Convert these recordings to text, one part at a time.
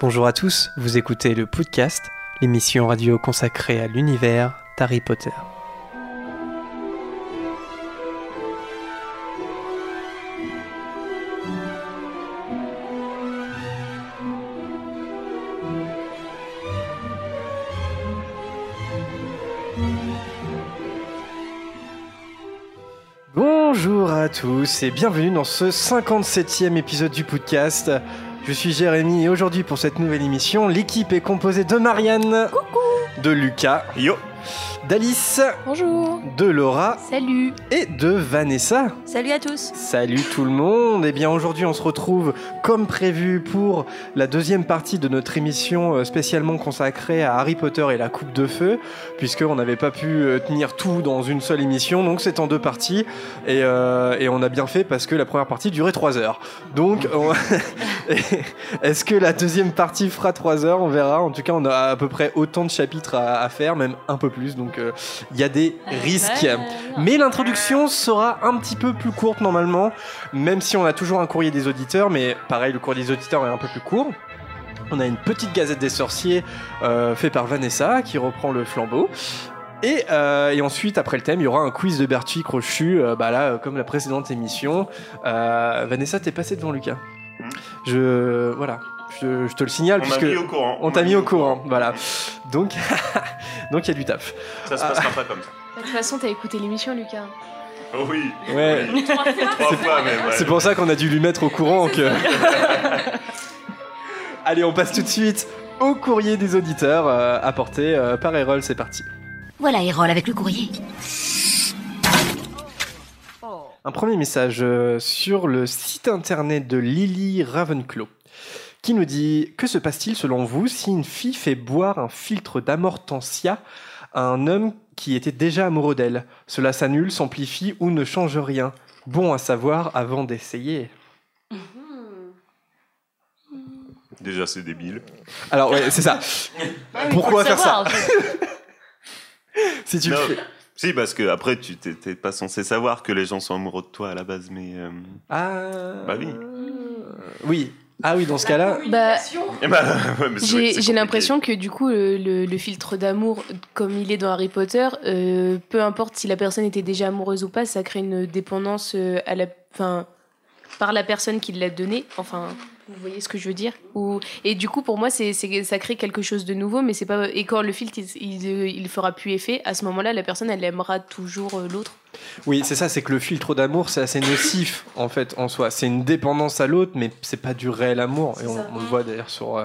Bonjour à tous, vous écoutez le podcast, l'émission radio consacrée à l'univers d'Harry Potter. Bonjour à tous et bienvenue dans ce 57e épisode du podcast. Je suis Jérémy et aujourd'hui pour cette nouvelle émission, l'équipe est composée de Marianne, de Lucas, Yo d'Alice, Bonjour. de Laura Salut. et de Vanessa. Salut à tous. Salut tout le monde. Et bien aujourd'hui, on se retrouve comme prévu pour la deuxième partie de notre émission euh, spécialement consacrée à Harry Potter et la Coupe de Feu, puisqu'on n'avait pas pu euh, tenir tout dans une seule émission, donc c'est en deux parties. Et, euh, et on a bien fait parce que la première partie durait trois heures. Donc, on- est-ce que la deuxième partie fera trois heures? On verra. En tout cas, on a à peu près autant de chapitres à, à faire, même un peu plus. Donc, euh, il y a des risques. Mais l'introduction sera un petit peu plus courte normalement, même si on a toujours un courrier des auditeurs, mais pareil, le courrier des auditeurs est un peu plus court. On a une petite gazette des sorciers euh, fait par Vanessa qui reprend le flambeau. Et, euh, et ensuite, après le thème, il y aura un quiz de Bertie Crochu, euh, bah là, euh, comme la précédente émission. Euh, Vanessa, t'es passé devant Lucas. Je, voilà, je, je te le signale On puisque mis au courant. on t'a mis au courant. Voilà. Donc, donc il y a du taf. Ça se passera pas comme ça. De toute façon, t'as écouté l'émission, Lucas. Oh oui, Ouais. trois fois même. ouais. C'est pour ça qu'on a dû lui mettre au courant que. Allez, on passe tout de suite au courrier des auditeurs euh, apporté euh, par Erol. C'est parti. Voilà Erol avec le courrier. Un premier message euh, sur le site internet de Lily Ravenclaw qui nous dit Que se passe-t-il selon vous si une fille fait boire un filtre d'amortensia à un homme qui était déjà amoureux d'elle Cela s'annule, s'amplifie ou ne change rien Bon à savoir avant d'essayer. Déjà, c'est débile. Alors, ouais, c'est ça. Pourquoi faire ça Si tu le Non, fais. Si, parce que après, tu t'es t'es pas censé savoir que les gens sont amoureux de toi à la base, mais. euh, Ah. Bah oui. Oui. Ah oui, dans ce cas-là. Bah, j'ai l'impression que du coup, le, le- le filtre d'amour, comme il est dans Harry Potter, euh, peu importe si la personne était déjà amoureuse ou pas, ça crée une dépendance euh, à la, enfin, par la personne qui l'a donné. Enfin, vous voyez ce que je veux dire Ou et du coup, pour moi, c'est c'est- ça crée quelque chose de nouveau, mais c'est pas. Et quand le filtre, il, il, il fera plus effet, à ce moment-là, la personne, elle aimera toujours euh, l'autre. Oui, c'est ça, c'est que le filtre d'amour, c'est assez nocif, en fait, en soi. C'est une dépendance à l'autre, mais c'est pas du réel amour. Et on, on le voit d'ailleurs sur. euh,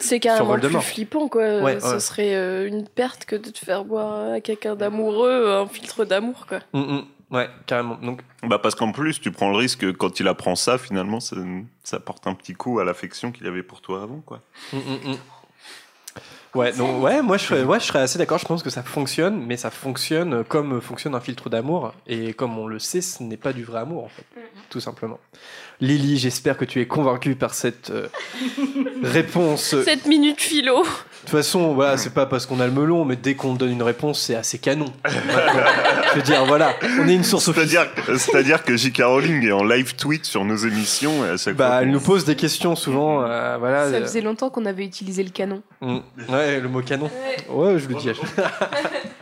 C'est carrément plus flippant, quoi. Ouais, Ce ouais. serait euh, une perte que de te faire boire à quelqu'un d'amoureux un filtre d'amour, quoi. hum, hum. Ouais, carrément. Donc, Bah, parce qu'en plus, tu prends le risque que quand il apprend ça, finalement, ça, ça porte un petit coup à l'affection qu'il avait pour toi avant, quoi. hum, hum, hum. Ouais, donc, ouais, moi je serais, ouais, je serais assez d'accord. Je pense que ça fonctionne, mais ça fonctionne comme fonctionne un filtre d'amour. Et comme on le sait, ce n'est pas du vrai amour, en fait. Tout simplement. Lily, j'espère que tu es convaincue par cette euh, réponse. De 7 minutes philo. Toute façon, voilà, c'est pas parce qu'on a le melon, mais dès qu'on donne une réponse, c'est assez canon. je veux dire, voilà, on est une source officielle. C'est-à-dire que J.K. Rowling est en live tweet sur nos émissions et à chaque Bah, fois. elle nous pose des questions souvent, euh, voilà. Ça euh, faisait longtemps qu'on avait utilisé le canon. mm. Ouais, le mot canon. Ouais, je le dis.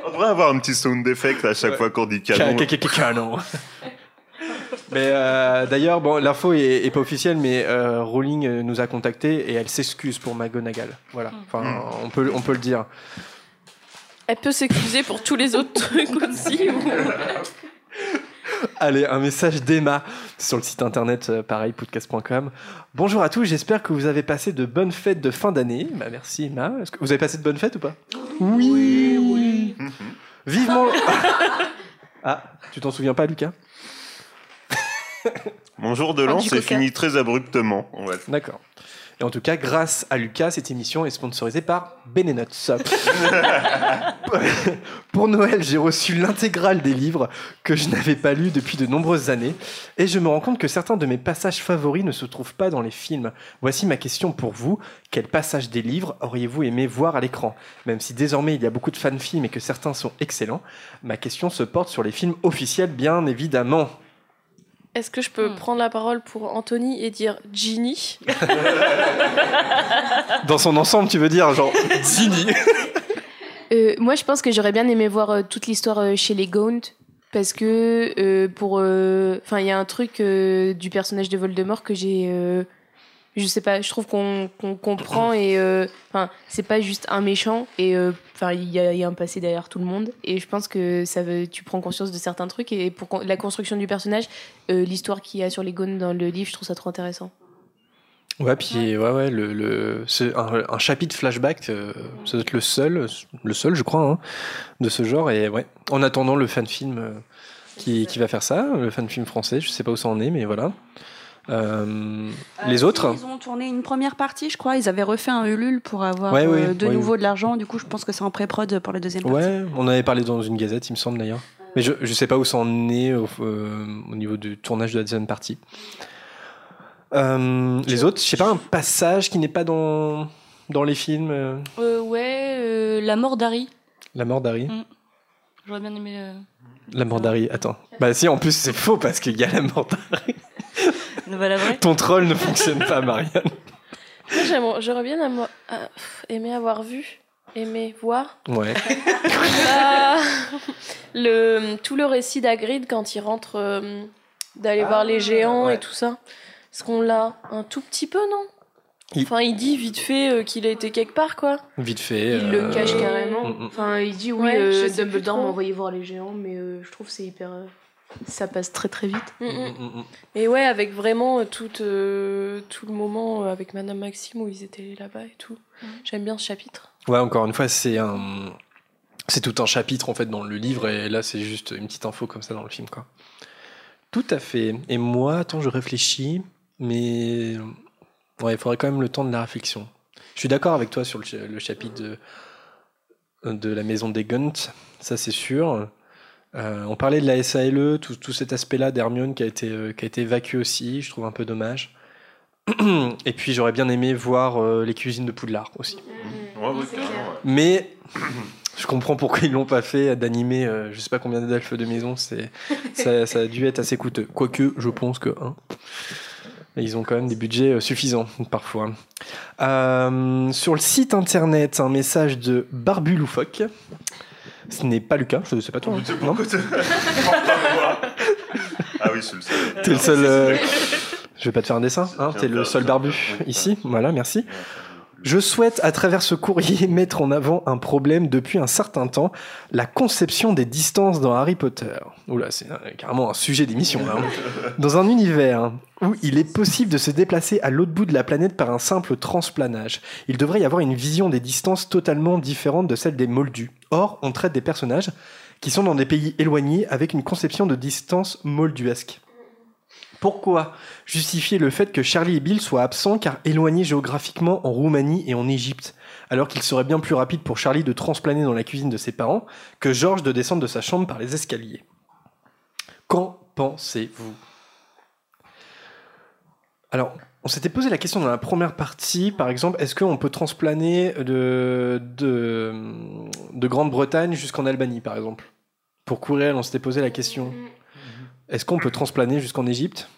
On devrait avoir un petit sound effect à chaque Ouais. fois qu'on dit Ca- canon. ca- ca- ca- Canon. Mais euh, d'ailleurs, bon, l'info est, est pas officielle, mais euh, Rowling nous a contactés et elle s'excuse pour McGonagall. Voilà, enfin, on peut, on peut le dire. Elle peut s'excuser pour tous les autres trucs aussi. ou- Allez, un message d'Emma sur le site internet, euh, pareil, podcast.com. Bonjour à tous, j'espère que vous avez passé de bonnes fêtes de fin d'année. Bah, merci Emma. Est-ce que vous avez passé de bonnes fêtes ou pas? Oui, oui. Vivement. ah, tu t'en souviens pas, Lucas? Mon jour de l'an s'est fini très abruptement. en fait. D'accord. Et en tout cas, grâce à Lucas, cette émission est sponsorisée par Benenuts. Pour Noël, j'ai reçu l'intégrale des livres que je n'avais pas lus depuis de nombreuses années. Et je me rends compte que certains de mes passages favoris ne se trouvent pas dans les films. Voici ma question pour vous. Quel passage des livres auriez-vous aimé voir à l'écran? Même si désormais il y a beaucoup de fan-films et que certains sont excellents, ma question se porte sur les films officiels, bien évidemment. Est-ce que je peux Hmm. prendre la parole pour Anthony et dire Ginny? Dans son ensemble, tu veux dire, genre, Zini. Euh, moi, je pense que j'aurais bien aimé voir euh, toute l'histoire euh, chez les Gaunt. Parce que, euh, pour. Enfin, il y a un truc euh, du personnage de Voldemort que j'ai. Euh, je sais pas, je trouve qu'on comprend et. euh, Enfin, c'est pas juste un méchant. Et. euh, Enfin, il y, a- il y a un passé derrière tout le monde. Et je pense que ça veut, tu prends conscience de certains trucs. Et pour con- la construction du personnage, euh, l'histoire qu'il y a sur les Gaunt dans le livre, je trouve ça trop intéressant. Ouais, puis ouais, ouais, le, le, c'est un, un chapitre flashback, euh, ça doit être le seul, le seul, je crois, hein, de ce genre. Et ouais, en attendant le fan film euh, qui, qui va faire ça, le fan film français, je sais pas où ça en est, mais voilà. Euh, les Euh, autres Ils ont tourné une première partie, je crois. Ils avaient refait un Ulule pour avoir Ouais, euh, ouais, de ouais, nouveau de l'argent. Du coup, je pense que c'est en pré-prod pour la deuxième partie. Ouais, on avait parlé dans une gazette, il me semble d'ailleurs. Mais je, je sais pas où ça en est au, euh, au niveau du tournage de la deuxième partie. Euh, les autres, je sais pas, un passage qui n'est pas dans, dans les films, ouais, euh, la mort d'Harry. La mort d'Harry. J'aurais bien aimé. euh, La mort d'Harry, attends. Bah si, en plus c'est faux parce qu'il y a la mort d'Harry. La vraie. Ton troll ne fonctionne pas, Marianne. Moi, j'aimerais- j'aurais bien amo- ah, pff, aimé avoir vu, aimé voir. Ouais. Ah, le, tout le récit d'Agrid quand il rentre euh, d'aller voir les géants ouais. et tout ça. Est-ce qu'on l'a un tout petit peu, non? Il- Enfin, il dit vite fait euh, qu'il a été quelque part, quoi. Vite fait. Il euh, le cache carrément. mm, mm. Enfin, il dit oui, Ouais, euh, Dumbledore m'a envoyé voir les géants, mais euh, je trouve que c'est hyper. Ça passe très très vite. Mm, mm. Mm. Et ouais, avec vraiment euh, tout, euh, tout le moment euh, avec Madame Maxime où ils étaient là-bas et tout. J'aime bien ce chapitre. Ouais, encore une fois, c'est un. C'est tout un chapitre en fait dans le livre et là c'est juste une petite info comme ça dans le film quoi. Tout à fait. Et moi, attends, je réfléchis, mais ouais, il faudrait quand même le temps de la réflexion. Je suis d'accord avec toi sur le chapitre de, de la maison des Gunt, ça c'est sûr. Euh, on parlait de la SALE, tout, tout cet aspect-là d'Hermione qui a été euh, qui a été évacué aussi, je trouve un peu dommage. Et puis j'aurais bien aimé voir euh, les cuisines de Poudlard aussi. Ouais, ouais, carrément, ouais. Mais je comprends pourquoi ils l'ont pas fait d'animer euh, je sais pas combien d'elfes de maison c'est ça, ça a dû être assez coûteux quoique je pense que hein, ils ont quand même des budgets euh, suffisants parfois Euh, sur le site internet un message de Barbu Loufoque ce n'est pas Lucas je sais pas toi hein, non Ah oui, c'est le seul. T'es le seul, euh, je vais pas te faire un dessin hein, t'es le seul barbu ici voilà merci Je souhaite à travers ce courrier mettre en avant un problème depuis un certain temps, la conception des distances dans Harry Potter. Oula, c'est carrément un sujet d'émission là. hein. Dans un univers où il est possible de se déplacer à l'autre bout de la planète par un simple transplanage, il devrait y avoir une vision des distances totalement différente de celle des Moldus. Or, on traite des personnages qui sont dans des pays éloignés avec une conception de distance molduesque. Pourquoi justifier le fait que Charlie et Bill soient absents car éloignés géographiquement en Roumanie et en Égypte, alors qu'il serait bien plus rapide pour Charlie de transplaner dans la cuisine de ses parents que George de descendre de sa chambre par les escaliers? Qu'en pensez-vous? Alors, on s'était posé la question dans la première partie, par exemple, est-ce qu'on peut transplaner de, de, de Grande-Bretagne jusqu'en Albanie, par exemple? Pour courir, on s'était posé la question. Est-ce qu'on peut transplaner jusqu'en Égypte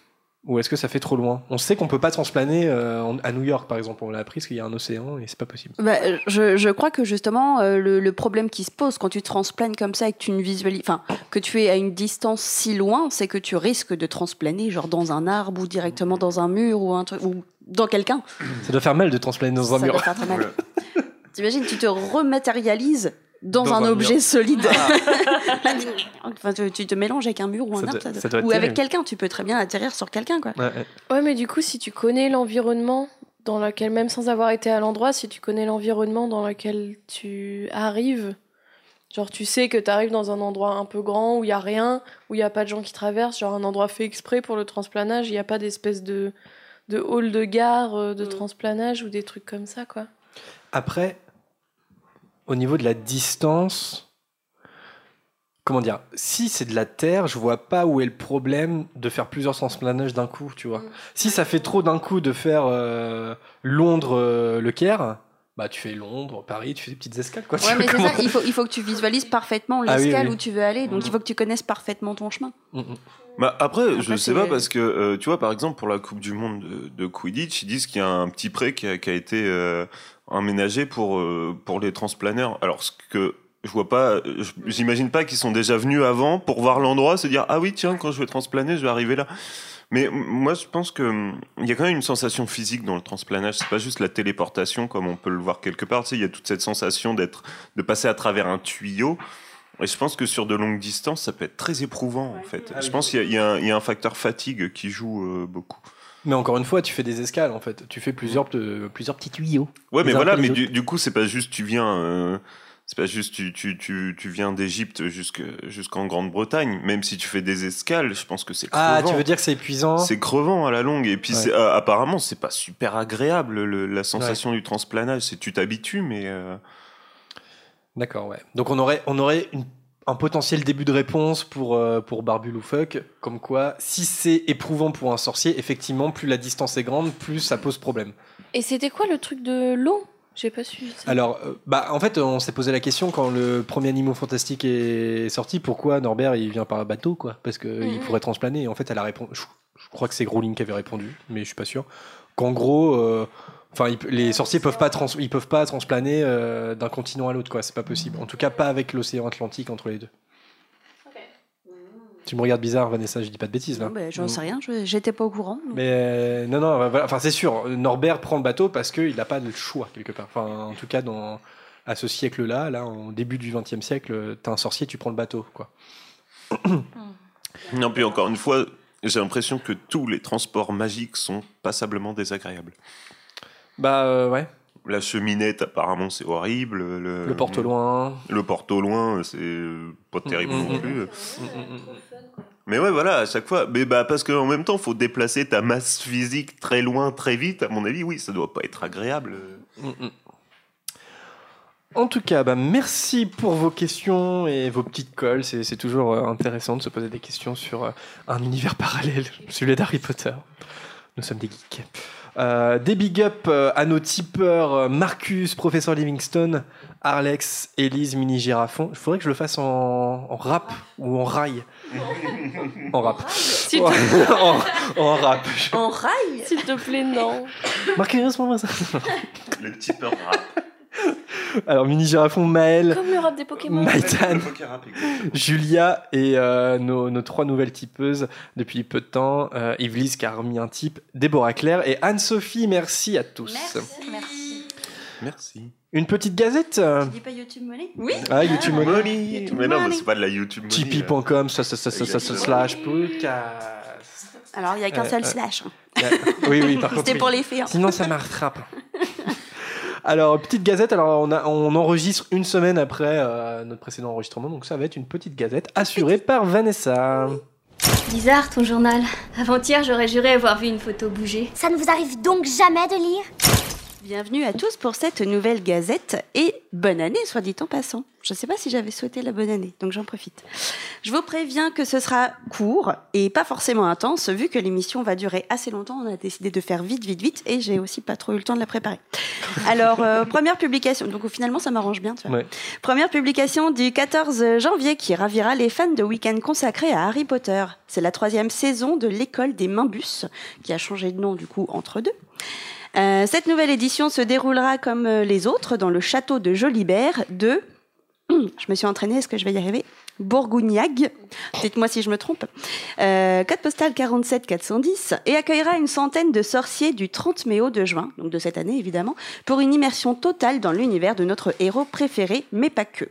ou est-ce que ça fait trop loin? On sait qu'on peut pas transplaner euh, en- à New York, par exemple. On l'a appris parce qu'il y a un océan et c'est pas possible. Bah, je, je crois que justement, euh, le, le problème qui se pose quand tu transplanes comme ça et que tu ne visualises, enfin, que tu es à une distance si loin, c'est que tu risques de transplaner, genre dans un arbre ou directement dans un mur ou un truc, ou dans quelqu'un. Ça doit faire mal de transplaner dans un Ça mur. doit faire très mal. T'imagines, tu te rematérialises dans, Dans un, un objet mur. solide. enfin, tu, tu te mélanges avec un mur ou un Ça arbre. doit- ça ça doit être ou avec quelqu'un, tu peux très bien atterrir sur quelqu'un, quoi. Ouais, ouais. Ouais, mais du coup, si tu connais l'environnement dans lequel, même sans avoir été à l'endroit, si tu connais l'environnement dans lequel tu arrives, genre tu sais que tu arrives dans un endroit un peu grand où il y a rien, où il y a pas de gens qui traversent, genre un endroit fait exprès pour le transplanage, il n'y a pas d'espèce de de hall de gare euh, de Mm. transplanage ou des trucs comme ça, quoi. Après, au niveau de la distance, comment dire Si c'est de la Terre, je vois pas où est le problème de faire plusieurs transplanages d'un coup, tu vois. Mm. Si ça fait trop d'un coup de faire euh, Londres-Le Caire, bah tu fais Londres, Paris, tu fais des petites escales quoi. Ouais, Tu mais vois c'est comment- ça, il faut, il faut que tu visualises parfaitement Ah oui, l'escale oui. où tu veux aller, donc il faut que tu connaisses parfaitement ton chemin. Mm, mm. Bah après, je Après, sais c'est- pas parce que euh, tu vois par exemple pour la Coupe du Monde de, de Quidditch, ils disent qu'il y a un petit prêt qui a, qui a été euh, aménagé pour euh, pour les transplaneurs. Alors ce que je vois pas, je- j'imagine pas qu'ils sont déjà venus avant pour voir l'endroit, se dire ah oui tiens quand je vais transplaner je vais arriver là. Mais moi je pense que il y a quand même une sensation physique dans le transplanage. C'est pas juste la téléportation comme on peut le voir quelque part. Tu sais, il y a toute cette sensation d'être de passer à travers un tuyau. Et je pense que sur de longues distances, ça peut être très éprouvant en fait. Ah je pense qu'il y, y a un- il y a un facteur fatigue qui joue euh, beaucoup. Mais encore une fois, tu fais des escales en fait. Tu fais plusieurs, plusieurs petits tuyaux. Ouais, mais voilà, mais du, du coup, c'est pas juste tu viens, euh, c'est pas juste tu, tu, tu, tu viens d'Égypte jusque- jusqu'en Grande-Bretagne. Même si tu fais des escales, je pense que c'est crevant. Ah, tu veux dire que c'est épuisant C'est crevant à la longue. Et puis, Ouais. c'est, euh, apparemment, c'est pas super agréable le- la sensation du transplanage. C'est tu t'habitues, mais euh, D'accord, ouais. Donc on aurait, on aurait une- un potentiel début de réponse pour, euh, pour Barbule ou Fuck, comme quoi, si c'est éprouvant pour un sorcier, effectivement, plus la distance est grande, plus ça pose problème. Et c'était quoi le truc de l'eau? J'ai pas suivi ça. Alors, euh, bah, en fait, on s'est posé la question quand le premier Animaux Fantastiques est sorti, pourquoi Norbert il vient par bateau, quoi? Parce qu'il Mhm. pourrait transplaner. Et en fait, elle a répondu. Je, je crois que c'est Rowling qui avait répondu, mais je suis pas sûr. Qu'en gros, euh, enfin, ils- les sorciers peuvent pas trans, ils peuvent pas transplaner euh, d'un continent à l'autre, quoi. C'est pas possible. En tout cas, pas avec l'océan Atlantique entre les deux. Tu me regardes bizarre, Vanessa, je dis pas de bêtises là. Non, bah, J'en sais rien, je- j'étais pas au courant. donc. Mais euh, non, non, voilà. enfin c'est sûr, Norbert prend le bateau parce qu'il n'a pas le choix quelque part. Enfin, en tout cas, dans, à ce siècle-là, là, au début du XXe siècle, t'es un sorcier, tu prends le bateau, quoi. non. Puis encore une fois, j'ai l'impression que tous les transports magiques sont passablement désagréables. Bah euh, ouais, La cheminette, apparemment, c'est horrible. Le, le porte loin. Le porte loin, c'est pas terrible Mm, non mm, plus. Mm, mm, mm. Mais ouais, voilà, à chaque fois. Mais bah, parce qu'en même temps, faut déplacer ta masse physique très loin, très vite. À mon avis, oui, ça doit pas être agréable. Mm, mm. En tout cas, bah, merci pour vos questions et vos petites colles. C'est c'est toujours euh, intéressant de se poser des questions sur euh, un univers parallèle, celui d'Harry Potter. Nous sommes des geeks. Euh, des big up euh, à nos tipeurs euh, Marcus, Professeur Livingstone, Arlex, Elise, Mini Girafon. Il faudrait que je le fasse en, en rap ou en rail. en rap. S'il en, te, en rap. En rail s'il te plaît, non. Marcus, moi ça. Le tipeur rap. Alors, Mini Girafon, Maël, Comme le rap des Pokémon. Maïtan. Julia et euh, nos, nos trois nouvelles tipeuses depuis peu de temps. Euh, Yvelise qui a remis un type, Déborah Claire et Anne-Sophie. Merci à tous. Merci. Merci. Une petite gazette euh, Tu dis pas YouTube Money? Oui. Ah, YouTube Money. Money. Mais non, mais c'est pas de la YouTube Money. Tipeee.com ça, ça, ça, ça, ça, ça, slash podcast. Alors, il y a qu'un Euh, seul slash. Euh, Oui, oui, par contre. C'était oui. pour les filles. hein. Sinon, ça m'attrape. Alors, petite gazette, alors on, a, on enregistre une semaine après euh, notre précédent enregistrement, donc ça va être une petite gazette assurée par Vanessa. Bizarre ton journal. Avant-hier, j'aurais juré avoir vu une photo bouger. Ça ne vous arrive donc jamais de lire? Bienvenue à tous pour cette nouvelle gazette et bonne année, soit dit en passant. Je ne sais pas si j'avais souhaité la bonne année, donc j'en profite. Je vous préviens que ce sera court et pas forcément intense, vu que l'émission va durer assez longtemps. On a décidé de faire vite, vite, vite, et j'ai aussi pas trop eu le temps de la préparer. Alors, euh, première publication, donc finalement ça m'arrange bien, tu vois. Ouais. Première publication du 14 janvier qui ravira les fans de week-end consacrés à Harry Potter. C'est la troisième saison de l'école des Mimbus, qui a changé de nom du coup entre deux. Euh, cette nouvelle édition se déroulera comme euh, les autres dans le château de Jolibert de. Je me suis entraînée, est-ce que je vais y arriver? Bourgognag, dites-moi si je me trompe, euh, code postal 47 410, et accueillera une centaine de sorciers du 30 mai au 2 juin, donc de cette année évidemment, pour une immersion totale dans l'univers de notre héros préféré, mais pas que.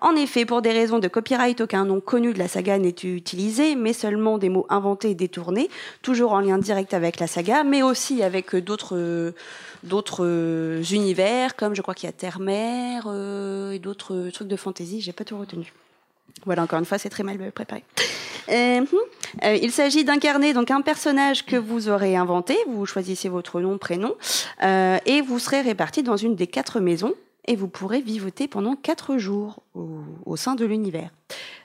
En effet, pour des raisons de copyright, aucun nom connu de la saga n'est utilisé, mais seulement des mots inventés et détournés, toujours en lien direct avec la saga, mais aussi avec d'autres univers, comme je crois qu'il y a Terre-Mère euh, et d'autres trucs de fantasy, j'ai pas tout retenu. Voilà, encore une fois, c'est très mal préparé. Euh, hum, euh, il s'agit d'incarner donc un personnage que vous aurez inventé. Vous choisissez votre nom, prénom, euh, et vous serez répartis dans une des quatre maisons. Et vous pourrez vivoter pendant quatre jours au, au sein de l'univers.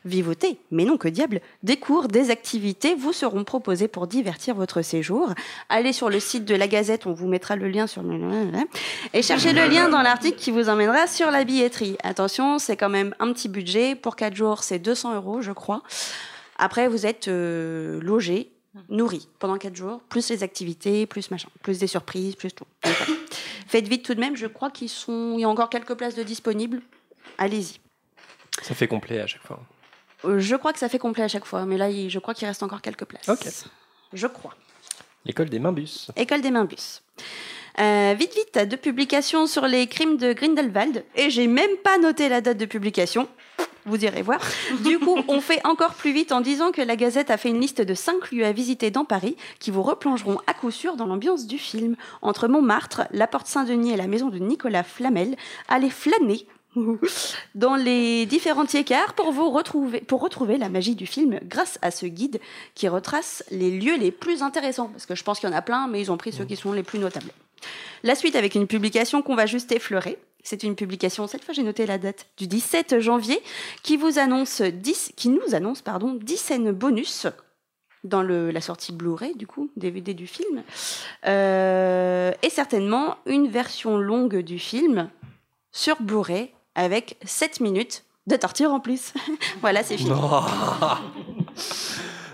Vivoter, mais non que diable, des cours, des activités vous seront proposés pour divertir votre séjour. Allez sur le site de la Gazette, on vous mettra le lien sur le... Et cherchez le lien dans l'article qui vous emmènera sur la billetterie. Attention, c'est quand même un petit budget. Pour 4 jours, c'est 200 euros, je crois. Après, vous êtes euh, logé, nourri pendant 4 jours, plus les activités, plus machin, plus des surprises, plus tout. Donc. Faites vite tout de même, je crois qu'ils sont... il y a encore quelques places de disponibles. Allez-y. Ça fait complet à chaque fois. Euh, Je crois que ça fait complet à chaque fois, mais là, je crois qu'il reste encore quelques places. Ok. Je crois. L'école des Mimbus. École des Mimbus. Euh, vite, vite, deux publications sur les crimes de Grindelwald. Et j'ai même pas noté la date de publication. Vous irez voir. Du coup, on fait encore plus vite en disant que la Gazette a fait une liste de 5 lieux à visiter dans Paris qui vous replongeront à coup sûr dans l'ambiance du film. Entre Montmartre, la Porte Saint-Denis et la maison de Nicolas Flamel, allez flâner dans les différents tiers pour vous retrouver pour retrouver la magie du film grâce à ce guide qui retrace les lieux les plus intéressants parce que je pense qu'il y en a plein mais ils ont pris ceux qui sont les plus notables. La suite avec une publication qu'on va juste effleurer. C'est une publication, cette fois j'ai noté la date, du 17 janvier, qui vous annonce 10, qui nous annonce pardon, 10 scènes bonus dans le, la sortie Blu-ray, du coup, DVD du film, Euh, et certainement une version longue du film sur Blu-ray avec 7 minutes de torture en plus. voilà, c'est fini.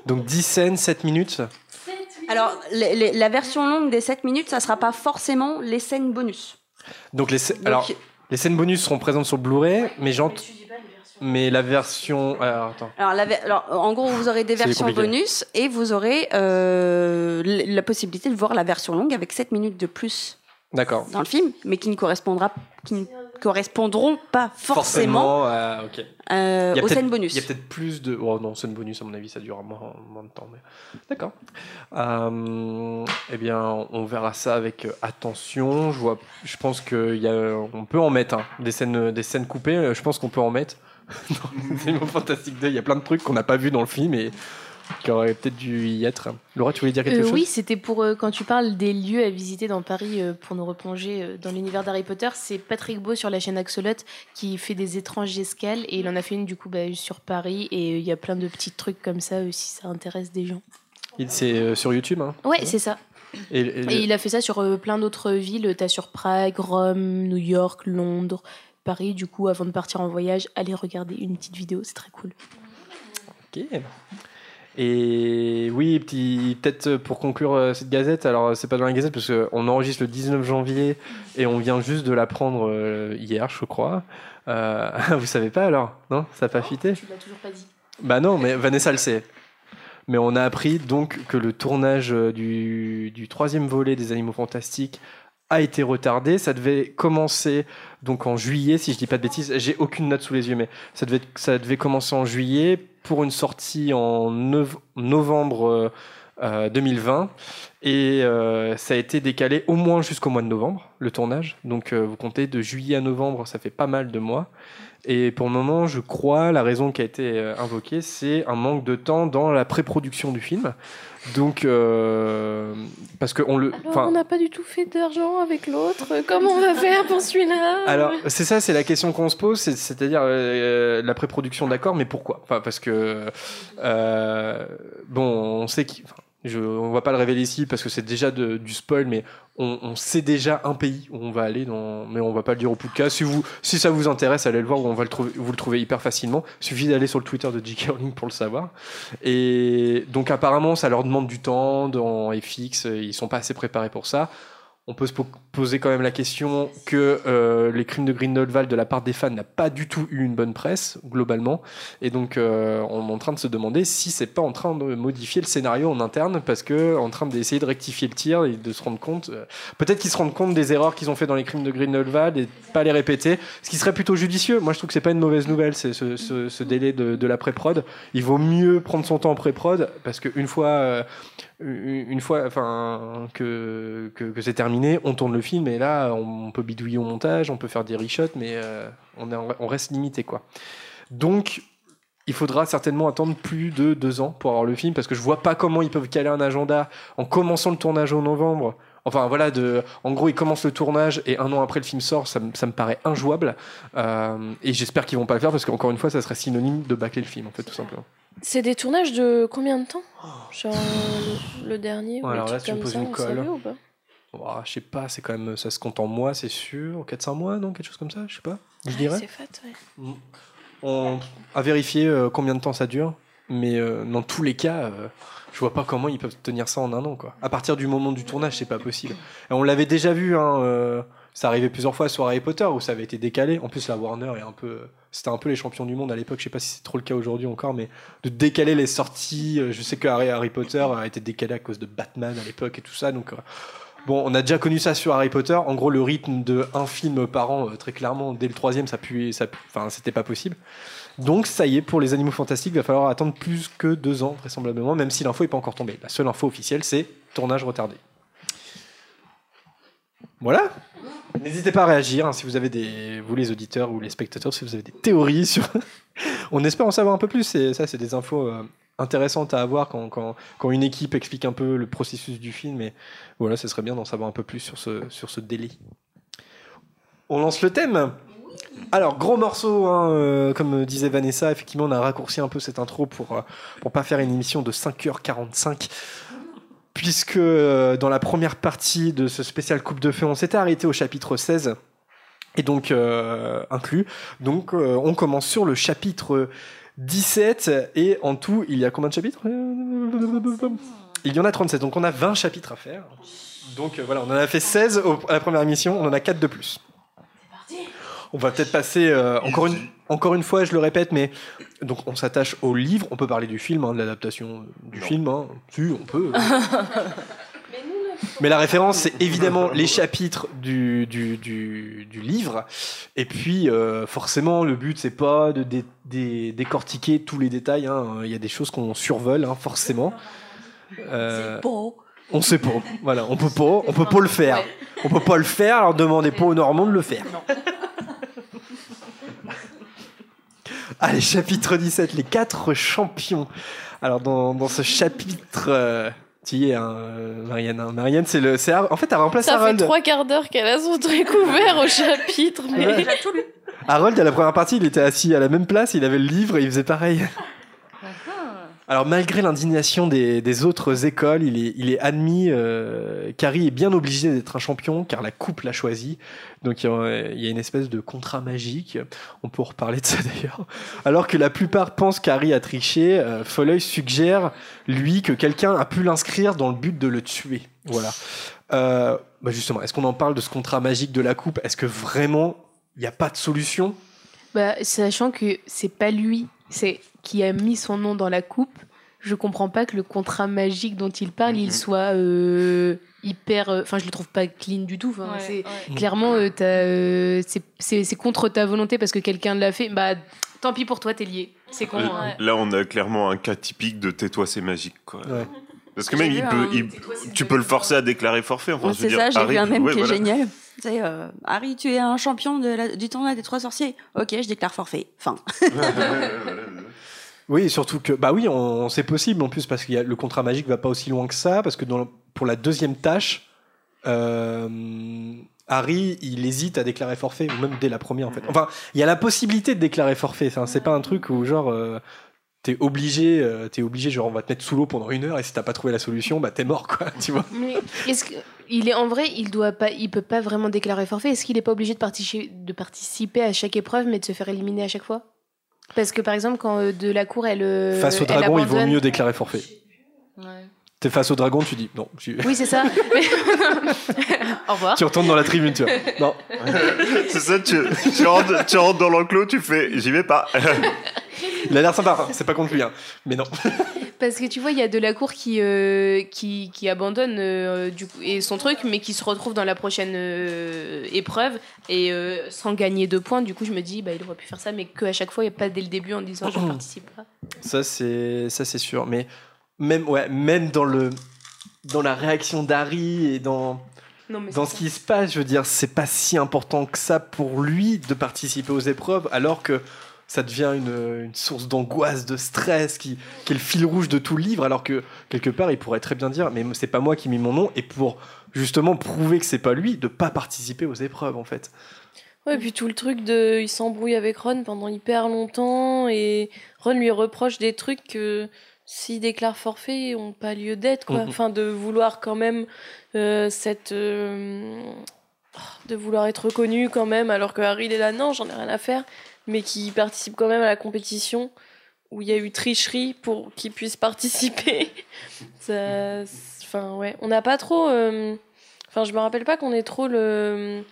Donc 10 scènes, 7 minutes? Alors, les- les- la version longue des 7 minutes, ça sera pas forcément les scènes bonus. Donc les, scè- Donc, alors, les scènes bonus seront présentes sur Blu-ray, mais j'ent- mais la version. Alors attends. Alors, la ver- alors, en gros, vous aurez des versions compliqué. bonus et vous aurez euh, la possibilité de voir la version longue avec 7 minutes de plus D'accord. dans le film, mais qui ne correspondra, qui ne correspondront pas forcément, euh, euh, aux scènes bonus. Il y a peut-être plus de. Oh non, scène bonus, à mon avis, ça durera moins, moins de temps. Mais... D'accord. Euh, eh bien, on verra ça avec attention. Je, vois, je pense qu'on peut en mettre hein, des, scènes, des scènes coupées. Je pense qu'on peut en mettre. dans Fantastiques 2, il y a plein de trucs qu'on n'a pas vu dans le film et qui auraient peut-être dû y être. Laura, tu voulais dire quelque Euh, chose? oui, c'était pour euh, quand tu parles des lieux à visiter dans Paris euh, pour nous replonger dans l'univers d'Harry Potter. C'est Patrick Beau sur la chaîne Axolot qui fait des étranges escales et il en a fait une du coup bah, sur Paris et il y a plein de petits trucs comme ça si ça intéresse des gens. C'est sur YouTube. Hein? Ouais, c'est ça. Et, et- Et il a fait ça sur plein d'autres villes. T'as sur Prague, Rome, New York, Londres, Paris. Du coup, avant de partir en voyage, allez regarder une petite vidéo, c'est très cool. Ok. Et oui, petit, peut-être pour conclure euh, cette gazette, alors c'est pas dans la gazette parce qu'on enregistre le 19 janvier et on vient juste de l'apprendre euh, hier, je crois. Euh, vous savez pas alors? Non? Ça n'a pas fité Tu l'as toujours pas dit. Bah non, mais Vanessa le sait. Mais on a appris donc que le tournage euh, du, du troisième volet des Animaux Fantastiques a été retardé. Ça devait commencer donc en juillet, si je dis pas de bêtises. J'ai aucune note sous les yeux, mais ça devait, commencer en juillet pour une sortie en nov- novembre euh, euh, 2020. Et euh, ça a été décalé au moins jusqu'au mois de novembre, le tournage. Donc euh, vous comptez de juillet à novembre, ça fait pas mal de mois. Et pour le moment, je crois, la raison qui a été euh, invoquée, c'est un manque de temps dans la pré-production du film. Donc, euh, parce que on le, Alors, on n'a pas du tout fait d'argent avec l'autre. Comment on va faire pour celui-là? Alors, c'est ça, c'est la question qu'on se pose, c'est- c'est-à-dire euh, la pré-production, d'accord, mais pourquoi? Enfin, Parce que, euh, bon, on sait qu'il. Je, on va pas le révéler ici parce que c'est déjà de- du spoil, mais on, on sait déjà un pays où on va aller, dans, mais on va pas le dire au podcast. Si, vous, si ça vous intéresse, allez le voir, on va le trouver, vous le trouvez hyper facilement. Il suffit d'aller sur le Twitter de J.K. Pour le savoir. Et donc apparemment, ça leur demande du temps dans FX, ils sont pas assez préparés pour ça on peut se po- poser quand même la question que euh, les crimes de Grindelwald de la part des fans n'a pas du tout eu une bonne presse globalement. Et donc euh, on est en train de se demander si c'est pas en train de modifier le scénario en interne parce que en train d'essayer de rectifier le tir et de se rendre compte euh, peut-être qu'ils se rendent compte des erreurs qu'ils ont fait dans les crimes de Grindelwald et pas les répéter ce qui serait plutôt judicieux. Moi je trouve que c'est pas une mauvaise nouvelle c'est ce, délai de, de la pré-prod. Il vaut mieux prendre son temps en pré-prod parce qu'une fois une fois enfin que, que, que c'est terminé on tourne le film et là on peut bidouiller au montage on peut faire des reshots mais euh, on, est on reste limité quoi donc il faudra certainement attendre plus de deux ans pour avoir le film parce que je vois pas comment ils peuvent caler un agenda en commençant le tournage en novembre Enfin voilà, de, en gros, ils commencent le tournage et un an après le film sort, ça, me- ça me paraît injouable. Euh, et j'espère qu'ils vont pas le faire parce qu'encore une fois, ça serait synonyme de bâcler le film, en fait, tout simplement. C'est des tournages de combien de temps Genre euh, le, le dernier ou Ouais, les alors là, tu me poses ça, une colle. savait ou pas Ouah, je sais pas, c'est quand même, ça se compte en mois, c'est sûr. 400 mois, non Quelque chose comme ça, je sais pas. Je dirais. C'est fat, ouais. On a vérifié euh, combien de temps ça dure, mais euh, dans tous les cas, euh, je vois pas comment ils peuvent tenir ça en un an. Quoi. À partir du moment du tournage, c'est pas possible. Et on l'avait déjà vu, hein, ça arrivait plusieurs fois sur Harry Potter où ça avait été décalé. En plus, la Warner est un peu, c'était un peu les champions du monde à l'époque. Je sais pas si c'est trop le cas aujourd'hui encore, mais de décaler les sorties. euh, Je sais que Harry, Potter a été décalé à cause de Batman à l'époque et tout ça, donc. euh, Bon, on a déjà connu ça sur Harry Potter. En gros, le rythme de un film par an, euh, très clairement, dès le troisième, ça puait, ça, enfin, c'était pas possible. Donc, ça y est, pour les animaux fantastiques, il va falloir attendre plus que deux ans, vraisemblablement, même si l'info n'est pas encore tombée. La seule info officielle, c'est tournage retardé. Voilà. N'hésitez pas à réagir hein, si vous avez des, vous les auditeurs ou les spectateurs, si vous avez des théories sur. on espère en savoir un peu plus. Ça, c'est des infos euh, intéressantes à avoir quand, quand, quand une équipe explique un peu le processus du film. Et voilà, ce serait bien d'en savoir un peu plus sur ce, sur ce délai. On lance le thème. Alors, gros morceau, hein, euh, comme disait Vanessa, effectivement, on a raccourci un peu cette intro pour euh, pas faire une émission de 5h45. Puisque euh, dans la première partie de ce spécial Coupe de Feu, on s'était arrêté au chapitre 16, et donc euh, inclus. Donc, euh, on commence sur le chapitre 17, et en tout, il y a combien de chapitres? Il y en a 37, donc on a 20 chapitres à faire. Donc euh, voilà, on en a fait 16 au- à la première émission, on en a 4 de plus. On va peut-être passer euh, encore une encore une fois, je le répète, mais donc on s'attache au livre. On peut parler du film, hein, de l'adaptation du film. Hein. Si, on peut. mais la référence, c'est évidemment les chapitres du, du, du, du livre. Et puis, euh, forcément, le but, c'est pas de dé- dé- décortiquer tous les détails. hein. Il y a des choses qu'on survole, hein, forcément. Euh, on sait pas. Voilà, on peut pas, on peut pas le faire. On peut pas le faire, alors demandez pas aux Normands de le faire. Allez, chapitre 17, les quatre champions. Alors, dans, dans ce chapitre, euh, tu y es, hein, euh, Marianne. hein. Marianne, c'est le. c'est en fait, elle remplace Ça fait Harold. trois quarts d'heure qu'elle a son truc ouvert au chapitre, mais Ouais. Harold, à la première partie, il était assis à la même place, il avait le livre et il faisait pareil. Alors, malgré l'indignation des, autres écoles, il est, admis euh, est bien obligé d'être un champion car la coupe l'a choisi. Donc, il y a- une espèce de contrat magique. On peut reparler de ça d'ailleurs. Alors que la plupart pensent qu'Harry a triché, euh, suggère, lui, que quelqu'un a pu l'inscrire dans le but de le tuer. Voilà. Euh, bah justement, est-ce qu'on en parle de ce contrat magique de la coupe? Est-ce que vraiment il n'y a pas de solution? Bah, sachant que c'est pas lui, c'est qui a mis son nom dans la coupe. Je comprends pas que le contrat magique dont il parle, il soit euh, hyper. euh, Enfin, je le trouve pas clean du tout. Enfin, Ouais, c'est ouais. clairement, euh, t'as, euh, c'est- contre ta volonté parce que quelqu'un l'a fait. Bah, tant pis pour toi, t'es lié. C'est con. Là, hein. là, on a clairement un cas typique de tais-toi, c'est magique. Quoi. Ouais. Parce que même, vu il un- peut, il- tu peux le forcer à déclarer forfait. Enfin, Ouais, je veux c'est dire, ça, j'ai Harry- vu un même ouais, qui est voilà. génial. Euh, Harry, tu es un champion de la- du tournoi des trois sorciers. Ok, je déclare forfait. Fin. Oui, et surtout que, bah oui, on, c'est possible en plus parce que le contrat magique va pas aussi loin que ça, parce que dans pour la deuxième tâche, euh, Harry, il hésite à déclarer forfait, ou même dès la première en fait. Enfin, il y a la possibilité de déclarer forfait. Enfin, c'est pas un truc où genre euh, t'es obligé, euh, t'es obligé, genre on va te mettre sous l'eau pendant une heure et si t'as pas trouvé la solution, bah t'es mort quoi, tu vois. Mais est-ce que il est en vrai, il doit pas, il peut pas vraiment déclarer forfait. Est-ce qu'il est pas obligé de participer, de participer à chaque épreuve, mais de se faire éliminer à chaque fois? Parce que par exemple, quand euh, de la cour, elle euh, Face au elle dragon, il vaut abandonne- mieux déclarer forfait. T'es face au dragon, tu dis non. tu- Oui, c'est ça. Mais- Au revoir. Tu retournes dans la tribune, tu vois. Non. c'est ça, tu, tu, rentres, tu rentres dans l'enclos, tu fais j'y vais pas. Il a l'air sympa, c'est pas contre lui, hein. mais non. Parce que tu vois, il y a de la cour qui, euh, qui, qui abandonne euh, du coup, et son truc, mais qui se retrouve dans la prochaine euh, épreuve et euh, sans gagner deux points. Du coup, je me dis, bah, il aurait pu faire ça, mais qu'à chaque fois, il n'y a pas dès le début en disant je participe pas. Ça c'est ça c'est sûr, mais même ouais, même dans le dans la réaction d'Harry et dans Non, mais dans ce qui se passe, je veux dire, c'est pas si important que ça pour lui de participer aux épreuves, alors que ça devient une, une source d'angoisse, de stress, qui, qui est le fil rouge de tout le livre, alors que quelque part, il pourrait très bien dire, mais c'est pas moi qui ai mis mon nom, et pour justement prouver que c'est pas lui, de pas participer aux épreuves, en fait. Ouais, et puis tout le truc de. Il s'embrouille avec Ron pendant hyper longtemps et Ron lui reproche des trucs que s'il déclare forfait ont pas lieu d'être, quoi. Mhm. Enfin, de vouloir quand même euh, cette. euh, de vouloir être reconnu quand même, alors que Harry il est là, non, j'en ai rien à faire, mais qui participe quand même à la compétition où il y a eu tricherie pour qu'il puisse participer. Ça- Enfin, ouais. On n'a pas trop. euh, Enfin, je me rappelle pas qu'on ait trop le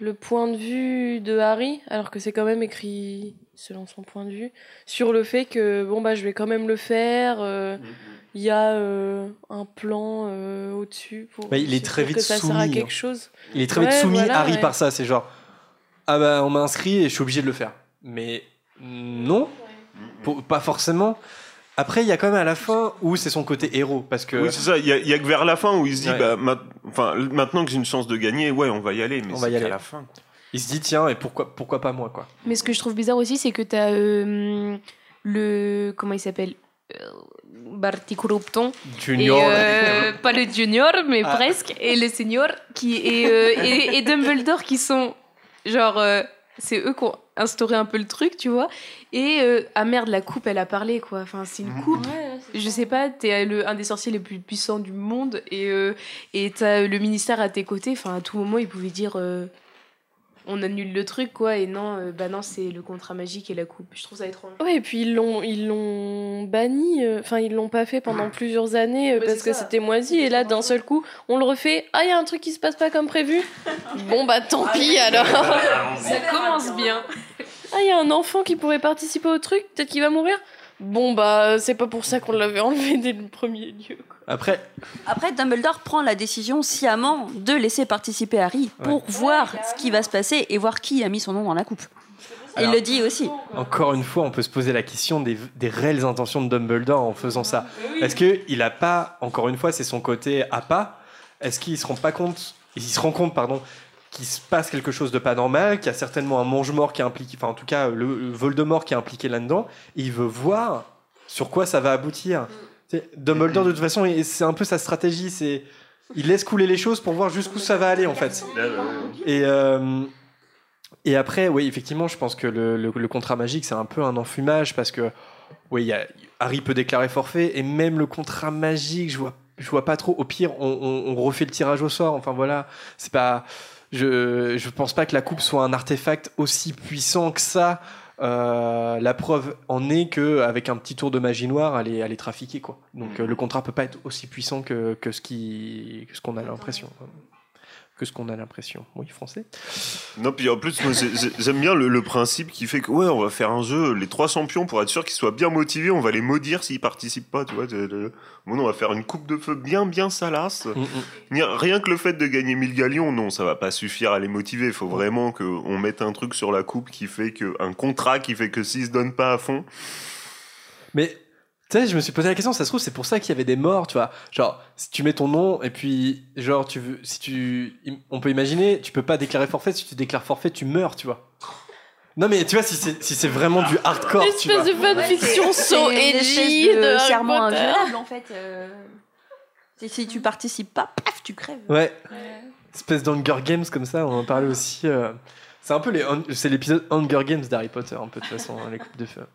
le point de vue de Harry, alors que c'est quand même écrit selon son point de vue, sur le fait que bon bah je vais quand même le faire. euh, Il y a euh, un plan euh, au-dessus pour Bah, il est très vite que ça sert à soumis, hein. quelque chose. Il est très vite soumis, voilà, Harry, ouais. par ça. C'est genre, ah bah, on m'a inscrit et je suis obligé de le faire. Mais non, pour- pas forcément. Après, il y a quand même à la fin où c'est son côté héros, parce que Oui, c'est ça. Il y, a- il y a que vers la fin où il se dit, Ouais. bah, ma- enfin, maintenant que j'ai une chance de gagner, ouais, on va y aller. Mais On va y aller. la fin. Il se dit, tiens, et pourquoi, pourquoi pas moi, quoi. Mais ce que je trouve bizarre aussi, c'est que t'as euh, le. Comment il s'appelle Euh, Barty Croupton. Junior. Et, euh, pas le junior, mais Ah. presque. Et le senior qui est, euh, et, et Dumbledore qui sont genre. euh, c'est eux qui ont instauré un peu le truc, tu vois. Et euh, ah merde, la coupe, elle a parlé quoi. Enfin, c'est une coupe. Je sais pas, t'es le, un des sorciers les plus puissants du monde et euh, et t'as le ministère à tes côtés. Enfin, à tout moment, ils pouvaient dire euh, on annule le truc quoi. Et non, euh, bah non, c'est le contrat magique et la coupe. Je trouve ça étrange. Ouais, et puis ils l'ont ils l'ont banni, euh, enfin ils l'ont pas fait pendant plusieurs années euh, parce que c'était moisi et là d'un seul coup on le refait. Ah il y a un truc qui se passe pas comme prévu. bon bah tant pis alors. Ça commence bien. Ah il y a un enfant qui pourrait participer au truc, peut-être qu'il va mourir? Bon bah c'est pas pour ça qu'on l'avait enlevé dès le premier lieu. quoi. Après, Après, Dumbledore prend la décision sciemment de laisser participer Harry pour voir ce qui va se passer et voir qui a mis son nom dans la coupe. Alors- il le dit aussi. encore une fois, on peut se poser la question des, des réelles intentions de Dumbledore en faisant ça. Est-ce qu'il a pas, encore une fois, c'est son côté à pas Est-ce qu'il se rend pas compte, il se rend compte, pardon, qu'il se passe quelque chose de pas normal, qu'il y a certainement un mange-mort qui est impliqué, enfin en tout cas le, Voldemort qui est impliqué là-dedans, et il veut voir sur quoi ça va aboutir. Sais, Dumbledore de toute façon, c'est un peu sa stratégie, c'est il laisse couler les choses pour voir jusqu'où ça va aller en fait. Et, euh, et après, oui, effectivement, je pense que le, le- le contrat magique, c'est un peu un enfumage parce que, oui, il y a- Harry peut déclarer forfait et même le contrat magique, je vois, je vois pas trop. Au pire, on, on- on refait le tirage au sort. Enfin voilà, c'est pas. Je, je pense pas que la coupe soit un artefact aussi puissant que ça. Euh, la preuve en est que avec un petit tour de magie noire, elle est, elle est trafiquée quoi. Donc euh, le contrat peut pas être aussi puissant que, que ce qui, que ce qu'on a l'impression. Que ce qu'on a l'impression. Oui, français. Non, puis en plus, j'aime bien le, le principe qui fait que, ouais, on va faire un jeu, les trois champions, pour être sûr qu'ils soient bien motivés, on va les maudire s'ils participent pas, tu vois. Bon, on va faire une coupe de feu bien, bien salace. Mm, mm. Rien que le fait de gagner 1000 galions, non, ça va pas suffire à les motiver. Il faut vraiment qu'on mette un truc sur la coupe qui fait que, un contrat qui fait que s'ils se donnent pas à fond, Mais tu sais, je me suis posé la question, ça se trouve, c'est pour ça qu'il y avait des morts, tu vois. Genre, si tu mets ton nom et puis, genre, tu veux, si tu, on peut imaginer, tu peux pas déclarer forfait. Si tu déclares forfait, tu meurs, tu vois. Non, mais tu vois, si c'est si c'est vraiment du hardcore, tu vois. Espèce de fanfiction so une edgy de, serment inviolable en fait. euh. Si, si tu participes pas, paf, tu crèves. Ouais. Espèce d'Hunger Games comme ça, on en parlait aussi. euh, C'est un peu les, c'est l'épisode Hunger Games d'Harry Potter, un peu de toute façon, hein, les coupes de feu.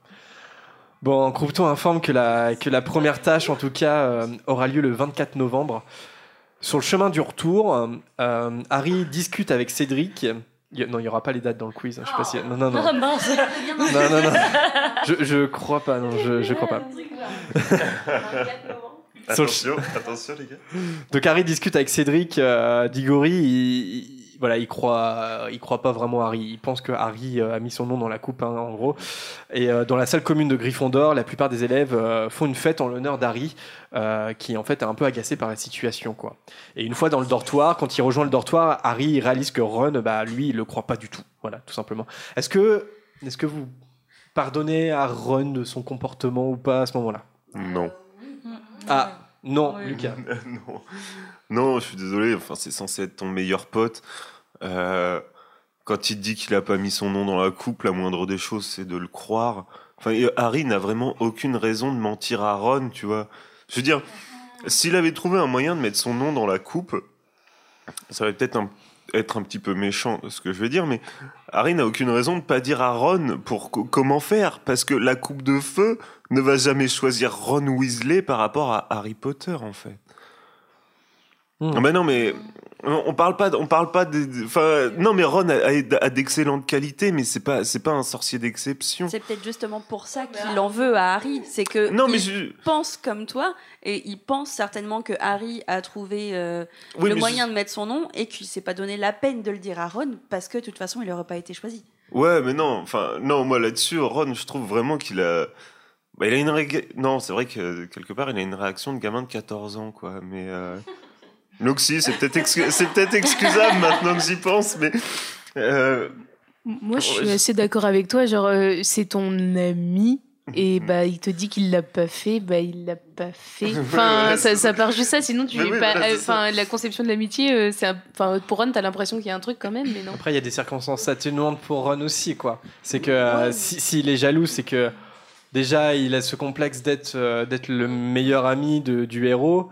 Bon, Croupton informe que la, que la première tâche, en tout cas, euh, aura lieu le 24 novembre. Sur le chemin du retour, euh, Harry discute avec Cédric. Il y a- non, il n'y aura pas les dates dans le quiz. hein, je sais pas si. Non, non, non. Ah non, non, non. Je, je crois pas, non, je, je crois pas. Attention, attention les gars. Donc Harry discute avec Cédric euh, Diggory. Il, il- voilà, il croit, il croit pas vraiment Harry. Il pense que Harry euh, a mis son nom dans la coupe, hein, en gros. Et euh, dans la salle commune de Gryffondor, la plupart des élèves euh, font une fête en l'honneur d'Harry, euh, qui en fait est un peu agacé par la situation, quoi. Et une fois dans le dortoir, quand il rejoint le dortoir, Harry réalise que Ron, bah lui, il le croit pas du tout. Voilà, tout simplement. Est-ce que, est-ce que vous pardonnez à Ron de son comportement ou pas à ce moment-là? Non. Ah non, Oui. Lucas. non. Non, je suis désolé, enfin, c'est censé être ton meilleur pote. Euh, quand il dit qu'il a pas mis son nom dans la coupe, la moindre des choses, c'est de le croire. Enfin, Harry n'a vraiment aucune raison de mentir à Ron, tu vois. Je veux dire, s'il avait trouvé un moyen de mettre son nom dans la coupe, ça va peut-être un- être un petit peu méchant ce que je veux dire, mais Harry n'a aucune raison de pas dire à Ron pour co- comment faire, parce que la coupe de feu ne va jamais choisir Ron Weasley par rapport à Harry Potter, en fait. Hmm. Ah non, mais on parle pas, on parle pas de, de- enfin, non, mais Ron a, a- a d'excellentes qualités, mais c'est pas, c'est pas un sorcier d'exception. C'est peut-être justement pour ça qu'il en veut à Harry. C'est que Non, mais il je- pense comme toi et il pense certainement que Harry a trouvé euh, Oui, le moyen je- de mettre son nom et qu'il s'est pas donné la peine de le dire à Ron parce que de toute façon il n'aurait pas été choisi. Ouais, mais non, enfin, non, moi là-dessus, Ron, je trouve vraiment qu'il a. Bah, il a une Non, c'est vrai que quelque part, il a une réaction de gamin de 14 ans, quoi. Mais. Euh... Donc, si, c'est peut-être excu- c'est peut-être excusable maintenant que j'y pense, mais. euh, Moi, je suis assez d'accord avec toi. Genre, euh, c'est ton ami. Et bah, il te dit qu'il l'a pas fait, bah, il l'a pas fait. Enfin, Ouais, ça, part juste ça, sinon tu Mais es oui, pas. voilà, c'est euh. Enfin, la conception de l'amitié, euh, c'est. un- Enfin, pour Ron, t'as l'impression qu'il y a un truc quand même, mais non. Après, il y a des circonstances atténuantes pour Ron aussi, quoi. C'est que euh, si- s'il est jaloux, c'est que déjà, il a ce complexe d'être euh, d'être le meilleur ami de- du héros.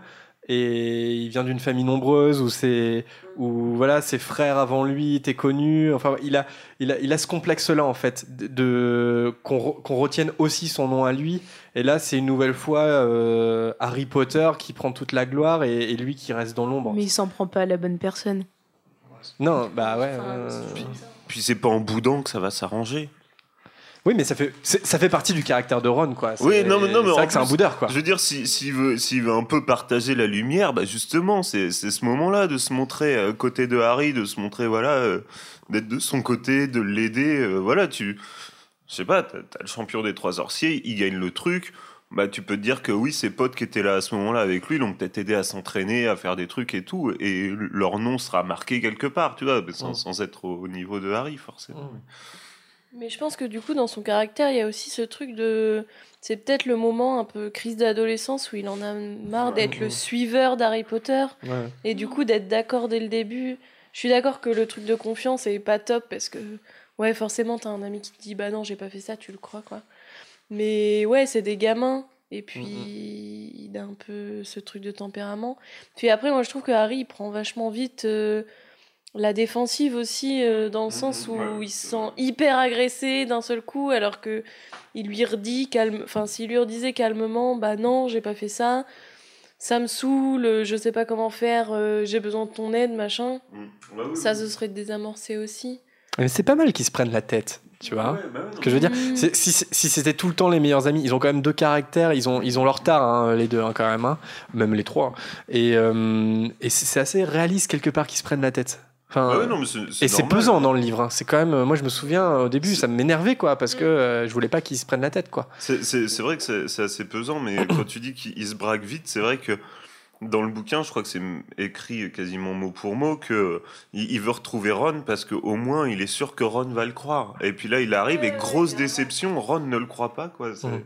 Et il vient d'une famille nombreuse où c'est où voilà ses frères avant lui étaient connus. Enfin, il a il a il a ce complexe-là en fait de, de- qu'on re- qu'on retienne aussi son nom à lui. Et là, c'est une nouvelle fois euh, Harry Potter qui prend toute la gloire et, et lui qui reste dans l'ombre. Mais il s'en prend pas à la bonne personne. Non, bah ouais. Euh, Puis c'est pas en boudant que ça va s'arranger. Oui, mais ça fait, ça fait partie du caractère de Ron, quoi. Oui, C'est- non, mais, non, mais c'est vrai que c'est un boudeur, quoi. Je veux dire, si- s'il veut, s'il veut un peu partager la lumière, bah justement, c'est c'est ce moment-là de se montrer à côté de Harry, de se montrer, voilà, euh, d'être de son côté, de l'aider. euh, voilà, tu. Je sais pas, t'as t'as le champion des trois sorciers, il gagne le truc. Bah, tu peux te dire que oui, ses potes qui étaient là à ce moment-là avec lui l'ont peut-être aidé à s'entraîner, à faire des trucs et tout, et leur nom sera marqué quelque part, tu vois, sans, sans être au, au niveau de Harry, forcément. Mais je pense que du coup, dans son caractère, il y a aussi ce truc de. C'est peut-être le moment un peu crise d'adolescence où il en a marre d'être le suiveur d'Harry Potter Ouais. et du coup d'être d'accord dès le début. Je suis d'accord que le truc de confiance est pas top parce que, ouais, forcément, t'as un ami qui te dit bah non, j'ai pas fait ça, tu le crois quoi. Mais ouais, c'est des gamins et puis il a un peu ce truc de tempérament. Puis après, moi je trouve que Harry il prend vachement vite. euh, la défensive aussi, euh, dans le sens où ouais. il se sent hyper agressé d'un seul coup, alors que il lui redit calme, enfin s'il lui redisait calmement, bah non, j'ai pas fait ça, ça me saoule, je sais pas comment faire, euh, j'ai besoin de ton aide, machin. Bah Ça se serait désamorcé aussi. Mais c'est pas mal qu'ils se prennent la tête, tu vois. bah Ce que je veux dire, Mm. si, si c'était tout le temps les meilleurs amis, ils ont quand même deux caractères, ils ont, ils ont leur tard, hein, les deux, hein, quand même, hein, même les trois. Et, euh, et c'est assez réaliste quelque part qu'ils se prennent la tête. Enfin, Ah ouais, non, mais c'est- et c'est normal. pesant dans le livre. hein. C'est quand même, moi je me souviens euh, au début, ça m'énervait quoi, parce que euh, je voulais pas qu'ils se prennent la tête quoi. C'est- C'est c'est vrai que c'est c'est assez pesant, mais quand tu dis qu'il il se braque vite, c'est vrai que dans le bouquin, je crois que c'est écrit quasiment mot pour mot que il, veut retrouver Ron parce qu'au moins il est sûr que Ron va le croire. Et puis là, il arrive et grosse déception, Ron ne le croit pas quoi. C'est- Mhm.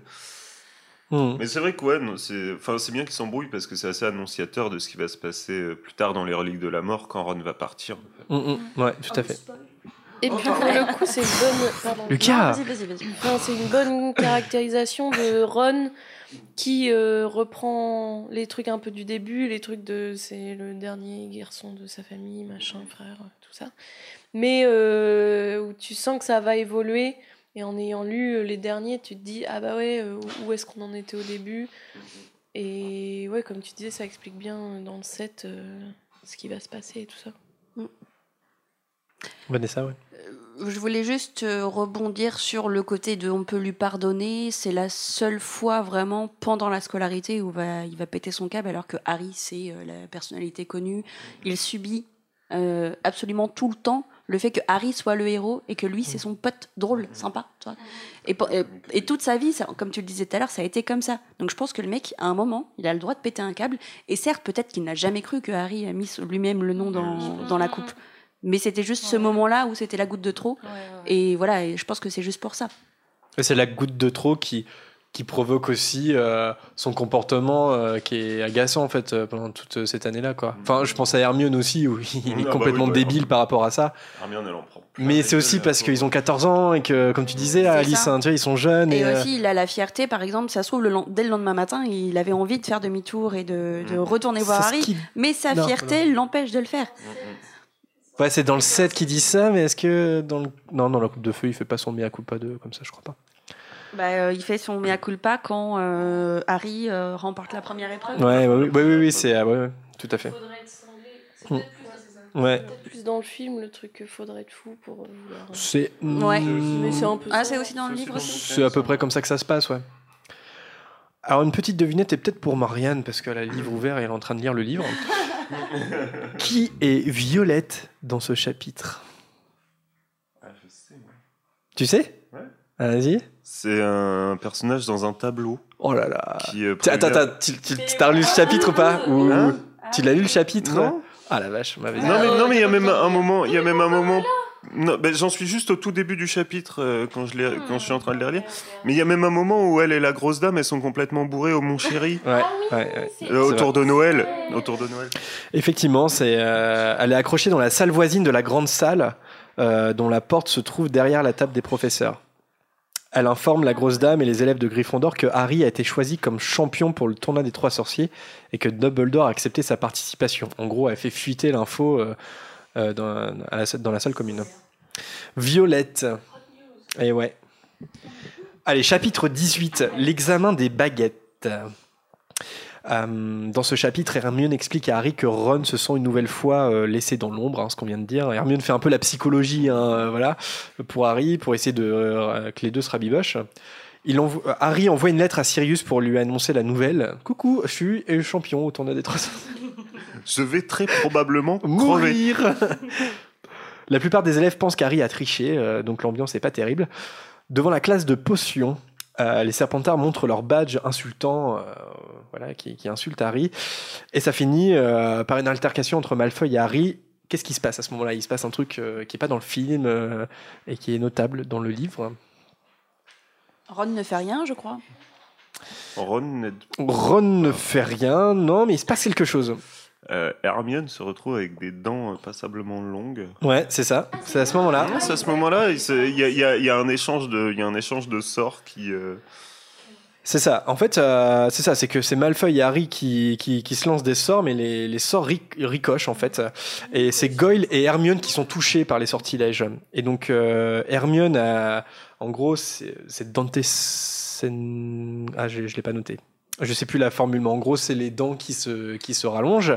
Hmm. Mais c'est vrai que ouais, c'est enfin c'est bien qu'il s'embrouille parce que c'est assez annonciateur de ce qui va se passer euh, plus tard dans les reliques de la mort quand Ron va partir. Hmm, hmm. Ouais, tout à fait. Et puis pour le coup, c'est une bonne. Pardon. Lucas c'est une bonne caractérisation de Ron qui euh, reprend les trucs un peu du début, les trucs de c'est le dernier garçon de sa famille, machin, frère, tout ça. Mais euh, où tu sens que ça va évoluer. Et en ayant lu euh, les derniers, tu te dis ah bah ouais, euh, où est-ce qu'on en était au début? Et ouais, comme tu disais, ça explique bien euh, dans le set euh, ce qui va se passer et tout ça. Vanessa, ouais. Je voulais juste rebondir sur le côté de on peut lui pardonner. C'est la seule fois vraiment pendant la scolarité où va, il va péter son câble alors que Harry, c'est la personnalité connue. Il subit euh, absolument tout le temps le fait que Harry soit le héros et que lui, c'est son pote drôle, sympa. tu vois. Et, pour- et, et toute sa vie, ça- comme tu le disais tout à l'heure, ça a été comme ça. Donc je pense que le mec, à un moment, il a le droit de péter un câble. Et certes, peut-être qu'il n'a jamais cru que Harry a mis lui-même le nom dans, dans la coupe. Mais c'était juste ce moment-là où c'était la goutte de trop. Et voilà, et je pense que c'est juste pour ça. C'est la goutte de trop qui, qui provoque aussi euh, son comportement euh, qui est agaçant en fait euh, pendant toute cette année-là quoi. Enfin, je pense à Hermione aussi où il est Ah bah complètement oui, bah, débile par rapport à ça. Hermione, elle en prend. plein Mais c'est aussi parce qu'ils ont pauvre. 14 ans et que, comme tu disais, Alice, hein, tu vois, ils sont jeunes. Et, Et euh, aussi, il a la fierté, par exemple, ça se trouve, le dès le lendemain matin, il avait envie de faire demi-tour et de, de retourner voir Harry. qui- Mais sa Non, fierté l'empêche de le faire. Ouais, c'est dans le 7 qui dit ça, mais est-ce que dans le... Non, dans la coupe de feu, il fait pas son mea culpa de comme ça, je crois pas. Bah, euh, il fait son mea culpa quand euh, Harry euh, remporte la première épreuve. Ouais, ouais, ouais, ouais, ouais, ouais, c'est ah, ouais, ouais, tout à fait. Mm. Ouais, Peut-être plus dans le film le truc que faudrait être fou pour vouloir. c'est Ouais. Mm, Mais c'est un peu. Ah, c'est aussi dans le livre aussi aussi c'est à peu près comme ça que ça se passe, ouais. Alors une petite devinette est peut-être pour Marianne parce qu'elle a le livre ouvert et elle est en train de lire le livre. qui est Violette dans ce chapitre? Ah, je sais, moi. Tu sais? Ouais. Vas-y. C'est un personnage dans un tableau Oh là là. qui. euh, Attends, attends, tu, tu, tu t'as relu le chapitre ou pas Ou- Hein Tu l'as lu le chapitre Non. Ah la vache, m'avait dit. Non mais non mais il y a même un moment, il y a même un moment. Non, ben, j'en suis juste au tout début du chapitre euh, quand je l'ai- quand je suis en train de les relire. Mais il y a même un moment où elle et la grosse dame, elles sont complètement bourrées au Mont Chéri Ouais, ouais, ouais. euh, autour de Noël, autour de Noël. Effectivement, c'est, euh, elle est accrochée dans la salle voisine de la grande salle, euh, dont la porte se trouve derrière la table des professeurs. Elle informe la grosse dame et les élèves de Gryffondor que Harry a été choisi comme champion pour le tournoi des trois sorciers et que Dumbledore a accepté sa participation. En gros, elle fait fuiter l'info euh, euh, dans, dans la salle commune. Violette. Et ouais. Allez, chapitre 18, l'examen des baguettes. Euh, dans ce chapitre, Hermione explique à Harry que Ron se sent une nouvelle fois euh, laissé dans l'ombre, hein, ce qu'on vient de dire. Hermione fait un peu la psychologie, hein, euh, voilà, pour Harry, pour essayer de euh, que les deux se rabibochent. Il envo- Harry envoie une lettre à Sirius pour lui annoncer la nouvelle. Coucou, je suis champion au tournoi des trois. Je vais très probablement. Mourir La plupart des élèves pensent qu'Harry a triché, donc l'ambiance n'est pas terrible. Devant la classe de potions, euh, les Serpentards montrent leur badge insultant, euh, voilà, qui, qui insulte Harry. Et ça finit euh, par une altercation entre Malfoy et Harry. Qu'est-ce qui se passe à ce moment-là? Il se passe un truc euh, qui n'est pas dans le film euh, et qui est notable dans le livre. Ron ne fait rien, je crois. Ron, Ron ne fait rien, non, mais il se passe quelque chose. Euh, Hermione se retrouve avec des dents passablement longues. Ouais, c'est ça. C'est à ce moment-là. Ah, c'est à ce moment-là, il se- il y a, il y a- il y a un échange de, il y a un échange de sorts qui. euh, C'est ça. En fait, euh, c'est ça. C'est que c'est Malfoy et Harry qui, qui, qui se lancent des sorts, mais les, les sorts ric- ricochent en fait. Et c'est Goyle et Hermione qui sont touchés par les sortilèges. Et donc euh, Hermione, a, en gros, c'est c'est Dante. Sen- Ah, je, je l'ai pas noté. Je sais plus la formule, mais en gros, c'est les dents qui se, qui se rallongent.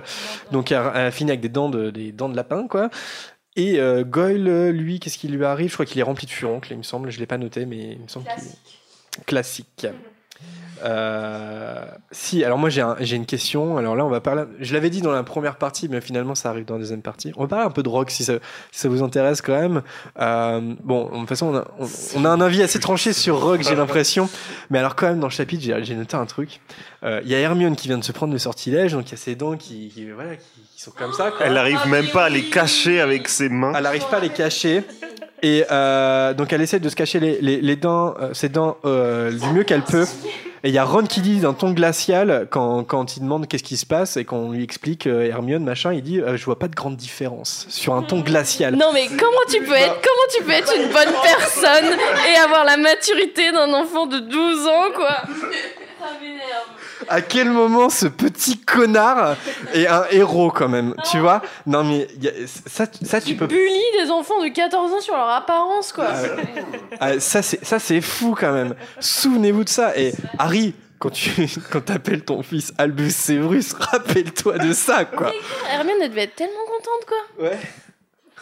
Donc, elle, elle finit avec des dents de, des dents de lapin, quoi. Et euh, Goyle, lui, qu'est-ce qui lui arrive? Je crois qu'il est rempli de furoncles, il me semble. Je l'ai pas noté, mais il me semble qu'il classique. Euh, si, alors moi j'ai un- j'ai une question. Alors là, on va parler. Je l'avais dit dans la première partie, mais finalement ça arrive dans la deuxième partie. On va parler un peu de rock si ça, si ça vous intéresse quand même. Euh, bon, de toute façon, on a, on, on a un avis assez tranché sur rock, j'ai l'impression. Mais alors, quand même, dans le chapitre, j'ai j'ai noté un truc. Euh, Il y a Hermione qui vient de se prendre le sortilège, donc il y a ses dents qui, qui- voilà, qui, qui sont comme ça. quoi. Elle arrive même pas à les cacher avec ses mains. Elle n'arrive pas à les cacher. Et euh, donc elle essaie de se cacher les, les- les dents, euh, ses dents euh, du mieux qu'elle peut. Et il y a Ron qui dit d'un ton glacial quand, quand il demande qu'est-ce qui se passe et qu'on lui explique euh, Hermione machin, il dit euh, je vois pas de grande différence sur un ton glacial. Non mais comment tu peux être comment tu peux être une bonne personne et avoir la maturité d'un enfant de 12 ans quoi? Ça m'énerve. À quel moment ce petit connard est un héros quand même, tu vois? Non mais y a- ça, ça tu peux Bully des enfants de 14 ans sur leur apparence quoi. Ah, ça, c'est, ça, c'est fou quand même. Souvenez-vous de ça. Et Harry, quand tu quand t'appelles ton fils Albus Severus, rappelle-toi de ça, quoi. Hermione elle devait être tellement contente quoi. Ouais.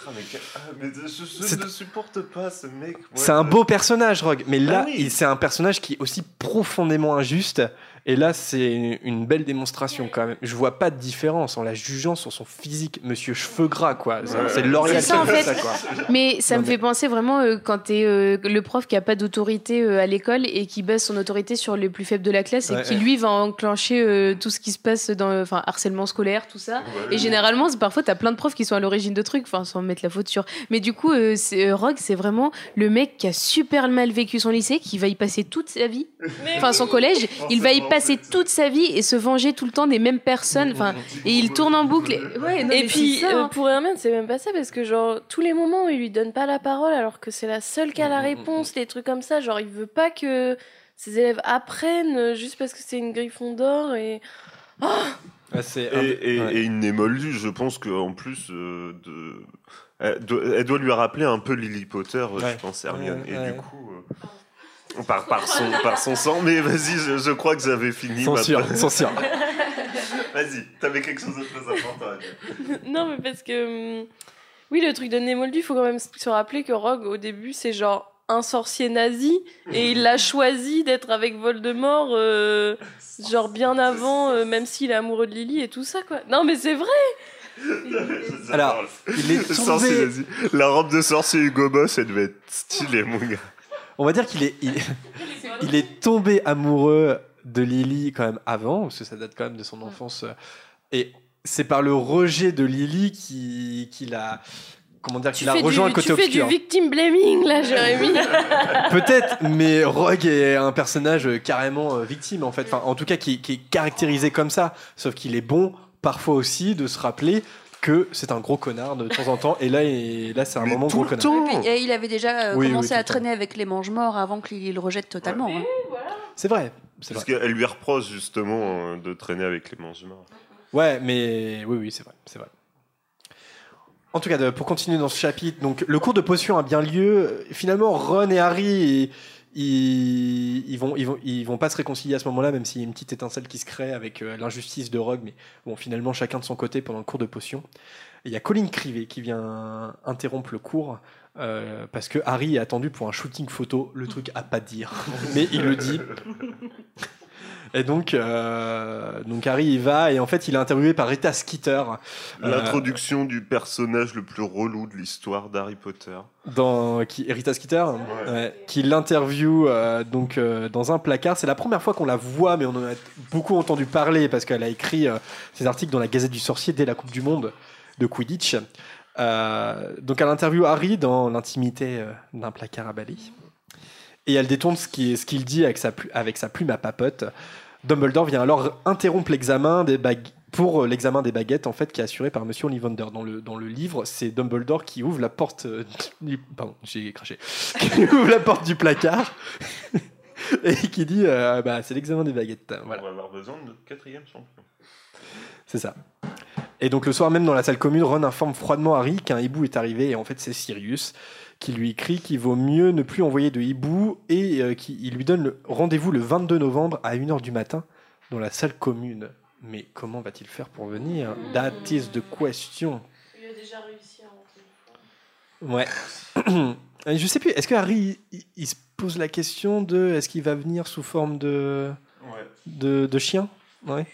Ah, mais, que- ah, mais je, ne supporte pas ce mec. C'est un beau personnage, Rogue. Mais là, Ah oui. c'est un personnage qui est aussi profondément injuste Et là, c'est une belle démonstration quand même. Je vois pas de différence en la jugeant sur son physique, monsieur cheveux gras, quoi. C'est- L'Oréal qui en fait ça, quoi. Mais ça Non, me mais- fait penser vraiment euh, quand t'es euh, le prof qui a pas d'autorité euh, à l'école et qui base son autorité sur les plus faibles de la classe Ouais, et qui ouais. lui va enclencher euh, tout ce qui se passe dans enfin harcèlement scolaire tout ça et généralement c'est- parfois t'as plein de profs qui sont à l'origine de trucs enfin sans mettre la faute sur mais du coup euh, c'est euh, Rogue c'est vraiment le mec qui a super mal vécu son lycée qui va y passer toute sa vie enfin son collège il va y passer toute sa vie et se venger tout le temps des mêmes personnes enfin et il tourne en boucle et, ouais, non, Et mais puis, c'est ça, euh, hein. pour Hermione, c'est même pas ça, parce que, genre, tous les moments où il lui donne pas la parole, alors que c'est la seule qui a la réponse, les trucs comme ça, genre, il veut pas que ses élèves apprennent euh, juste parce que c'est une griffon d'or et. C'est un- Et, et, ouais. et une Némoldu, je pense qu'en plus euh, de. Elle doit, elle doit lui rappeler un peu Lily Potter, Ouais. je pense, Hermione. Ouais, et ouais. du coup. euh, par, par, son, par son sang, mais vas-y, je, je crois que j'avais fini. Censure, censure. Vas-y, t'avais quelque chose de très important à dire. non, mais parce que. hum, Oui, le truc de Némoldu, il faut quand même se rappeler que Rogue, au début, c'est genre un sorcier nazi, et il a choisi d'être avec Voldemort, euh, genre bien avant, euh, même s'il est amoureux de Lily et tout ça, quoi. Non, mais c'est vrai! Alors, il est tombé. La robe de sorcier Hugo Boss, elle devait être stylée, mon gars. On va dire qu'il est, il, il est tombé amoureux de Lily quand même avant, parce que ça date quand même de son enfance. euh, Et c'est par le rejet de Lily qui- qu'il a, comment dire, qu'il a rejoint du, côté tu fais du victim blaming, là, Jérémy! Peut-être, mais Rogue est un personnage carrément euh, victime en fait. Enfin, en tout cas, qui, qui est caractérisé comme ça. Sauf qu'il est bon parfois aussi de se rappeler que c'est un gros connard de temps en temps. Et là, et là c'est un Mais moment tout gros le connard. temps. Et puis, et il avait déjà euh, Oui, commencé à traîner avec les mange-morts avant qu'il le rejette totalement. hein. C'est vrai. C'est Parce vrai. qu'elle lui reproche justement euh, de traîner avec les mange-morts. Ouais, mais oui, oui, c'est vrai, c'est vrai. En tout cas, pour continuer dans ce chapitre, donc le cours de potion a bien lieu. Finalement, Ron et Harry, ils, ils vont, ils vont, ils vont pas se réconcilier à ce moment-là, même s'il y a une petite étincelle qui se crée avec euh, l'injustice de Rogue. Mais bon, finalement, chacun de son côté pendant le cours de potion. Il y a Colin Crivet qui vient interrompre le cours. euh, parce que Harry est attendu pour un shooting photo, le truc à pas dire, mais il le dit. Et donc, euh, donc Harry y va et en fait il est interviewé par Rita Skeeter Euh, L'introduction du personnage le plus relou de l'histoire d'Harry Potter. dans qui Rita Skeeter ouais, qui l'interview euh, donc dans un placard. C'est la première fois qu'on la voit, mais on en a beaucoup entendu parler parce qu'elle a écrit ses articles dans la Gazette du Sorcier dès la Coupe du Monde de Quidditch. Donc elle interviewe Harry dans l'intimité d'un placard à balai. Et elle détourne ce qui- ce qu'il dit avec sa, plu- avec sa plume à papote. Dumbledore vient alors interrompre l'examen des bagues pour euh, l'examen des baguettes en fait qui est assuré par Monsieur Ollivander. Dans le dans le livre c'est Dumbledore qui ouvre la porte euh, du pardon j'ai craché. Qui ouvre la porte du placard et qui dit euh, bah c'est l'examen des baguettes. Voilà. On va avoir besoin de quatrième champion. c'est ça. Et donc le soir même dans la salle commune, Ron informe froidement Harry qu'un hibou est arrivé et en fait c'est Sirius qui lui écrit qu'il vaut mieux ne plus envoyer de hibou et euh, qui il lui donne le rendez-vous le 22 novembre à 1h du matin dans la salle commune. Mais comment va-t-il faire pour venir? That is the question. Il a déjà réussi à rentrer. Ouais. Je sais plus, est-ce que Harry il, il se pose la question de est-ce qu'il va venir sous forme de, Ouais. de, de chien? Ouais.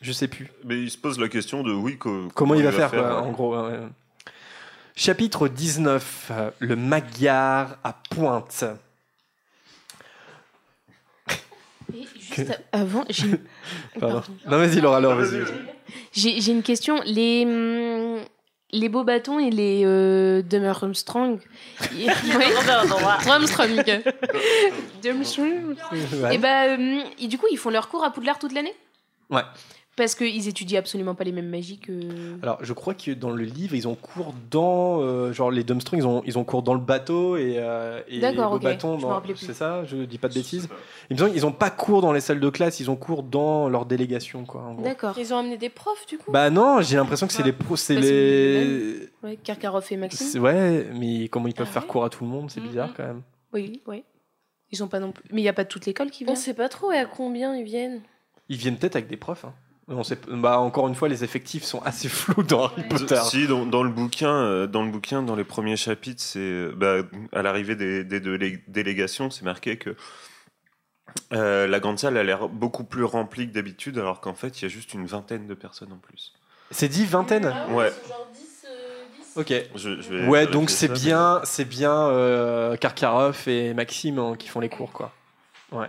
Je sais plus. Mais il se pose la question de oui, co- Comment, il va faire, quoi, ouais. en gros. ouais. Chapitre 19, euh, le Magyar à pointe. Et juste avant, j'ai une... Pardon. Pardon. Non, vas-y, Laura, alors, Ah, vas-y. J'ai j'ai une question. Les, hum, les beaux bâtons et les euh, Dummer Armstrong. Oui. Armstrong. Armstrong. Ouais. Et bah, hum, et du coup, ils font leur cours à Poudlard toute l'année? Ouais. Parce qu'ils étudient absolument pas les mêmes magies que. Alors, je crois que dans le livre, ils ont cours dans. euh, genre, les Dumbstrings, ils ont, ils ont cours dans le bateau et, euh, et D'accord, ok. Je me dans. rappelais plus. C'est ça Je dis pas de bêtises. Il me semble qu'ils ont pas cours dans les salles de classe, ils ont cours dans leur délégation, quoi. en gros. D'accord. Ils ont amené des profs, du coup? Bah non, j'ai l'impression que c'est les pros, c'est Bah, les. Ouais, Karkaroff et c'est- Maxime. Ouais, mais comment ils peuvent Ah faire ouais cours à tout le monde, c'est Mhm. bizarre quand même. Oui, oui. Ils sont pas non plus. Mais il y a pas toute l'école qui On vient? sait pas trop à combien ils viennent. Ils viennent peut-être avec des profs. Hein. On sait, bah, encore une fois, les effectifs sont assez flous dans Harry Potter. Si, dans, dans le bouquin, euh, dans le bouquin, dans les premiers chapitres, c'est euh, bah, à l'arrivée des, des deux lé- délégations, c'est marqué que Euh, la grande salle a l'air beaucoup plus remplie que d'habitude, alors qu'en fait, il y a juste une vingtaine de personnes en plus. C'est dit vingtaine? Ouais. Ok. Je, je vais Ouais, vérifier donc c'est bien, c'est bien euh, Karkaroff et Maxime hein, qui font les cours, quoi. Ouais.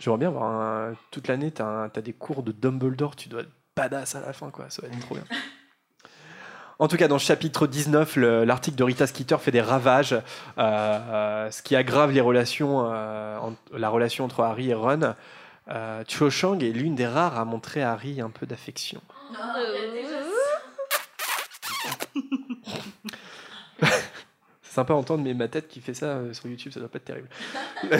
J'aimerais bien voir un- toute l'année, t'as un- t'as des cours de Dumbledore, tu dois être badass à la fin, quoi. Ça va être trop bien. En tout cas, dans le chapitre 19, le- l'article de Rita Skeeter fait des ravages, euh, euh, ce qui aggrave les relations, euh, en- la relation entre Harry et Ron. Cho Chang est l'une des rares à montrer à Harry un peu d'affection. C'est sympa à entendre, mais ma tête qui fait ça sur YouTube, ça doit pas être terrible.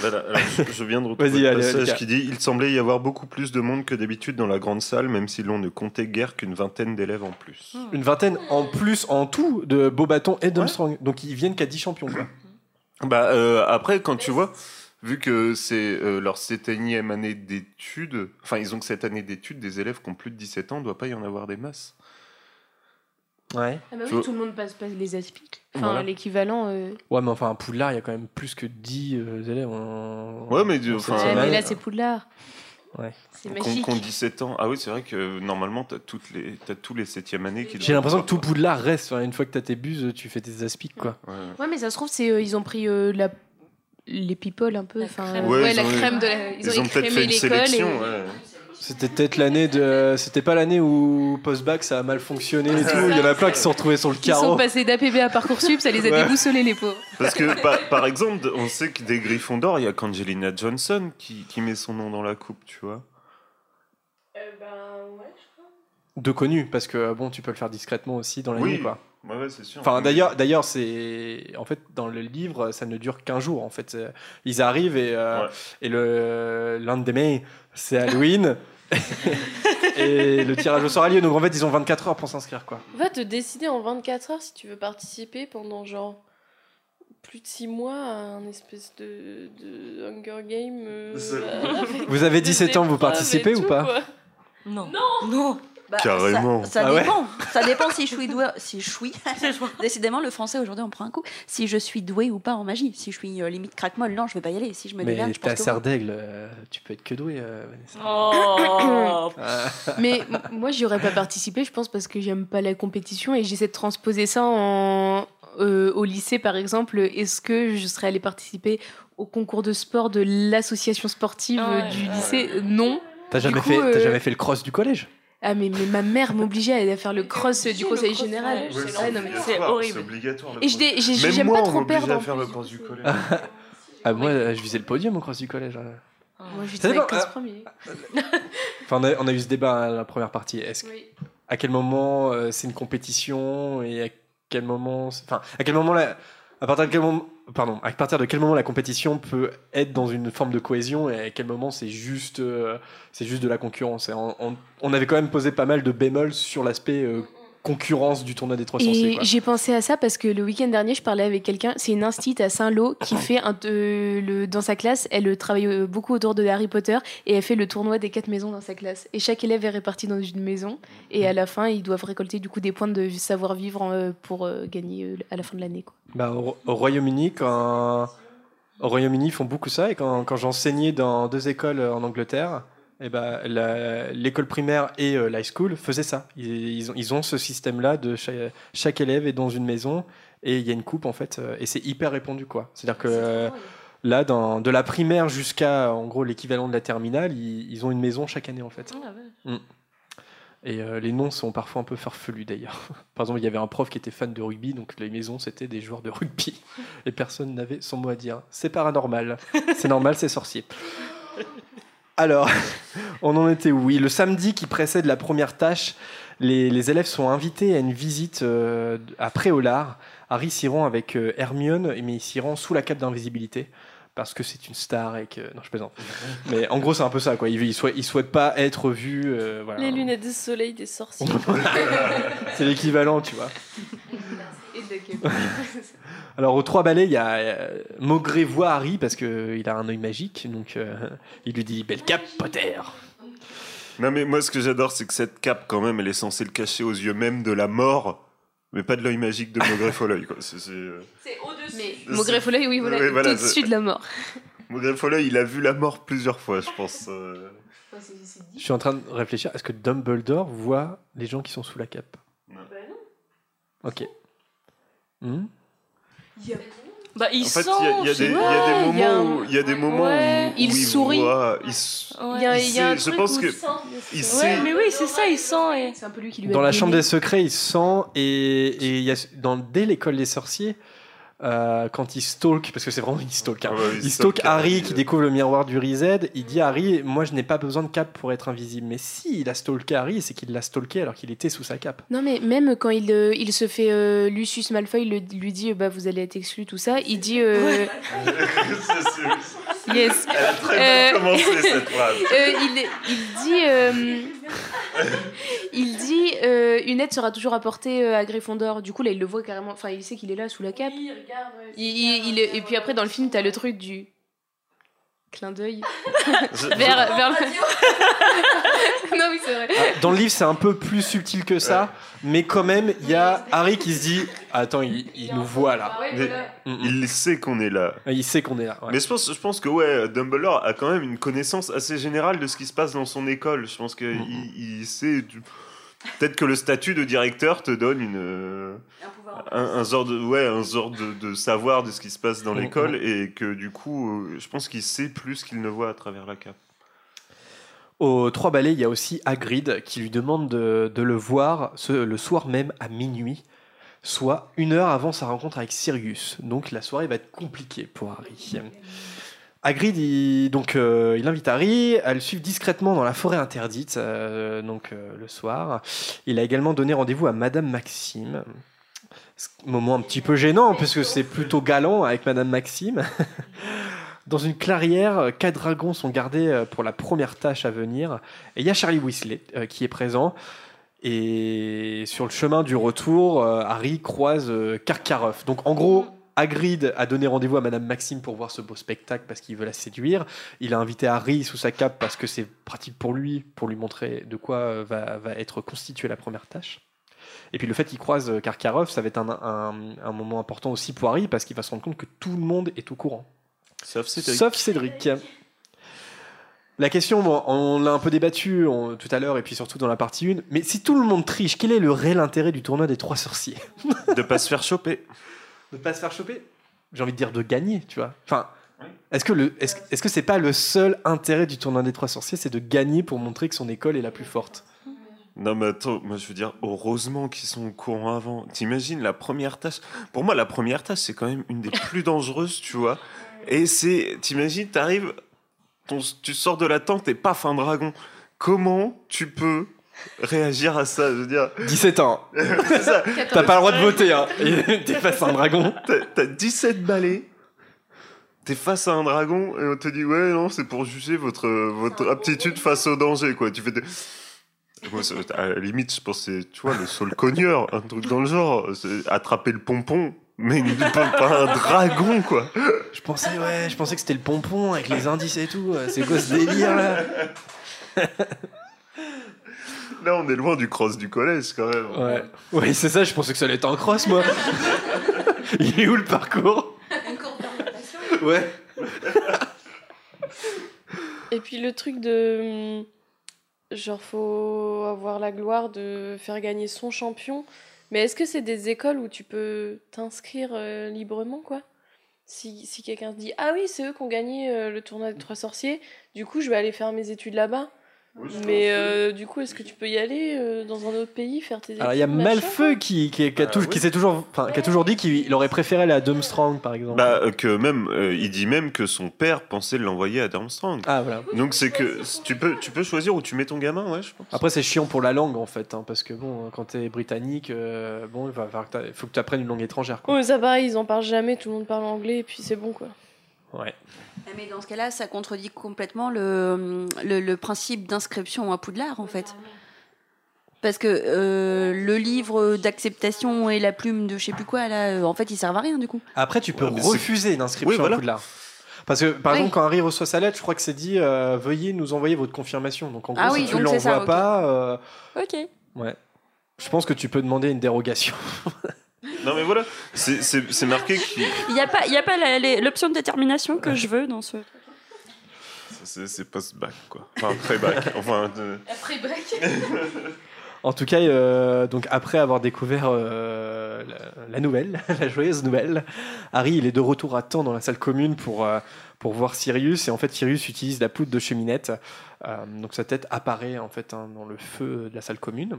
Voilà, alors, je, viens de retrouver le allez, passage Lucas. qui dit Il semblait y avoir beaucoup plus de monde que d'habitude dans la grande salle, même si l'on ne comptait guère qu'une vingtaine d'élèves en plus. Une vingtaine en plus, en tout, de Beaubaton et d'Armstrong. Donc ils viennent qu'à 10 champions, quoi. Bah, euh, après, quand tu vois, vu que c'est euh, leur septième année d'études, enfin, ils ont que cette année d'études, des élèves qui ont plus de 17 ans, doit pas y en avoir des masses. Ouais. Ah bah oui, tout le monde passe pas les aspics. Enfin, Voilà. l'équivalent. euh, Ouais, mais enfin, à Poudlard, il y a quand même plus que 10 euh, élèves. en- Ouais, mais en enfin, ouais, mais là, c'est Poudlard. Ouais. C'est magique. qu'on 17 ans. Ah oui, c'est vrai que normalement, t'as toutes les, t'as tous les septièmes années qui. J'ai l'impression que tout Poudlard reste. Enfin, une fois que t'as tes buses, tu fais tes aspics, quoi. Ouais. Ouais, mais ça se trouve, c'est euh, ils ont pris euh, la les people un peu. La Enfin, crème. Ouais, ouais, ils la ont- crème de la. Ils ont peut-être écrémé fait une sélection. et- ouais. C'était peut-être l'année de. C'était pas l'année où post-bac ça a mal fonctionné et tout. Il y en a plein qui se sont retrouvés sur le Ils sont carreau. passés d'APB à Parcoursup, ça les a Ouais. déboussolés, les pauvres. Parce que, par, par exemple, on sait que des Griffons d'or, il y a qu'Angelina Johnson qui, qui met son nom dans la coupe, tu vois. De connus, parce que bon, tu peux le faire discrètement aussi dans la Oui. nuit, quoi. Ouais, ouais, c'est sûr. Enfin, d'ailleurs, d'ailleurs, c'est en fait dans le livre, ça ne dure qu'un jour. En fait, C'est- ils arrivent et euh, Ouais. et le lendemain, c'est Halloween. et le tirage au sort a lieu. Donc en fait, ils ont 24 heures pour s'inscrire, quoi. Va te décider en 24 heures si tu veux participer pendant genre plus de 6 mois à un espèce de, de Hunger Game. euh, Vous avez des 17 ans, vous participez ou tout, pas quoi. Non. Non. Non. Bah, Carrément. Ça, ça Ah ouais dépend. Ça dépend si je suis doué. Si je suis. Décidément, le français aujourd'hui, on prend un coup. Si je suis doué ou pas en magie. Si je suis euh, limite craque-molle, non, je vais pas y aller. Si je me Mais démerde, je pense que d'aigle, euh, tu peux être que doué, euh, Vanessa. Oh. Ah. Mais moi, j'y aurais pas participé, je pense, parce que j'aime pas la compétition et j'essaie de transposer ça en, euh, au lycée, par exemple. Est-ce que je serais allée participer au concours de sport de l'association sportive Ah ouais, du ouais. lycée? Non. T'as jamais, coup, fait, t'as euh, jamais fait le cross du collège? Ah, mais, mais ma mère m'obligeait à aller à faire le cross du le conseil cross, général. ouais, Ouais, c'est non, mais c'est horrible. C'est obligatoire. le Et j'aime moi, pas on trop perdre. à faire le cross du collège. ah, Moi, euh, je visais le podium au cross du collège. hein. Moi, j'étais avec dépend, 15 ah. premiers. Enfin, on a, on a eu ce débat à la première partie. Est-ce Oui. à quel moment euh, c'est une compétition et à quel moment c'est- enfin à quel moment la, à partir de quel moment pardon à partir de quel moment la compétition peut être dans une forme de cohésion et à quel moment c'est juste euh, juste de la concurrence? On avait quand même posé pas mal de bémols sur l'aspect euh, concurrence du tournoi des 300 Et quoi. j'ai pensé à ça parce que le week-end dernier, je parlais avec quelqu'un. C'est une instite à Saint-Lô qui fait un, de- le, dans sa classe. Elle travaille euh, beaucoup autour de Harry Potter et elle fait le tournoi des quatre maisons dans sa classe. Et chaque élève est réparti dans une maison. Et à la fin, ils doivent récolter du coup des points de savoir-vivre euh, pour euh, gagner euh, à la fin de l'année. Bah, au, au Royaume-Uni quand au Royaume-Uni ils font beaucoup ça et quand, quand j'enseignais dans deux écoles en Angleterre et ben la- l'école primaire et euh, l'high school faisaient ça. Ils, ils ont, ils ont ce système-là de chaque, chaque élève est dans une maison et il y a une coupe en fait euh, et c'est hyper répandu quoi. C'est-à-dire que là, dans, de la primaire jusqu'à en gros l'équivalent de la terminale, ils, ils ont une maison chaque année en fait. Ah ouais. Et euh, les noms sont parfois un peu farfelus d'ailleurs. Par exemple, il y avait un prof qui était fan de rugby, donc les maisons c'était des joueurs de rugby. Et personne n'avait son mot à dire. C'est paranormal. C'est normal, c'est sorcier. Alors, on en était où? Oui, le samedi qui précède la première tâche, les, élèves sont invités à une visite euh, à Préolard. Harry s'y avec euh, Hermione, mais il s'y rend sous la cape d'invisibilité. Parce que c'est une star et que. Non, je plaisante. Mais en gros, c'est un peu ça, quoi. Il, il, souhaite, il souhaite pas être vu. euh, voilà. Les lunettes de soleil des sorciers. C'est l'équivalent, tu vois. Alors, aux trois balais, il y a euh, Maugret voit Harry parce qu'il a un œil magique. Donc, euh, il lui dit Belle cape, Potter Non, mais moi, ce que j'adore, c'est que cette cape, quand même, elle est censée le cacher aux yeux même de la mort, mais pas de l'œil magique de Maugret Folleuil, quoi. C'est, c'est, euh, C'est- Foley, oui, voilà, Oui, voilà, tout au-dessus de la mort. Maugret Follet, il a vu la mort plusieurs fois, je pense. euh. Je suis en train de réfléchir. Est-ce que Dumbledore voit les gens qui sont sous la cape? Non. Ok. Hmm? Bah, il y a- il y, a je sais des- il y a des moments où il y a des moments Ouais, où, il sourit. voit- il s- Ouais. Il y a, il y a un Il sait- je pense où que- il Ouais, sait. mais oui, c'est ça, il sent. Et... C'est un peu lui qui lui a Dans la chambre des secrets, il sent et, et il y a, dans, dès l'école des sorciers, euh, quand il stalk, parce que c'est vraiment il stalk, hein, Ah ouais, il stalk Harry qui euh, découvre le miroir du Reset. Il dit à Harry, moi je n'ai pas besoin de cape pour être invisible. Mais si il a stalké Harry, c'est qu'il l'a stalké alors qu'il était sous sa cape. Non mais même quand il, euh, il se fait euh, Lucius Malfoy le- lui dit euh, bah vous allez être exclu tout ça, il dit euh, yes. Elle a très bien Euh, commencé cette phrase. Euh, il, il dit euh, il dit euh, une aide sera toujours apportée à Gryffondor. Du coup là il le voit carrément, enfin il sait qu'il est là sous la cape. Oui, regarde, ouais, Il- il- il- et puis après dans le film t'as le truc du clin d'œil Je- vers vers le... non oui c'est vrai. Ah, Dans le livre, c'est un peu plus subtil que ça, mais quand même, il y a Harry qui se dit, attends, il, il nous voit là. Mais Mm, mm. il sait qu'on est là. Il sait qu'on est là. ouais. Mais je pense, je pense que ouais, Dumbledore a quand même une connaissance assez générale de ce qui se passe dans son école. Je pense qu'il il, il sait. du- Peut-être que le statut de directeur te donne une, euh, un, un genre de, ouais, un genre de, de savoir de ce qui se passe dans Mhm. l'école et que du coup, euh, je pense qu'il sait plus qu'il ne voit à travers la cape. Aux trois balais, il y a aussi Hagrid qui lui demande de, de le voir ce- le soir même à minuit, soit une heure avant sa rencontre avec Sirius. Donc la soirée va être compliquée pour Harry. Hagrid, il, donc, euh, il invite Harry à le suivre discrètement dans la forêt interdite, euh, donc euh, le soir. Il a également donné rendez-vous à Madame Maxime. Moment un petit peu gênant, puisque c'est plutôt galant avec Madame Maxime. Dans une clairière, quatre dragons sont gardés pour la première tâche à venir. Et il y a Charlie Weasley qui est présent. Et sur le chemin du retour, Harry croise Karkaroff. Donc en gros, Hagrid a donné rendez-vous à Madame Maxime pour voir ce beau spectacle parce qu'il veut la séduire. Il a invité Harry sous sa cape parce que c'est pratique pour lui, pour lui montrer de quoi euh, va, va être constituée la première tâche. Et puis le fait qu'il croise euh, Karkaroff, ça va être un, un- un moment important aussi pour Harry parce qu'il va se rendre compte que tout le monde est au courant. Sauf Cédric. Sauf Cédric. La question, bon, on l'a un peu débattu on- tout à l'heure et puis surtout dans la partie 1, mais si tout le monde triche, quel est le réel intérêt du tournoi des trois sorciers? De pas se faire choper. De pas se faire choper J'ai envie de dire de gagner, tu vois. Enfin, est-ce que le, est-ce, est-ce que c'est pas le seul intérêt du tournoi des trois sorciers, c'est de gagner pour montrer que son école est la plus forte? Non mais attends, moi je veux dire, heureusement qu'ils sont au courant avant. T'imagines la première tâche? Pour moi, la première tâche, c'est quand même une des plus dangereuses, tu vois. Et c'est, t'imagines, t'arrives, ton- tu sors de la tente et paf, un dragon. Comment tu peux réagir à ça Je veux dire, 17 ans, c'est ça. t'as pas le droit de voter, hein. T'es face à un dragon. T'as- T'as 17 balais. T'es face à un dragon et on te dit ouais non c'est pour juger votre votre aptitude face au danger quoi. Tu fais des... Moi, à la limite je pensais tu vois le sol cogneur un truc dans le genre attraper le pompon mais pas, pas un dragon quoi. Je pensais, ouais, je pensais que c'était le pompon avec les indices et tout. C'est quoi ce délire là? Là on est loin du cross du collège quand même. Ouais, ouais c'est ça, je pensais que ça allait être en cross, moi. Il est où le parcours Ouais. Et puis le truc de. hum, Genre, faut avoir la gloire de faire gagner son champion. Mais est-ce que c'est des écoles où tu peux t'inscrire euh, librement, quoi? Si, si quelqu'un se dit Ah oui, c'est eux qui ont gagné euh, le tournoi des trois sorciers, du coup, je vais aller faire mes études là-bas. Mais euh, du coup, est-ce que tu peux y aller euh, dans un autre pays, faire tes études Alors il y a Malfeu qui, qui, qui a, oui. qui s'est toujours, enfin, qui a toujours dit qu'il aurait préféré aller à Dumstrang, par exemple. Bah euh, que même euh, il dit même que son père pensait l'envoyer à Darmstrang. ah voilà. Donc c'est que tu peux tu peux choisir où tu mets ton gamin ouais je pense. Après c'est chiant pour la langue en fait, hein, parce que bon, quand t'es britannique, euh, bon, il va falloir que t'a- faut que tu apprennes une langue étrangère. Quoi. Ouais, ça pareil, ils en parlent jamais, tout le monde parle anglais, et puis c'est bon, quoi. Ouais. Ah, Mais dans ce cas-là, ça contredit complètement le, le, le principe d'inscription à Poudlard, en fait. Parce que euh, le livre d'acceptation et la plume de je sais plus quoi, là, euh, en fait, ils servent à rien, du coup. Après tu peux Ouais, refuser une inscription Oui, voilà. à Poudlard. Parce que par Oui. exemple quand Harry reçoit sa lettre, je crois que c'est dit euh, veuillez nous envoyer votre confirmation. Donc en gros Ah si tu donc l'envoies pas, euh, Ok. ouais. Je pense que tu peux demander une dérogation. Non mais voilà c'est c'est c'est marqué qu'il Il n'y a pas, il y a pas l'option de détermination que je veux dans ce. C'est post-bac, quoi. Enfin, pré-bac. enfin, de- Après break. En tout cas, euh, donc après avoir découvert euh, la, la nouvelle, la joyeuse nouvelle, Harry il est de retour à temps dans la salle commune pour, euh, pour voir Sirius et en fait Sirius utilise la poudre de cheminette, Euh, donc sa tête apparaît en fait hein, dans le feu de la salle commune.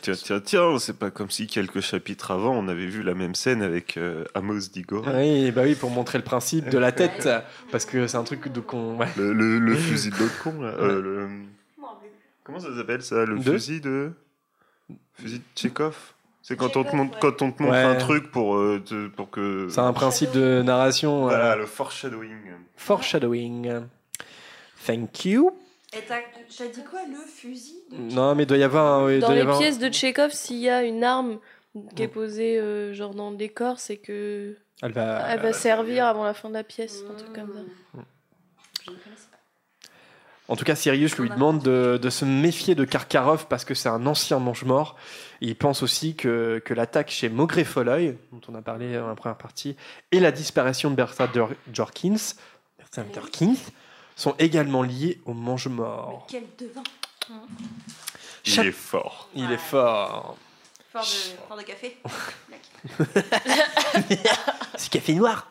Tiens, tiens, tiens, c'est pas comme si quelques chapitres avant, on avait vu la même scène avec euh, Amos Digor. Oui, bah oui, pour montrer le principe de la tête, parce que c'est un truc de ouais. Le, le- le fusil de l'autre con, là. Euh, le- Comment ça s'appelle, ça Le De fusil de... Fusil de Tchekhov C'est quand, on te montre- quand on te montre Ouais. un truc pour, euh, te- pour que... C'est un principe de narration. Voilà, euh, le foreshadowing. foreshadowing. Thank you. Et t'as t'as dit quoi, le fusil Non, mais il doit y avoir. un- Dans les avoir pièces de Tchekhov, s'il y a une arme qui est posée euh, genre dans le décor, c'est que Elle va. elle va servir avant la fin de la pièce, un truc comme ça. En tout cas, Sirius lui demande de, de se méfier de Karkarov parce que c'est un ancien mange-mort. Il pense aussi que, que l'attaque chez Folloy, dont on a parlé dans la première partie, et la disparition de Bertha Dor- Jorkins, Bertha Jorkins sont également liés au mange-mort. Quel devin Il est fort. Il est fort. Fort de, fort de café C'est café noir.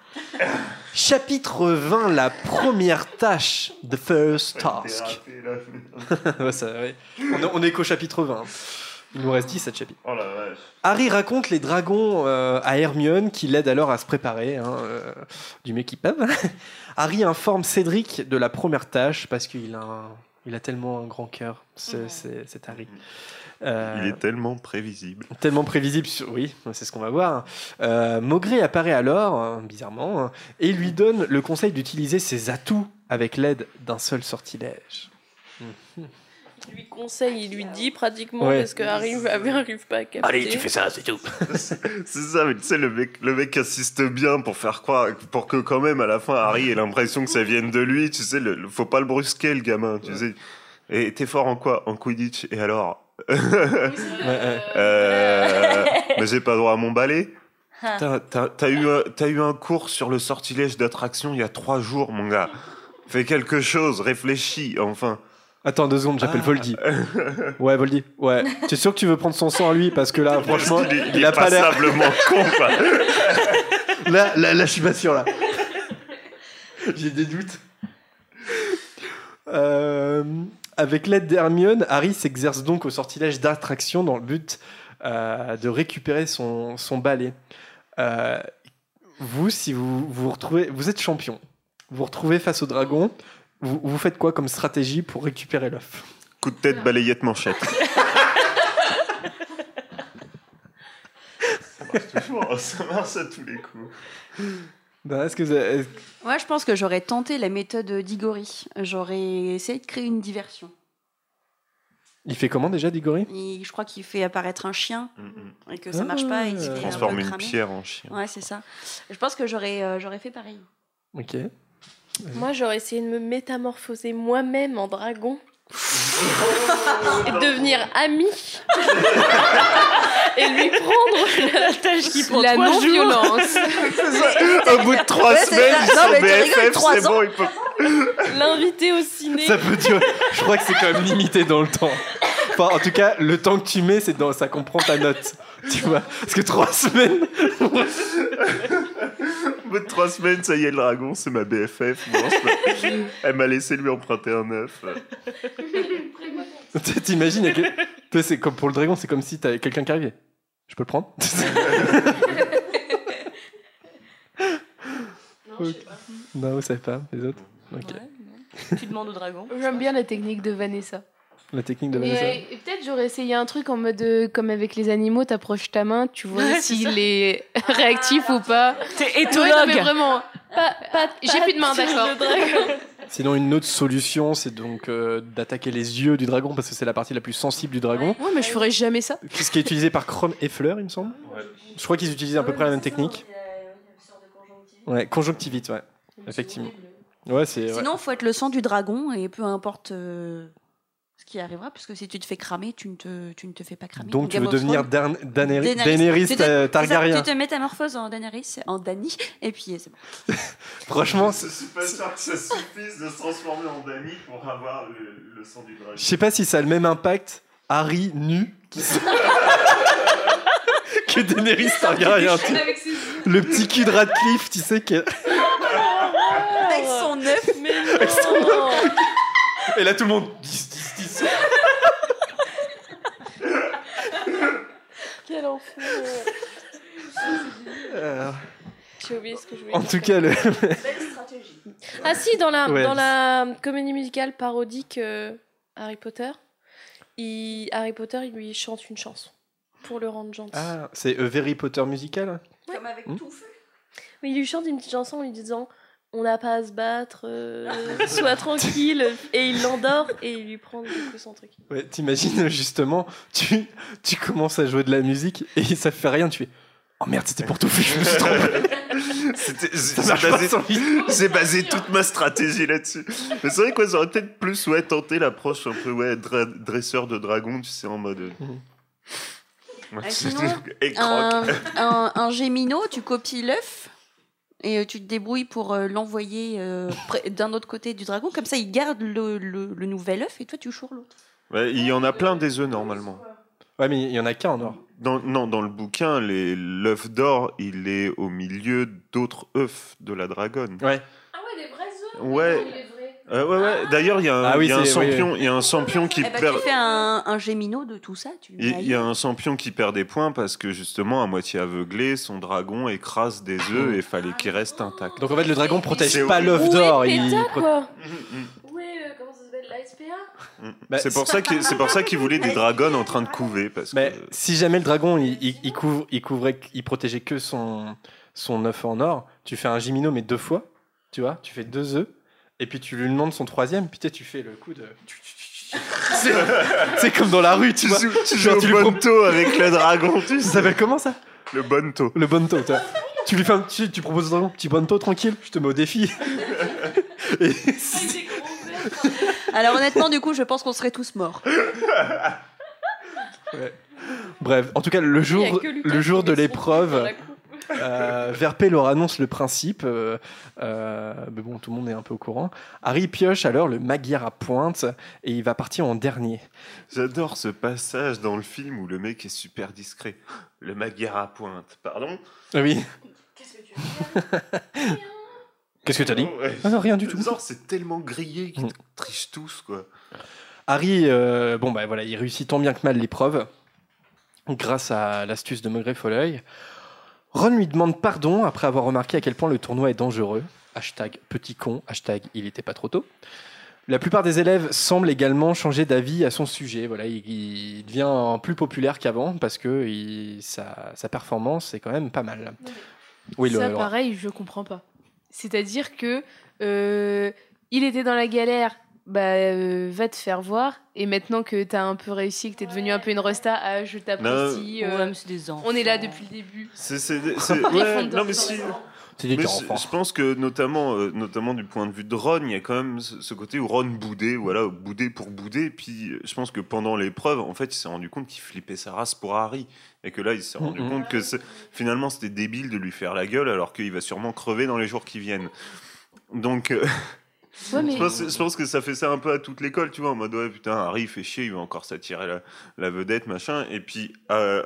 Chapitre 20, la première tâche, The First Task. Ouais, ça, ouais. on, est- on est qu'au chapitre 20. Il nous reste 17 chapitres. Oh la vache. Harry raconte les dragons euh, à Hermione qui l'aide alors à se préparer hein, euh, du mieux qu'ils peuvent. Harry informe Cédric de la première tâche parce qu'il a, un- il a tellement un grand cœur, c'est c'est- c'est Harry. Euh, Il est tellement prévisible. Tellement prévisible, oui, c'est ce qu'on va voir. Euh, Maugrey apparaît alors, hein, bizarrement, hein, et lui donne le conseil d'utiliser ses atouts avec l'aide d'un seul sortilège. Il lui conseille, il lui dit pratiquement Ouais. parce que Harry n'arrive pas à capter. ça, c'est tout. C'est ça, mais tu sais, le mec, le mec assiste bien pour faire croire, pour que quand même à la fin Harry ait l'impression que ça vienne de lui. Tu sais, le, le- faut pas le brusquer, le gamin. Tu sais. Et t'es fort en quoi? En Quidditch. Et alors? Euh, Mais j'ai pas droit à mon balai. Putain, T'as t'as eu, un- t'as eu un cours sur le sortilège d'attraction il y a trois jours, mon gars. Fais quelque chose, réfléchis, enfin. Attends deux secondes, j'appelle Ah. Voldy. Ouais, Voldy. Ouais. Tu es sûr que tu veux prendre son sang à lui Parce que là, franchement, il, a est pas l'air. passablement con, quoi. Là, là, là, je suis pas sûr là. J'ai des doutes. Euh, avec l'aide d'Hermione, Harry s'exerce donc au sortilège d'attraction dans le but euh, de récupérer son, son balai. Euh, vous, si vous vous vous retrouvez, vous êtes champion. Vous vous retrouvez face au dragon. Vous, vous faites quoi comme stratégie pour récupérer l'œuf Coup de tête, balayette, manchette. ça marche toujours, ça marche à tous les coups. Ben, Est-ce que vous avez- est-ce- Moi, je pense que j'aurais tenté la méthode d'Igori. J'aurais essayé de créer une diversion. il fait comment déjà, Digori? Et je crois qu'il fait apparaître un chien Mm, et que ça marche pas et il un peu Transforme une pierre en chien. Ouais, c'est ça. Je pense que j'aurais euh, j'aurais fait pareil. Ok. Moi, j'aurais essayé de me métamorphoser moi-même en dragon. et devenir ami et lui prendre la tâche qui prend La trois jours. non-violence. Au bout de trois Ouais, semaines, Non, BFF, trois c'est bon, ils peuvent... l'inviter au ciné Ça peut durer. Je crois que c'est quand même limité dans le temps. Enfin, en tout cas, le temps que tu mets, c'est dans ça comprend ta note. Tu vois Parce que trois semaines. Au bout de trois semaines, ça y est, le dragon, c'est ma BFF. Je Elle m'a laissé lui emprunter un œuf. T'imagines quel- c'est comme pour le dragon, c'est comme si t'avais quelqu'un qui arrivait. Je peux le prendre Non, vous savez pas, les autres. Ok. Tu demandes au dragon. J'aime bien la technique de Vanessa. La technique de Vanessa. euh, et peut-être j'aurais essayé un truc en mode euh, comme avec les animaux, t'approches ta main, tu vois s'il est réactif ou pas. T'es Ouais, non, éthologue. mais vraiment. pas, pas, J'ai plus de main, d'accord. Sinon, une autre solution, c'est donc euh, d'attaquer les yeux du dragon, parce que c'est la partie la plus sensible du dragon. Ouais, mais je ferais jamais ça. Ce qui est utilisé par Chrome et Fleur, il me semble? Je crois qu'ils utilisent à peu près la même technique. Ouais, conjonctivite, ouais. Effectivement. Ouais, c'est. ouais. Sinon, faut être le sang du dragon et peu importe. euh, Ce qui arrivera, puisque si tu te fais cramer, tu ne te, tu ne te fais pas cramer. Donc tu veux devenir Dan- Daenerys Daenerys. Daenerys Tu te- euh, ça, Targaryen. Tu te métamorphoses en Daenerys, en Dany, et puis c'est bon. Franchement, Je suis pas sûr que ça suffise de se transformer en Dany pour avoir le, le sang du dragon. je sais pas si ça a le même impact. Harry nu qui se- que Daenerys Targaryen. Avec. Le petit cul de Radcliffe, tu sais que. Avec son œuf. Mais non Et là tout le monde. 10, 10, 10. Quel enfer Euh, J'ai oublié ce que je voulais en dire. tout cas, le... Ah si, dans la, Ouais. dans la comédie musicale parodique euh, Harry Potter, il, Harry Potter, il lui chante une chanson pour le rendre gentil. ah, c'est A Very Potter musical. Comme avec Hmm. Touffu. Mais il lui chante une petite chanson en lui disant on n'a pas à se battre, euh, sois tranquille, et il l'endort et il lui prend du coup son truc. Ouais, t'imagines justement, tu, tu commences à jouer de la musique et ça fait rien, tu fais Oh merde, c'était pour tout je me suis trompé. Pas basé, basé toute ma stratégie là-dessus. Mais c'est vrai que ça aurait peut-être plus ouais, tenté l'approche un peu ouais, dra- dresseur de dragon, tu sais, en mode. euh, Mhm. Ouais, Ah, c'est- sinon, et croque. Un, un, un Gémino, tu copies l'œuf? Et euh, tu te débrouilles pour euh, l'envoyer euh, d'un autre côté du dragon. Comme ça, il garde le, le, le nouvel œuf et toi, tu choures l'autre. Ouais, il y en a plein des œufs normalement. Ouais, mais il y en a qu'un en or. Dans, non, dans le bouquin, les- l'œuf d'or, il est au milieu d'autres œufs de la dragonne. Ouais. Ah ouais, des vrais œufs? Ouais. Euh, ouais, ouais. D'ailleurs, il y a un, Ah oui, il y a un c'est- oui, champion, il y a un champion qui Eh ben, perd. tu fais un, un Gémino de tout ça. Tu Il il y a un champion qui perd des points parce que justement, à moitié aveuglé, son dragon écrase des œufs et fallait qu'il reste intact. Donc en fait, le dragon protège pas l'œuf d'or. il quoi Où est, euh, comment ça s'appelle, la SPA Bah, c'est pour ça qu'il c'est pour ça qu'il voulait des dragons en train de couver parce Mais que si jamais le dragon il, il, il couvre, il couvrait, il protégeait que son son œuf en or, tu fais un Jimino mais deux fois, tu vois, tu fais deux œufs et puis tu lui demandes son troisième, puis tu fais le coup de. C'est comme dans la rue, tu tu vois. joues, tu Genre, joues tu au lui prends- bonto avec le dragon, tu Ça sais. s'appelle comment ça? Le bonto. Le bonto, tu vois. Tu lui fais un petit, tu proposes dragon, petit bonto tranquille, je te mets au défi. Et Alors honnêtement, du coup, je pense qu'on serait tous morts. Bref, en tout cas, le jour, le jour de l'épreuve, Euh, Verpé leur annonce le principe, euh, euh, mais bon, tout le monde est un peu au courant. Harry pioche alors le Magyar à pointe et il va partir en dernier. J'adore ce passage dans le film où le mec est super discret. Le Magyar à pointe. Pardon Ah oui. Qu'est-ce que tu veux Qu'est-ce que t'as dit? Ouais. Ah non, rien du tout. C'est tellement grillé qu'ils Mm. trichent tous, quoi. Harry, euh, bon bah voilà, il réussit tant bien que mal l'épreuve grâce à l'astuce de Maugret Folleuil. Ron lui demande pardon après avoir remarqué à quel point le tournoi est dangereux. Hashtag petit con, hashtag il était pas trop tôt. La plupart des élèves semblent également changer d'avis à son sujet. Voilà, il, il devient plus populaire qu'avant parce que il- sa, sa performance est quand même pas mal. Oui, ça, pareil, je comprends pas. C'est-à-dire que euh, il était dans la galère, bah euh, va te faire voir. Et maintenant que t'as un peu réussi, que t'es devenu un peu une resta, ah, je t'apprécie. euh, on est là depuis le début. C'est, c'est- c'est- Ils ouais, font non, mais si. Mais je, pense que notamment, euh, notamment du point de vue de Ron, il y a quand même ce, côté où Ron boudait, voilà, boudait pour bouder. Puis je pense que pendant l'épreuve, en fait, il s'est rendu compte qu'il flippait sa race pour Harry. Et que là, il s'est rendu Mhm. compte que c'est- finalement, c'était débile de lui faire la gueule alors qu'il va sûrement crever dans les jours qui viennent. Donc, euh, Ouais, mais je, pense, je pense que ça fait ça un peu à toute l'école, tu vois, en mode ouais, putain, Harry il fait chier, il va encore s'attirer la, la vedette, machin. Et puis euh,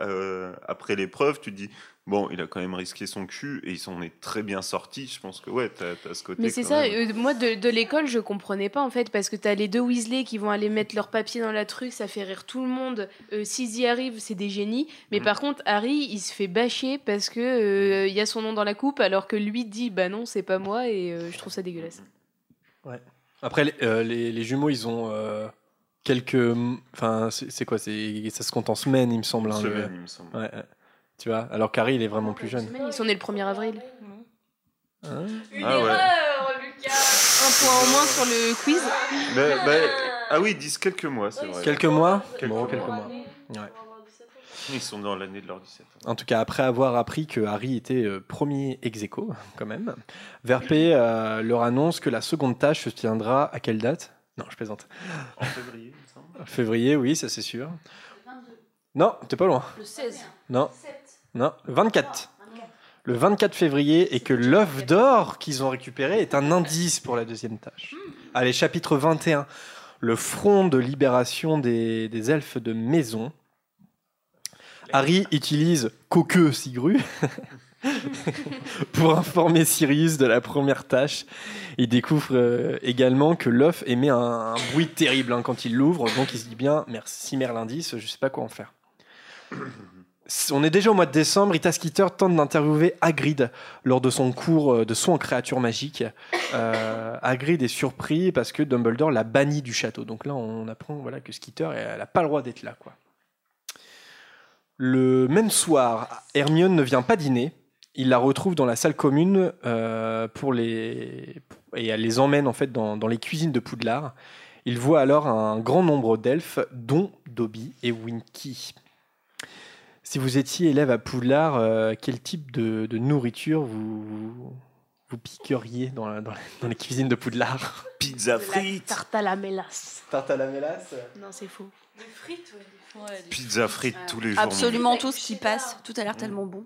euh, après l'épreuve, tu te dis, bon, il a quand même risqué son cul et il s'en est très bien sorti. Je pense que ouais, t'as as ce côté. Mais c'est ça, euh, moi de, de l'école je comprenais pas en fait parce que t'as les deux Weasley qui vont aller mettre leur papier dans la truc, ça fait rire tout le monde. Euh, S'ils y arrivent, c'est des génies. Mais Mhm. par contre, Harry il se fait bâcher parce que euh, il y a son nom dans la coupe alors que lui dit bah non, c'est pas moi et euh, je trouve ça dégueulasse. Après, les, euh, les- les jumeaux, ils ont euh, quelques. Enfin, c'est quoi Ça se compte en semaines, il me semble. Une hein, le- semaine, il me semble. Ouais, ouais. Tu vois, alors qu'Harry, il est vraiment plus jeune. Ils sont nés le 1er avril. Hein Une Ah ouais. erreur, Lucas Un point en moins sur le quiz. Ah oui, ils disent quelques mois, c'est vrai. Quelques mois Quelques Bon, mois. quelques mois. Ouais. Ils sont dans l'année de leur 17 ans. En tout cas, après avoir appris que Harry était euh, premier ex aequo, quand même, Verpé euh, leur annonce que la seconde tâche se tiendra à quelle date? Non, je plaisante. En février, il me semble. Février, oui, ça c'est sûr. Non, t'es pas loin. Le 16. Non, non, 24. Le 24 février et que l'œuf d'or qu'ils ont récupéré est un indice pour la deuxième tâche. Allez, chapitre 21. Le front de libération des, des elfes de maison. Harry utilise Coqueux Sigru pour informer Sirius de la première tâche. Il découvre euh, également que l'œuf émet un, bruit terrible hein, quand il l'ouvre, donc il se dit bien, merci Merlindis, je sais pas quoi en faire. On est déjà au mois de décembre, Rita Skeeter tente d'interviewer Hagrid lors de son cours euh, de soins en créatures magiques. Euh, est surpris parce que Dumbledore l'a banni du château. Donc là, on apprend voilà, que Skeeter, n'a pas le droit d'être là. Le même soir, Hermione ne vient pas dîner. Il la retrouve dans la salle commune euh, pour les... et elle les emmène en fait dans, dans les cuisines de Poudlard. Il voit alors un grand nombre d'elfes, dont Dobby et Winky. Si vous étiez élève à Poudlard, euh, quel type de, de nourriture vous, vous, piqueriez dans, la- dans la- dans les cuisines de Poudlard? Pizza La frites. tarte à la mélasse. Tarte à la mélasse? Non, c'est faux. Des frites, ouais. Ouais, Pizza frites tous les jours. Absolument tout ce qui passe. Tout a l'air tellement bon.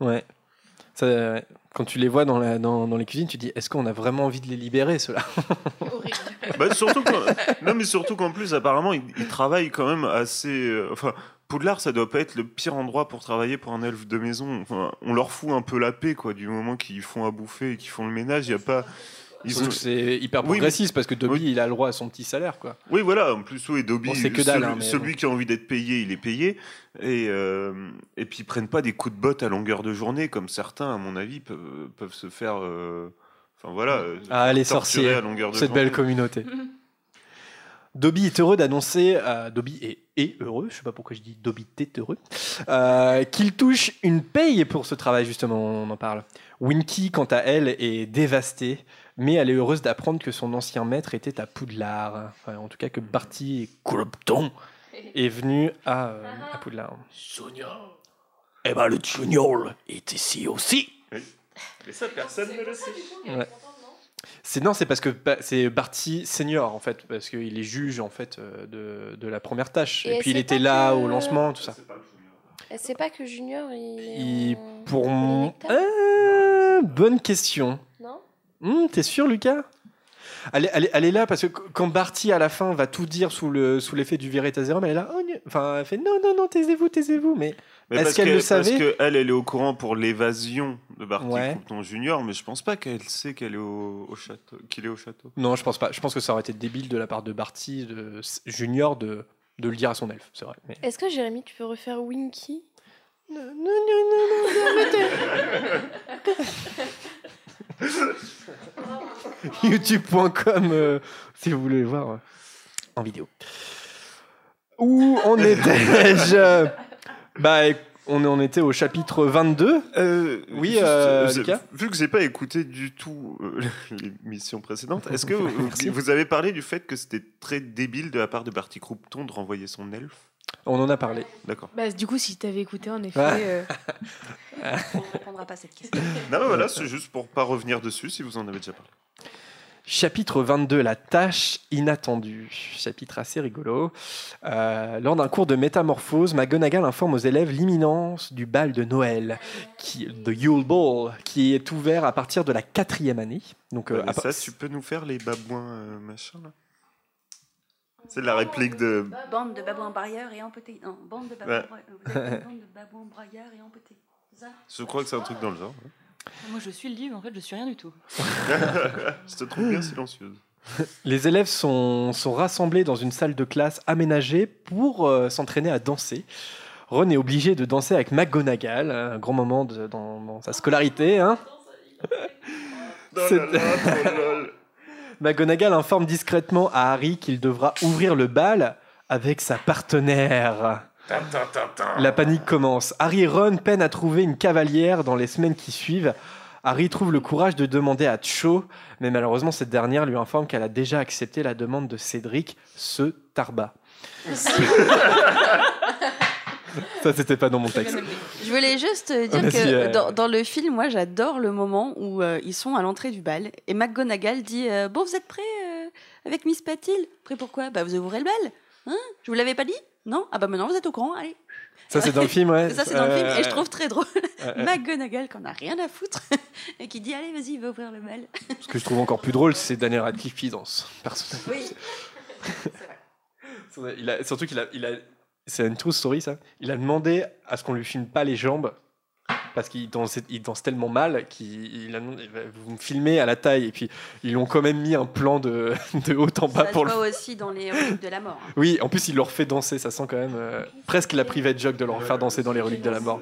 Ouais. Ça, euh, quand tu les vois dans, la, dans, dans les cuisines, tu dis est-ce qu'on a vraiment envie de les libérer, ceux-là Horrible. Bah, surtout qu'en- non mais surtout qu'en plus apparemment ils, ils travaillent quand même assez euh, enfin Poudlard ça doit pas être le pire endroit pour travailler pour un elfe de maison enfin, on leur fout un peu la paix quoi du moment qu'ils font à bouffer et qu'ils font le ménage il y a pas ils ont... que C'est hyper Oui, progressiste parce que Dobby, Oui. il a le droit à son petit salaire. quoi. oui voilà en plus oui Dobby Bon, c'est que dalle, celui, hein, mais celui bon. qui a envie d'être payé il est payé et euh, et puis ils prennent pas des coups de botte à longueur de journée comme certains à mon avis peuvent, peuvent se faire euh, enfin voilà euh, Ah, les sorciers, à longueur de cette journée. belle communauté. Dobby est heureux d'annoncer, euh, Dobby est, est heureux, je sais pas pourquoi je dis Dobby t'es heureux, euh, qu'il touche une paye pour ce travail, justement, on en parle. Winky, quant à elle, est dévastée, mais elle est heureuse d'apprendre que son ancien maître était à Poudlard. Enfin, en tout cas, que Barty Crompton est venu à, euh, à Poudlard. Sonia. Eh ben, le Junior est ici aussi. mais ça personne ne le sait Ouais. C'est non, c'est parce que c'est Barty senior en fait, parce qu'il est juge en fait euh, de, de la première tâche. Et puis il était là que- au lancement, tout ça. Sait pas que Junior, il. Il- pour mon, Euh, bonne question. Hmm, T'es sûr, Lucas? Elle est, elle, est, elle est là parce que qu- quand Barty à la fin va tout dire sous le sous l'effet du Veritaserum, elle est là. Oh, enfin, elle fait non, non, non, taisez-vous, taisez-vous. Mais Mais Est-ce parce qu'elle que- le Parce savait? que elle, elle est au courant pour l'évasion de Barty Ouais. Crompton Junior, mais je pense pas qu'elle sait qu'elle est au, au château, qu'il est au château. non, je pense pas. Je pense que ça aurait été débile de la part de Barty de, Junior de, de le dire à son elfe, c'est vrai. Mais... Est-ce que Jérémy, tu peux refaire Winky? Non, non, non, non, non. YouTube.com euh, si vous voulez voir euh, en vidéo. Où en étais-je? Bah, on en était au chapitre 22. Euh, Oui, juste, Lucas vu que j'ai pas écouté du tout l'émission précédente, est-ce que vous, avez parlé du fait que c'était très débile de la part de Barty Crompton de renvoyer son elfe? On en a parlé. D'accord. Bah, du coup, si t'avais écouté, en effet. Ouais. euh, On ne répondra pas à cette question. Non, mais voilà, c'est juste pour pas revenir dessus si vous en avez déjà parlé. Chapitre 22, la tâche inattendue. Chapitre assez rigolo. Euh, lors d'un cours de métamorphose, McGonagall informe aux élèves l'imminence du bal de Noël, qui, the Yule Ball, qui est ouvert à partir de la quatrième année. Donc, euh, Ouais, à ça, tu peux nous faire les babouins euh, machin là? C'est la réplique de. Bande de babouins brailleurs et empotés. Non, bande de babouins, Ouais. bra- vous êtes une bande de babouins braillards et ça Je crois que c'est un truc dans le genre. ouais. Moi, je suis le livre, en fait, je suis rien du tout. Je te trouve bien silencieuse. les élèves sont, sont rassemblés dans une salle de classe aménagée pour euh, s'entraîner à danser. Ron est obligé de danser avec McGonagall, un grand moment de- dans, dans sa scolarité. Hein. C'est- McGonagall informe discrètement à Harry qu'il devra ouvrir le bal avec sa partenaire. La panique commence. Harry et Ron peinent à trouver une cavalière dans les semaines qui suivent. Harry trouve le courage de demander à Cho, mais malheureusement cette dernière lui informe qu'elle a déjà accepté la demande de Cédric, ce tarba. Ça, c'était pas dans mon texte. Je voulais juste euh, dire que euh. dans, dans le film, moi, j'adore le moment où euh, ils sont à l'entrée du bal et McGonagall dit euh, Bon, vous êtes prêts euh, avec Miss Patil? Après, pourquoi Bah, vous ouvrez le bal. Hein? Je vous l'avais pas dit? Non? Ah, bah maintenant vous êtes au courant, allez. Ça, c'est dans le film, ouais. Ça, c'est dans le film, et je Euh, trouve très drôle. euh, euh. McGonagall, qu'on a rien à foutre, et qui dit Allez, vas-y, va ouvrir le bal. Ce que je trouve encore plus drôle, c'est Daniel Radcliffe qui danse, personnellement. Oui. Il a, surtout qu'il a, il a, c'est une true story ça. Il a demandé à ce qu'on lui filme pas les jambes parce qu'il danse, il danse tellement mal qu'il il a demandé, vous me filmez à la taille et puis ils ont quand même mis un plan de, de haut en bas Ça pour se le. voit aussi dans les reliques de la mort. hein. Oui, en plus il leur fait danser, ça sent quand même euh, presque la private joke de leur faire danser dans les reliques de la mort.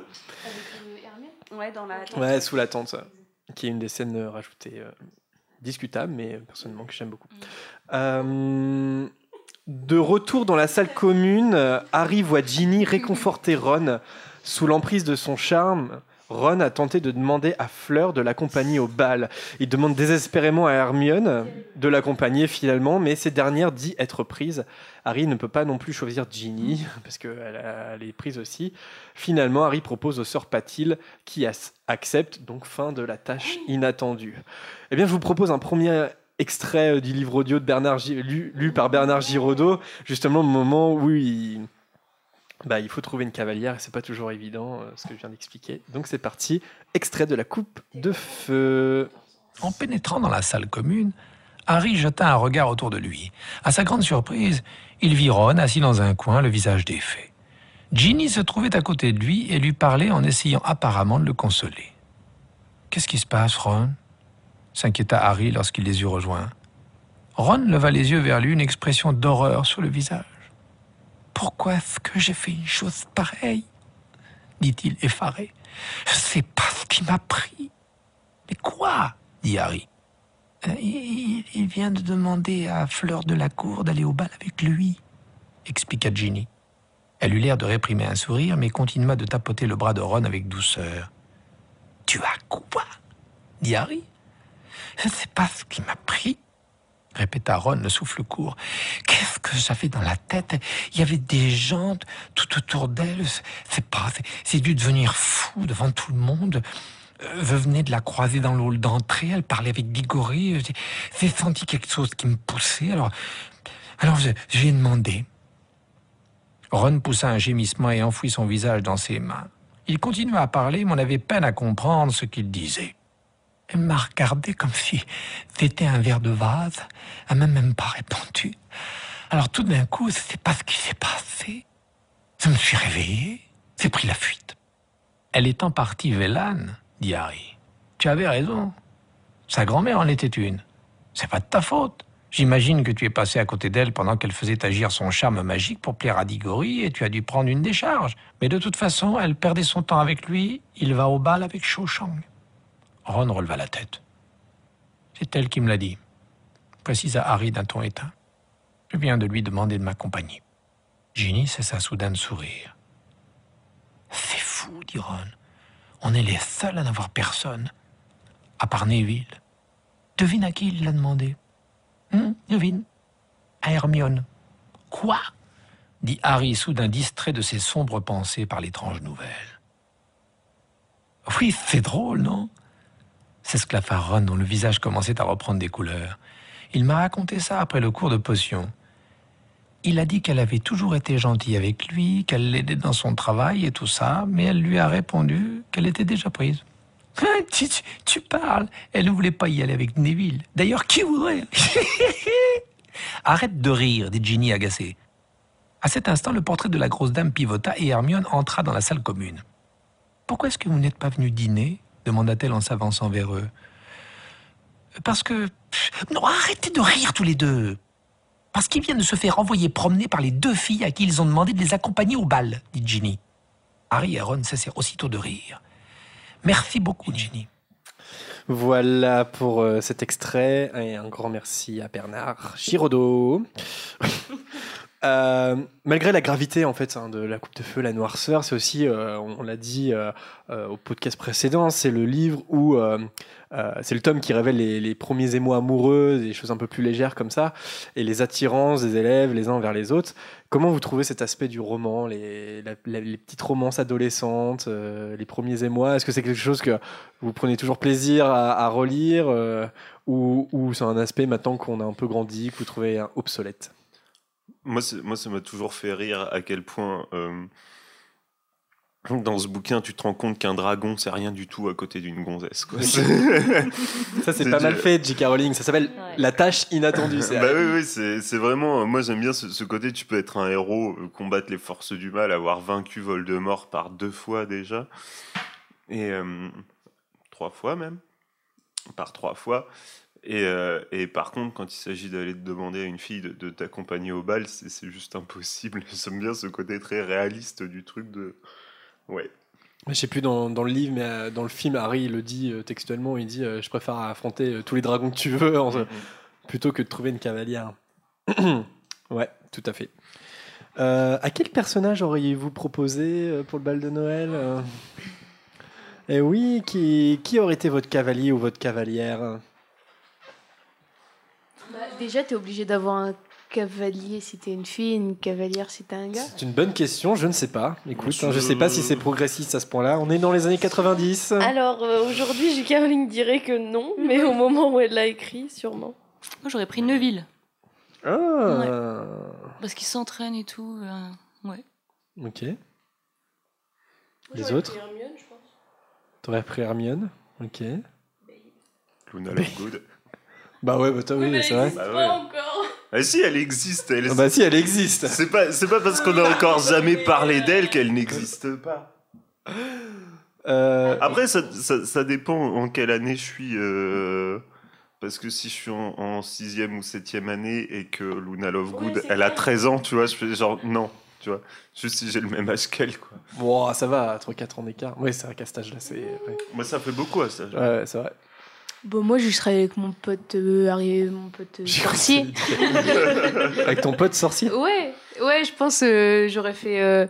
Ouais, dans la. Ouais, sous la tente, qui est une des scènes euh, rajoutées euh, discutables, mais euh, personnellement que j'aime beaucoup. Euh, de retour dans la salle commune, euh, Harry voit Ginny réconforter Ron sous l'emprise de son charme. Ron a tenté de demander à Fleur de l'accompagner au bal. Il demande désespérément à Hermione de l'accompagner finalement, mais cette dernière dit être prise. Harry ne peut pas non plus choisir Ginny, parce qu'elle est prise aussi. Finalement, Harry propose aux sœurs Patil qui acceptent, donc fin de la tâche inattendue. Eh bien, je vous propose un premier extrait euh, du livre audio de Bernard lu, par Bernard Giraudot, justement le moment où il, bah, il faut trouver une cavalière et c'est pas toujours évident, euh, ce que je viens d'expliquer. Donc c'est parti, extrait de la coupe de feu. En pénétrant dans la salle commune, Harry jeta un regard autour de lui. À sa grande surprise, il vit Ron assis dans un coin, le visage défait. Ginny se trouvait à côté de lui et lui parlait en essayant apparemment de le consoler. Qu'est-ce qui se passe, Ron? S'inquiéta Harry lorsqu'il les eut rejoints. Ron leva les yeux vers lui, une expression d'horreur sur le visage. Pourquoi est-ce que j'ai fait une chose pareille? dit-il effaré. Je sais pas ce qui m'a pris. Mais quoi? dit Harry. Euh, il, il vient de demander à Fleur de la Cour d'aller au bal avec lui, expliqua Ginny. Elle eut l'air de réprimer un sourire, mais continua de tapoter le bras de Ron avec douceur. Tu as quoi? dit Harry. Sais pas ce qui m'a pris, répéta Ron, le souffle court. Qu'est-ce que j'avais dans la tête? Il y avait des gens tout autour d'elle. C'est- C'est pas. c'est- C'est dû devenir fou devant tout le monde. Euh, Je venais de la croiser dans le hall d'entrée. Elle parlait avec. J'ai- J'ai senti quelque chose qui me poussait. Alors, alors je, je lui ai demandé. Ron poussa un gémissement et enfouit son visage dans ses mains. Il continua à parler, mais on avait peine à comprendre ce qu'il disait. Elle m'a regardé comme si c'était un verre de vase. Elle m'a même pas répondu. Alors tout d'un coup, je sais pas ce qui s'est passé. Je me suis réveillé, j'ai pris la fuite. Elle est en partie vélane, dit Harry. Tu avais raison. Sa grand-mère en était une. C'est pas de ta faute. J'imagine que tu es passé à côté d'elle pendant qu'elle faisait agir son charme magique pour plaire à Diggory et tu as dû prendre une décharge. Mais de toute façon, elle perdait son temps avec lui. Il va au bal avec Cho Chang. Ron releva la tête. C'est elle qui me l'a dit, précisa Harry d'un ton éteint. Je viens de lui demander de m'accompagner. Ginny cessa soudain de sourire. C'est fou, dit Ron. On est les seuls à n'avoir personne, à part Neville. Devine à qui il l'a demandé. Hum, devine. À Hermione. Quoi? dit Harry, soudain distrait de ses sombres pensées par l'étrange nouvelle. Oui, c'est drôle, non? S'esclaffa Ron, dont le visage commençait à reprendre des couleurs. Il m'a raconté ça après le cours de potion. Il a dit qu'elle avait toujours été gentille avec lui, qu'elle l'aidait dans son travail et tout ça, mais elle lui a répondu qu'elle était déjà prise. tu, tu- tu parles Elle ne voulait pas y aller avec Neville. D'ailleurs, qui voudrait? Arrête de rire, dit Ginny agacée. À cet instant, le portrait de la grosse dame pivota et Hermione entra dans la salle commune. Pourquoi est-ce que vous n'êtes pas venu dîner? Demanda-t-elle en s'avançant vers eux. Parce que. Non, arrêtez de rire tous les deux. Parce qu'ils viennent de se faire envoyer promener par les deux filles à qui ils ont demandé de les accompagner au bal, dit Ginny. Harry et Ron cessèrent aussitôt de rire. Merci beaucoup, Ginny. Voilà pour euh, cet extrait et un grand merci à Bernard Giraudot. Euh, malgré la gravité en fait hein, de la coupe de feu, la noirceur, c'est aussi, euh, on, l'a dit euh, au podcast précédent, c'est le livre où c'est le tome qui révèle les, premiers émois amoureux, des choses un peu plus légères comme ça, et les attirances des élèves les uns vers les autres. Comment vous trouvez cet aspect du roman, les, petites romances adolescentes, les premiers émois Est-ce que c'est quelque chose que vous prenez toujours plaisir à, relire ou, ou c'est un aspect maintenant qu'on a un peu grandi que vous trouvez obsolète? Moi, moi, ça m'a toujours fait rire à quel point euh, dans ce bouquin, tu te rends compte qu'un dragon, c'est rien du tout à côté d'une gonzesse. Quoi. Ça, c'est pas mal fait, J.K. Rowling. Ça s'appelle La tâche inattendue. c'est- bah oui, oui, c'est c'est vraiment. Moi, j'aime bien ce, ce côté. Tu peux être un héros, euh, combattre les forces du mal, avoir vaincu Voldemort par deux fois déjà, et euh, trois fois même, par trois fois. Et, euh, et par contre, quand il s'agit d'aller te demander à une fille de, de t'accompagner au bal, c'est juste impossible. J'aime bien ce côté très réaliste du truc de. Ouais. Je sais plus dans, dans le livre, mais euh, dans le film, Harry le dit euh, textuellement. Il dit Je préfère affronter tous les dragons que tu veux en- plutôt que de trouver une cavalière. ouais, tout à fait. Euh, à quel personnage auriez-vous proposé pour le bal de Noël Eh oui, qui, qui aurait été votre cavalier ou votre cavalière? Bah, déjà, t'es obligé d'avoir un cavalier si t'es une fille, une cavalière si t'es un gars. C'est une bonne question, je ne sais pas. Écoute, hein, je sais pas si c'est progressiste à ce point-là. On est dans les années 90. Alors euh, aujourd'hui, J.K. Rowling dirait que non, mais au moment où elle l'a écrit, sûrement. Moi, j'aurais pris Neuville. Ah, Parce qu'il s'entraîne et tout. euh, ouais. ok. Les autres T'aurais pris Hermione Ok. Luna Lovegood. Bah ouais, bah toi, oui, c'est vrai. Bah ouais. Ah si, elle existe. Elle... Ah bah si, elle existe. C'est pas, c'est pas parce qu'on a encore jamais parlé d'elle qu'elle n'existe pas. Euh, Après, ça, ça, ça dépend en quelle année je suis. euh, Parce que si je suis en, en sixième ou septième année et que Luna Lovegood, elle a 13 ans, tu vois, je fais genre non, tu vois. Juste si j'ai le même âge qu'elle, quoi. Bon, ça va, 3-4 ans d'écart. Oui, c'est vrai qu'à cet âge-là, c'est. Ouais, Moi, ça fait beaucoup à ça. ouais, ouais, c'est vrai. Bon, moi, je serais avec mon pote euh, Harry, mon pote euh, sorcier. Avec ton pote sorcier? Ouais, ouais, je pense euh, j'aurais fait.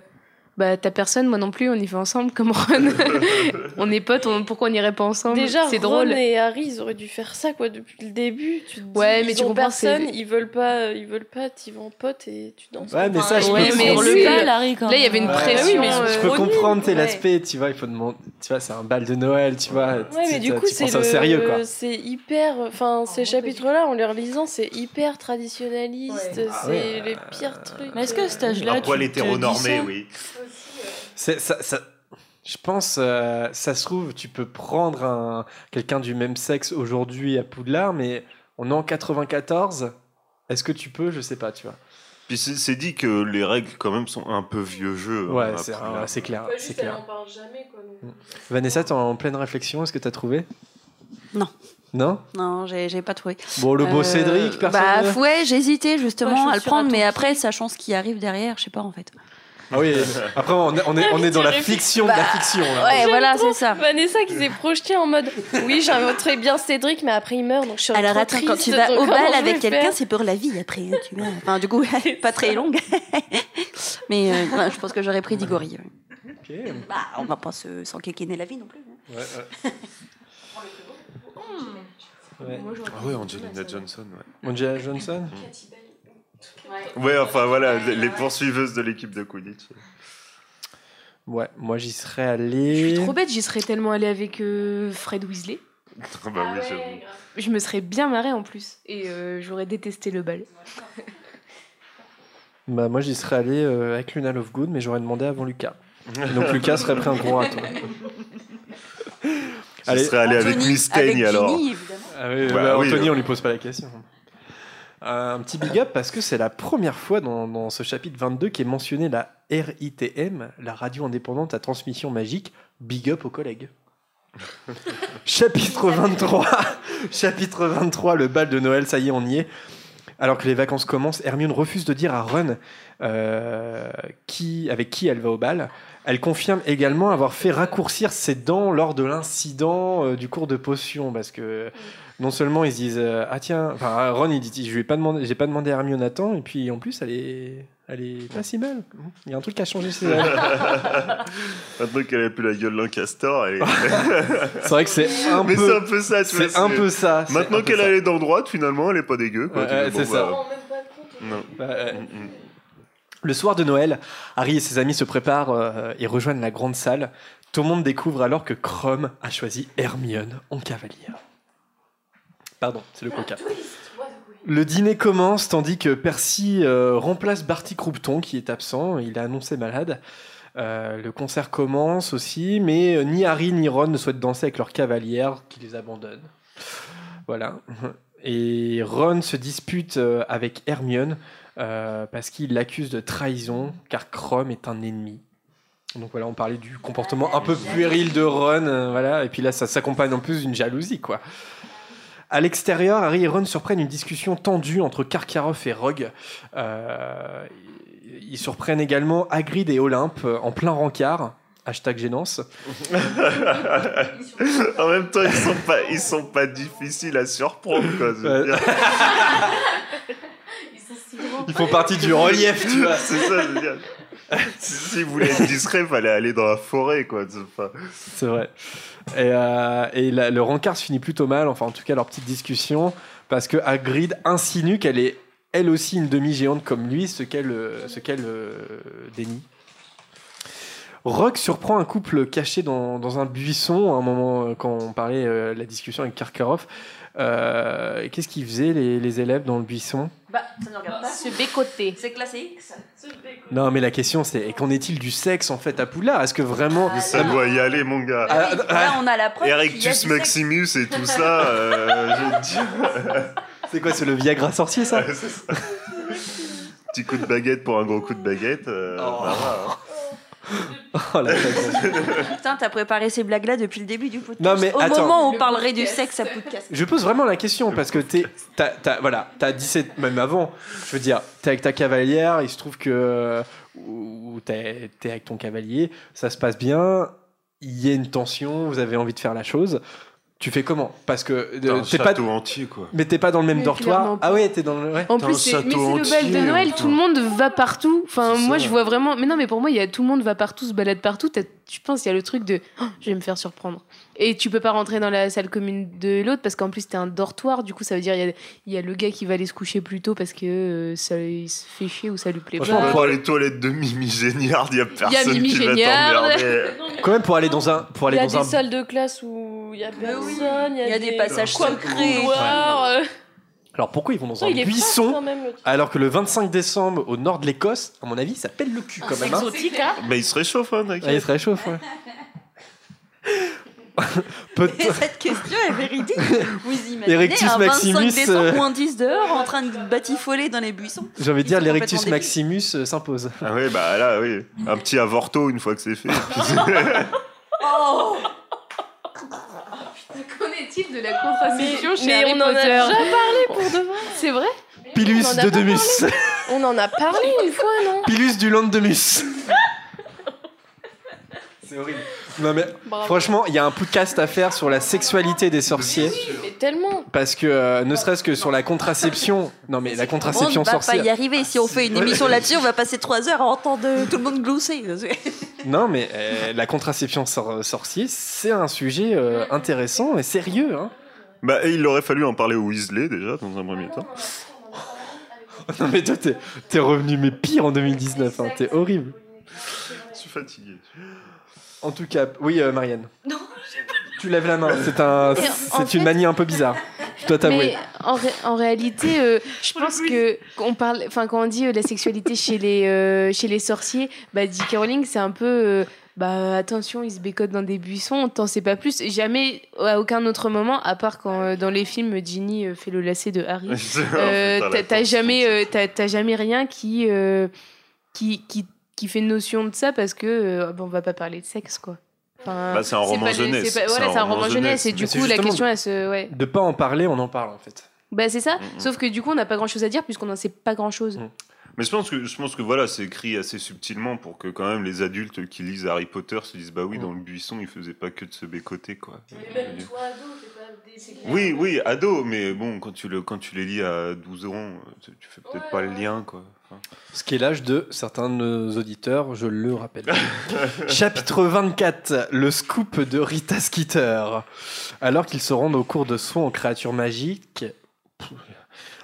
Euh, bah, ta personne, moi non plus, on y va ensemble comme Ron. on est potes, on- pourquoi on n'irait pas ensemble? Déjà, c'est Ron drôle. et Harry, ils auraient dû faire ça quoi depuis le début. Tu te dis, Ouais, mais ils tu ont comprends, personne, ils veulent pas, ils veulent pas, t'y vas en pote et tu danses. Ouais, mais ça, je Ouais, peux mais lui, pas, Larry, quand là, il y avait une Ouais, pression. oui, mais euh, Je peux trop comprendre, ouais. l'aspect, tu vois, il faut demander. Tu vois, c'est un bal de Noël, tu vois. Ouais, tu- mais du coup, c'est le- sérieux, quoi. C'est hyper. Enfin, ces chapitres-là, en les relisant, c'est hyper traditionnaliste. C'est ouais. les pires trucs. Mais est-ce que à cet âge-là, Un poil tu te dis hétéronormé, oui. C'est- ça, ça- je pense, euh, ça se trouve, tu peux prendre un, quelqu'un du même sexe aujourd'hui à Poudlard, mais on est en 94. Est-ce que tu peux? Je sais pas, tu vois. Puis c'est c'est dit que les règles, quand même, sont un peu vieux jeu. hein, Ouais, c'est clair. Pas C'est clair. en parle jamais, quoi. donc. Vanessa, t'es en pleine réflexion. Est-ce que t'as trouvé? Non. Non? Non, j'ai j'ai pas trouvé. Bon, le beau Euh, Cédric, personne. Bah ouais, j'ai hésité justement à le prendre, mais après, sachant ce qui arrive derrière, je sais pas en fait. Ah oui, après, on est, on est, on est dans la fiction de la fiction. là. Ouais, voilà, c'est ça. Vanessa qui s'est projetée en mode Oui, j'inventerais bien Cédric, mais après il meurt, donc je suis Alors trop attends, quand tu vas au bal avec quelqu'un, c'est pour la vie après, tu vois. Enfin, du coup, pas très longue. mais euh, je pense que j'aurais pris Diggory. ouais. Ok. Bah, on va pas se s'enquiquiner la vie non plus. hein. Ouais, ouais. Ouais. Ah ouais, Angelina Johnson, ouais. Angela Johnson? Ouais, enfin voilà, les poursuiveuses de l'équipe de Quidditch. Ouais, moi j'y serais Je allé. suis trop bête, j'y serais tellement allée avec euh, Fred Weasley. Ah bah oui, j'avoue. Je me serais bien marrée en plus. Et euh, j'aurais détesté le bal. Bah, moi j'y serais allé euh, avec Luna Lovegood, mais j'aurais demandé avant Lucas. Et donc Lucas serait pris un gros râteau. Je serais allé avec Miss Teigne, alors. Ginny, évidemment. Ah oui, Bah bah, oui, Anthony, euh. on lui pose pas la question. Euh, un petit big up parce que c'est la première fois dans, dans ce chapitre 22 qui est mentionné la RITM, la radio indépendante à transmission magique. Big up aux collègues. chapitre 23, chapitre 23, le bal de Noël, ça y est, on y est. Alors que les vacances commencent, Hermione refuse de dire à Ron euh, qui, avec qui elle va au bal. Elle confirme également avoir fait raccourcir ses dents lors de l'incident euh, du cours de potion parce que non seulement ils se disent euh, ah tiens, enfin Ron il dit je lui ai pas demandé, j'ai pas demandé à Hermione à temps et puis en plus elle est, elle est pas si mal. Il y a un truc qui a changé chez elle. Maintenant qu'elle a plus la gueule d'un castor, elle est... c'est vrai que c'est un Mais peu, c'est un peu ça, tu c'est un peu ça. Maintenant qu'elle les dents droites, finalement, elle est pas dégueu. Quoi. Ouais, ouais, c'est bon, ça. bah, Non. Bah, ouais. Mm, mm. Le soir de Noël, Harry et ses amis se préparent euh, et rejoignent la grande salle. Tout le monde découvre alors que Crum a choisi Hermione en cavalière. Pardon, c'est le coca. Le dîner commence tandis que Percy euh, remplace Barty Croupton qui est absent, il a annoncé malade. Euh, le concert commence aussi, mais euh, ni Harry ni Ron ne souhaitent danser avec leur cavalière qui les abandonne. Voilà. Et Ron se dispute avec Hermione parce qu'il l'accuse de trahison car Crum est un ennemi. Donc voilà, on parlait du comportement un peu puéril de Ron, voilà, et puis là ça s'accompagne en plus d'une jalousie quoi. À l'extérieur, Harry et Ron surprennent une discussion tendue entre Karkaroff et Rogue. Euh, ils surprennent également Hagrid et Olympe euh, en plein rencard. Hashtag gênance. en même temps, ils sont pas, ils sont pas difficiles à surprendre, quoi. je veux Ouais. dire. Ils font partie du relief, tu vois. C'est ça, je veux dire. Si, vous voulez être discret, fallait aller dans la forêt, quoi. C'est vrai. Et, euh, le rencard se finit plutôt mal, enfin en tout cas leur petite discussion, parce que Hagrid insinue qu'elle est elle aussi une demi-géante comme lui, ce qu'elle dénie. Rogue surprend un couple caché dans, un buisson à un moment euh, quand on parlait euh, la discussion avec Karkaroff. Euh, Qu'est-ce qu'ils faisaient les, les élèves dans le buisson? Bah, ça ne regarde pas. Se bécoter. C'est classique. Non mais la question c'est et qu'en est-il du sexe en fait à Poudlard? Est-ce que vraiment Mais ça doit y aller, mon gars. Ah, Là, on a la preuve. Erectus sexe. Maximus et tout ça, euh. C'est quoi, c'est le Viagra sorcier ça? C'est ça. Petit coup de baguette pour un gros coup de baguette. euh, voilà, hein. Oh, la. Putain, t'as préparé ces blagues-là depuis le début du podcast. Non, mais Au attends. moment où on Le parlerait du sexe à podcast. Je pose vraiment la question parce que t'es, t'as, t'as- voilà, t'as 17, même avant. Je veux dire, t'es avec ta cavalière, il se trouve que ou t'es, t'es avec ton cavalier, ça se passe bien, il y a une tension, vous avez envie de faire la chose. Tu fais comment? Parce que euh, un t'es pas, château entier, quoi. mais t'es pas dans le même Mais dortoir? Ah ouais, t'es dans le. Ouais. En plus, un c'est, mais c'est château le bal de Noël, tout le monde va partout. Enfin, moi, ça. je vois vraiment. Mais non, mais pour moi, il y a tout le monde va partout, se balade partout. T'as- Je pense qu'il y a le truc de Oh, je vais me faire surprendre. Et tu peux pas rentrer dans la salle commune de l'autre parce qu'en plus, t'es un dortoir. Du coup, ça veut dire il y a, il y a le gars qui va aller se coucher plus tôt parce que euh, ça il se fait chier ou ça lui plaît Franchement, pas. Dans les toilettes de Mimi Géniard, il y a personne Mimi qui va t'emmerder. Quand même pour aller dans un, pour Il aller y a dans des un. salles de classe où il y a personne, Il y a des passages secrets. euh. Alors pourquoi ils vont dans un il est fort, buisson quand même, le truc. alors que le 25 décembre au nord de l'Écosse, à mon avis, ça pèle le cul quand même. hein. Exotique, hein Mais il se réchauffe, hein, Ah, il se réchauffe. Ouais. Peut- Et cette question est véridique. Vous imaginez Erectus un 25 Maximus, décembre, euh, moins 10 dehors, en train de batifoler dans les buissons? J'ai envie de dire, sont l'Erectus complètement Maximus euh, s'impose. Ah ouais, bah là, oui. Un petit avorto une fois que c'est fait. Oh est-il de la contraception chez mais Harry on en a Potter déjà parlé pour de vrai. C'est vrai Pilus de Demus. On en a parlé une fois, non Pilus du Landemus. C'est horrible. Non mais Bravo. franchement, il y a un podcast à faire sur la sexualité des sorciers Mais tellement. parce que euh, ne serait-ce que sur la contraception. Non mais la On contraception ne va pas sorcière. y arriver. Si on fait une émission là-dessus, on va passer 3 heures à entendre tout le monde glousser. Non mais euh, la contraception sor- sorcier, c'est un sujet euh, intéressant et sérieux. Hein. Bah, et il aurait fallu en parler au Weasley, déjà, dans un premier temps. Non mais toi t'es, t'es revenu mais pire en 2019. Hein. T'es horrible. Je suis fatigué. En tout cas, oui euh, Marianne. Tu lèves la main. C'est un, en c'est une fait- manie un peu bizarre. Je dois t'avouer. Mais en, ré- en réalité, euh, je pense que qu'on parle, enfin quand on dit euh, la sexualité chez les euh, chez les sorciers, bah J.K. Rowling c'est un peu, euh, bah attention ils se bécotent dans des buissons, on t'en sait pas plus. Jamais à aucun autre moment, à part quand euh, dans les films Ginny euh, fait le lacet de Harry, euh, Putain, t'as- jamais euh, jamais rien qui euh, qui qui qui fait notion de ça parce que euh, bon, on va pas parler de sexe quoi. Enfin, Bah, c'est un roman jeunesse. c'est voilà, un roman jeunesse et du coup la question elle se ouais. De pas en parler, on en parle en fait. Bah c'est ça, Mhm. sauf que du coup on n'a pas grand chose à dire puisqu'on n'en sait pas grand chose. Mhm. Mais je pense que je pense que voilà, c'est écrit assez subtilement pour que quand même les adultes qui lisent Harry Potter se disent bah oui, dans le buisson, il faisait pas que de se bécoter quoi. Oui, oui, ado, mais bon, quand tu le quand tu les lis à 12 ans, tu, tu fais peut-être pas le lien quoi. Enfin, Ce qui est l'âge de certains de nos auditeurs, je le rappelle. Chapitre 24, le scoop de Rita Skeeter. Alors qu'ils se rendent au cours de soins aux créatures magiques,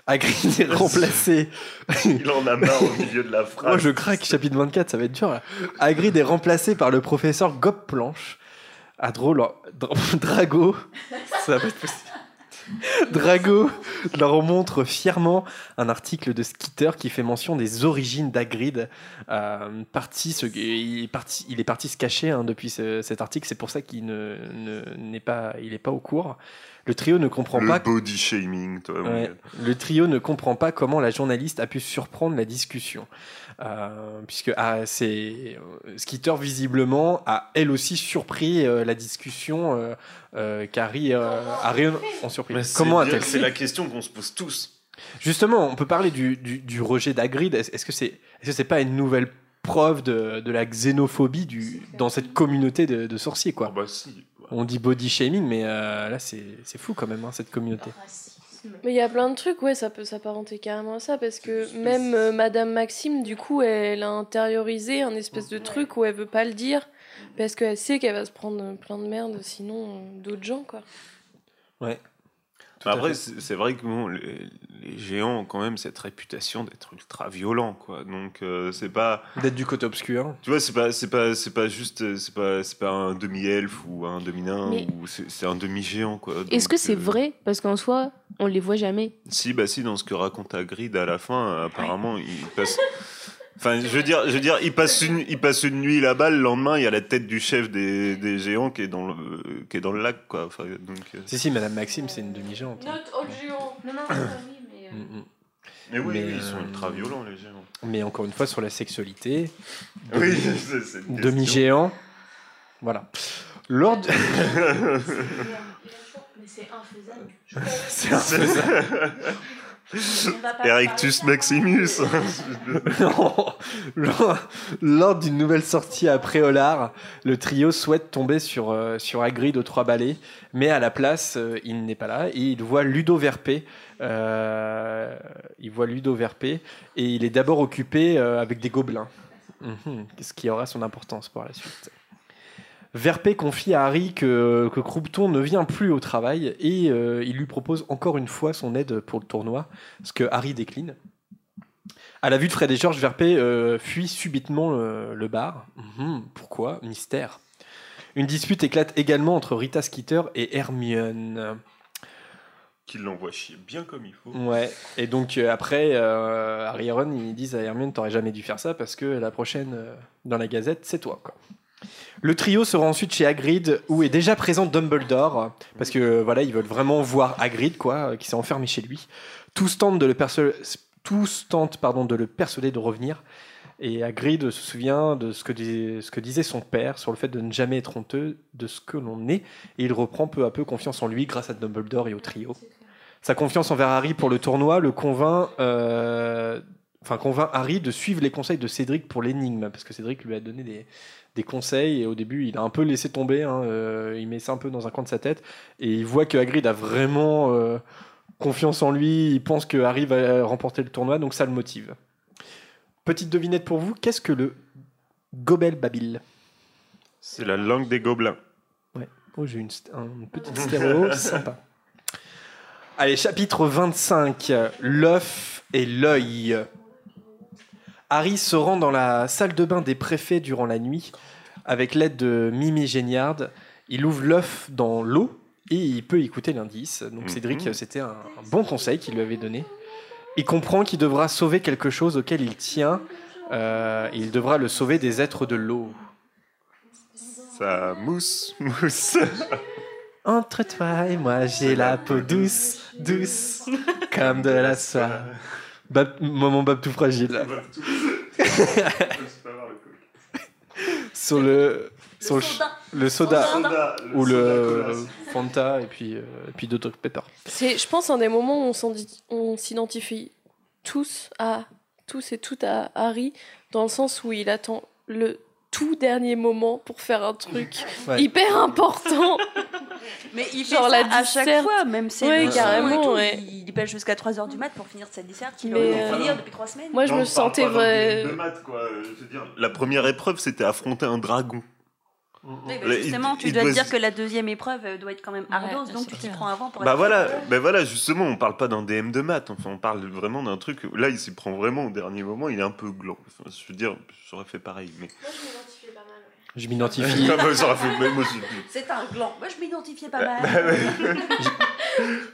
Hagrid est remplacé. il en a marre au milieu de la phrase. Moi je craque, chapitre 24, ça va être dur là. Hagrid est remplacé par le professeur Gob Planche. Ah drôle, Dra- Drago, ça va être possible. Drago leur montre fièrement un article de Skeeter qui fait mention des origines d'Hagrid. Euh, parti il, est parti, il est parti se cacher hein, depuis ce- cet article, c'est pour ça qu'il ne, ne- n'est pas, il est pas au cours. Le trio ne comprend le pas body shaming, toi. Ouais. Le trio ne comprend pas comment la journaliste a pu surprendre la discussion. Euh, puisque ah, c'est euh, Skeeter visiblement a elle aussi surpris euh, la discussion euh, euh, qu'Harry euh, Harry en surpris. Mais c'est Comment a-t-elle C'est la question qu'on se pose tous. Justement, on peut parler du, du, du rejet d'Hagrid. Est-ce que c'est est-ce que c'est pas une nouvelle preuve de, de la xénophobie du, dans cette communauté de, de sorciers quoi? Bah si. On dit body shaming, mais euh, là c'est c'est fou quand même hein, cette communauté. Mais il y a plein de trucs, ouais, ça peut s'apparenter carrément à ça, parce que même euh, Madame Maxime, du coup, elle a intériorisé un espèce de truc où elle veut pas le dire, parce qu'elle sait qu'elle va se prendre euh, plein de merde, sinon euh, d'autres gens, quoi. Ouais. Mais à Après, c'est vrai que bon, les, géants ont quand même cette réputation d'être ultra violents, quoi. Donc euh, c'est pas. D'être du côté obscur. Tu vois, c'est pas, c'est pas, c'est pas juste, c'est pas, c'est pas un demi-elfe ou un demi-nain Mais- ou c'est un demi-géant, quoi. Est-ce que c'est euh, vrai? Parce qu'en soi, on les voit jamais. Si, bah si, dans ce que raconte Hagrid à la fin, apparemment, il passe. Enfin, je veux dire, je veux dire, il passe une, il passe une nuit là-bas. Le lendemain, il y a la tête du chef des, des géants qui est dans le, qui est dans le lac, quoi. Enfin, donc. euh, Si, si, Madame Maxime, c'est une demi-géante. Notre autre géant Non, non, mais. Mm, mm. Mais oui, Mais, oui, ils sont euh, ultra violents, les géants. Mais encore une fois, sur la sexualité, Oui, demi-géant, voilà. Lors de- Mais c'est infaisable. C'est infaisable. Erectus Maximus. lors, lors d'une nouvelle sortie à Préolard, le trio souhaite tomber sur, euh, sur Hagrid aux trois balais, mais à la place, euh, il n'est pas là et il voit Ludo Verpé. Euh, il voit Ludo Verpé et il est d'abord occupé euh, avec des gobelins, Mhm, ce qui aura son importance pour la suite. Verpé confie à Harry que, que Croupton ne vient plus au travail et euh, il lui propose encore une fois son aide pour le tournoi, ce que Harry décline. À la vue de Fred et George, Verpé fuit subitement le, le bar. Mhm, pourquoi? Mystère. Une dispute éclate également entre Rita Skeeter et Hermione. Qui l'envoie chier bien comme il faut. Ouais, et donc euh, après, euh, Harry et Ron, ils disent à Hermione, t'aurais jamais dû faire ça parce que la prochaine euh, dans la gazette, c'est toi. Quoi. Le trio se rend ensuite chez Hagrid, où est déjà présent Dumbledore, parce que euh, voilà, ils veulent vraiment voir Hagrid, quoi, qui s'est enfermé chez lui. Tous tentent de le, pardon, de le persuader de revenir. Et Hagrid se souvient de ce que, dis- ce que disait son père sur le fait de ne jamais être honteux de ce que l'on est, et il reprend peu à peu confiance en lui grâce à Dumbledore et au trio. Sa confiance envers Harry pour le tournoi le convainc, euh, enfin, convainc Harry de suivre les conseils de Cédric pour l'énigme, parce que Cédric lui a donné des, des conseils, et au début, il a un peu laissé tomber, hein, euh, il met ça un peu dans un coin de sa tête, et il voit que Hagrid a vraiment euh, confiance en lui, il pense que Harry va remporter le tournoi, donc ça le motive. Petite devinette pour vous, qu'est-ce que le Gobel Babil? C'est la langue des gobelins. Ouais. Oh, j'ai une, une petite stéréo sympa. Allez, chapitre 25, l'œuf et l'œil. Harry se rend dans la salle de bain des préfets durant la nuit avec l'aide de Mimi Géniard. Il ouvre l'œuf dans l'eau et il peut écouter l'indice. Donc Mhm. Cédric, c'était un, un bon conseil qu'il lui avait donné. Il comprend qu'il devra sauver quelque chose auquel il tient. Euh, il devra le sauver des êtres de l'eau. Ça mousse, mousse. Entre toi et moi, j'ai la peau douce, douce, comme de la soie. Bab- moment Bab tout fragile. sur le, le, soda, ou le soda colas. Fanta et puis, euh, et puis d'autres pepper. C'est, je pense, un des moments où on s'identifie tous à tous et toutes à Harry, dans le sens où il attend le tout dernier moment pour faire un truc Ouais. hyper important. Mais il Genre fait la à chaque fois, même si Ouais, carrément, ouais. il, il pêche jusqu'à 3h du mat pour finir sa disserte qu'il euh, dû finir depuis 3 semaines. Moi, je Non, me sentais vrai. maths, quoi. Je veux dire, la première épreuve, c'était affronter un dragon. Oui, bah, Là, justement, il- tu il dois te dire se- que la deuxième épreuve euh, doit être quand même Ouais, donc tu t'y prends avant pour Bah être voilà, bah voilà, justement, on parle pas d'un DM de maths, enfin, on parle vraiment d'un truc. Là, il s'y prend vraiment au dernier moment, il est un peu gland. Enfin, je veux dire, j'aurais fait pareil, mais. Je m'identifie. Bah, même aussi. C'est un gland. Moi, je m'identifiais pas Bah, mal. ouais.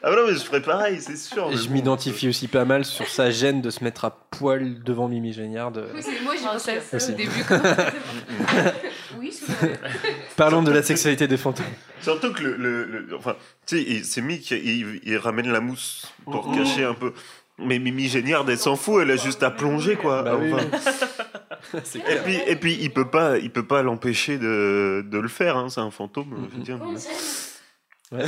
ah bah non, mais je ferais pareil, c'est sûr. Je bon. m'identifie aussi pas mal sur sa gêne de se mettre à poil devant Mimi Géniard. de- Oui, c'est moi, j'ai Ah, pensé à ça aussi. au début. Quand... oui, c'est vrai. Parlons de la sexualité des fantômes. Surtout que le, le- le- enfin, tu sais, c'est Mick, il, il ramène la mousse pour Mhm. cacher un peu. Mais Mimi Géniard, elle s'en fout, elle a juste à plonger, quoi. Bah Enfin, Et clair. puis, et puis, il peut pas, il peut pas l'empêcher de, de le faire. Hein, c'est un fantôme. je veux dire. Ouais.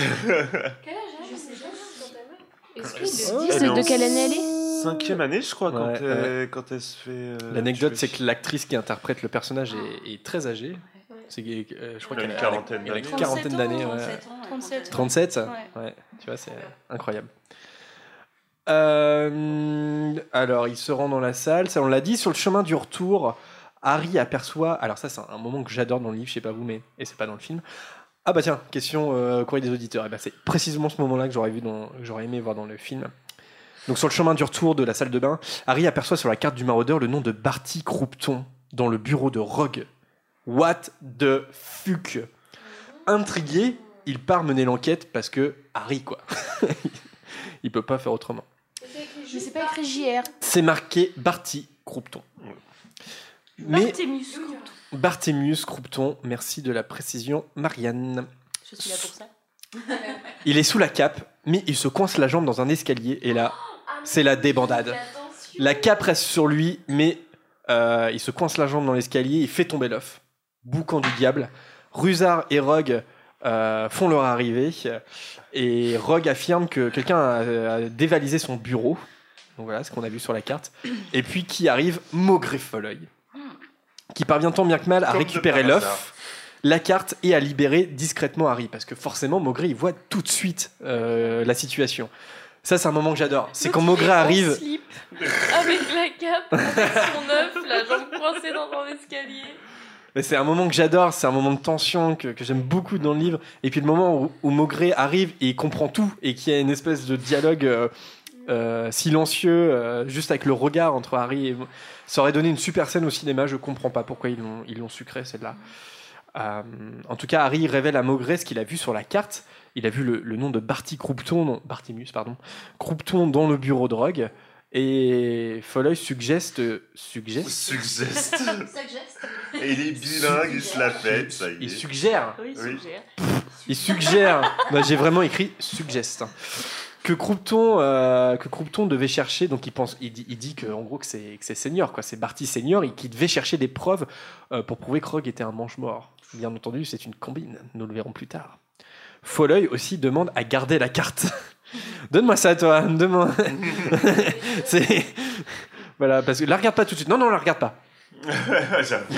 Elle est de quelle année elle est Cinquième année, je crois, quand, Ouais, elle, quand elle se fait. euh, L'anecdote, c'est que l'actrice qui interprète le personnage est, est très âgée. C'est, euh, je crois qu'elle une a une d'années. quarantaine d'années. ouais. 37 ans. 37. 37 Ouais. Ouais, tu vois, c'est incroyable. Euh, alors, il se rend dans la salle, ça on l'a dit, sur le chemin du retour, Harry aperçoit, alors ça c'est un moment que j'adore dans le livre, je sais pas vous, mais, et c'est pas dans le film. Ah bah tiens, question euh, courrier des auditeurs, et bah, c'est précisément ce moment-là que j'aurais, vu dans, j'aurais aimé voir dans le film. Donc sur le chemin du retour de la salle de bain, Harry aperçoit sur la carte du maraudeur le nom de Barty Croupton dans le bureau de Rogue. What the fuck? Intrigué, il part mener l'enquête parce que Harry quoi. il peut pas faire autrement. Mais c'est pas écrit JR. C'est marqué Barty Croupton. Mais Barthémius. Barthémius Croupton, merci de la précision, Marianne. Je suis là pour ça. Il est sous la cape, mais il se coince la jambe dans un escalier et là, c'est la débandade. La cape reste sur lui, mais euh, il se coince la jambe dans l'escalier, il fait tomber l'œuf. Boucan du diable. Rusard et Rogue euh, font leur arrivée et Rogue affirme que quelqu'un a, a dévalisé son bureau. Donc voilà ce qu'on a vu sur la carte. Et puis qui arrive Maugré Folleuil, qui parvient tant bien que mal à Comme de récupérer par hasard. l'œuf, la carte et à libérer discrètement Harry. Parce que forcément, Maugré, il voit tout de suite euh, la situation. Ça, c'est un moment que j'adore. C'est quand Maugré arrive. Slip, avec la cape, avec son œuf, la jambe coincée dans un escalier. Mais c'est un moment que j'adore, c'est un moment de tension que, que j'aime beaucoup dans le livre. Et puis le moment où, où Maugré arrive et il comprend tout et qu'il y a une espèce de dialogue euh, euh, silencieux, euh, juste avec le regard entre Harry et. Ça aurait donné une super scène au cinéma, je comprends pas pourquoi ils l'ont, sucré celle-là. Euh, en tout cas, Harry révèle à Maugré ce qu'il a vu sur la carte. Il a vu le, nom de Barty Croupton, non, pardon, Croupton dans le bureau de Rogue. Et Folleuil suggeste. Suggeste Suggeste. Et il est bilingue, il se la pète, ça y est. Il suggère. Oui, Oui. suggère. Il suggère. Bah, J'ai vraiment écrit suggeste. Que Croupton, euh, que Croupton devait chercher. Donc il pense, il dit, il dit que en gros que c'est que c'est senior quoi. C'est Barty senior et qu'il devait chercher des preuves euh, pour prouver que Rogue était un mange-mort. Bien entendu, c'est une combine. Nous le verrons plus tard. Folleuil aussi demande à garder la carte. Donne-moi ça, toi. Donne-moi. c'est voilà parce que la regarde pas tout de suite. Non, non, la regarde pas. J'avoue.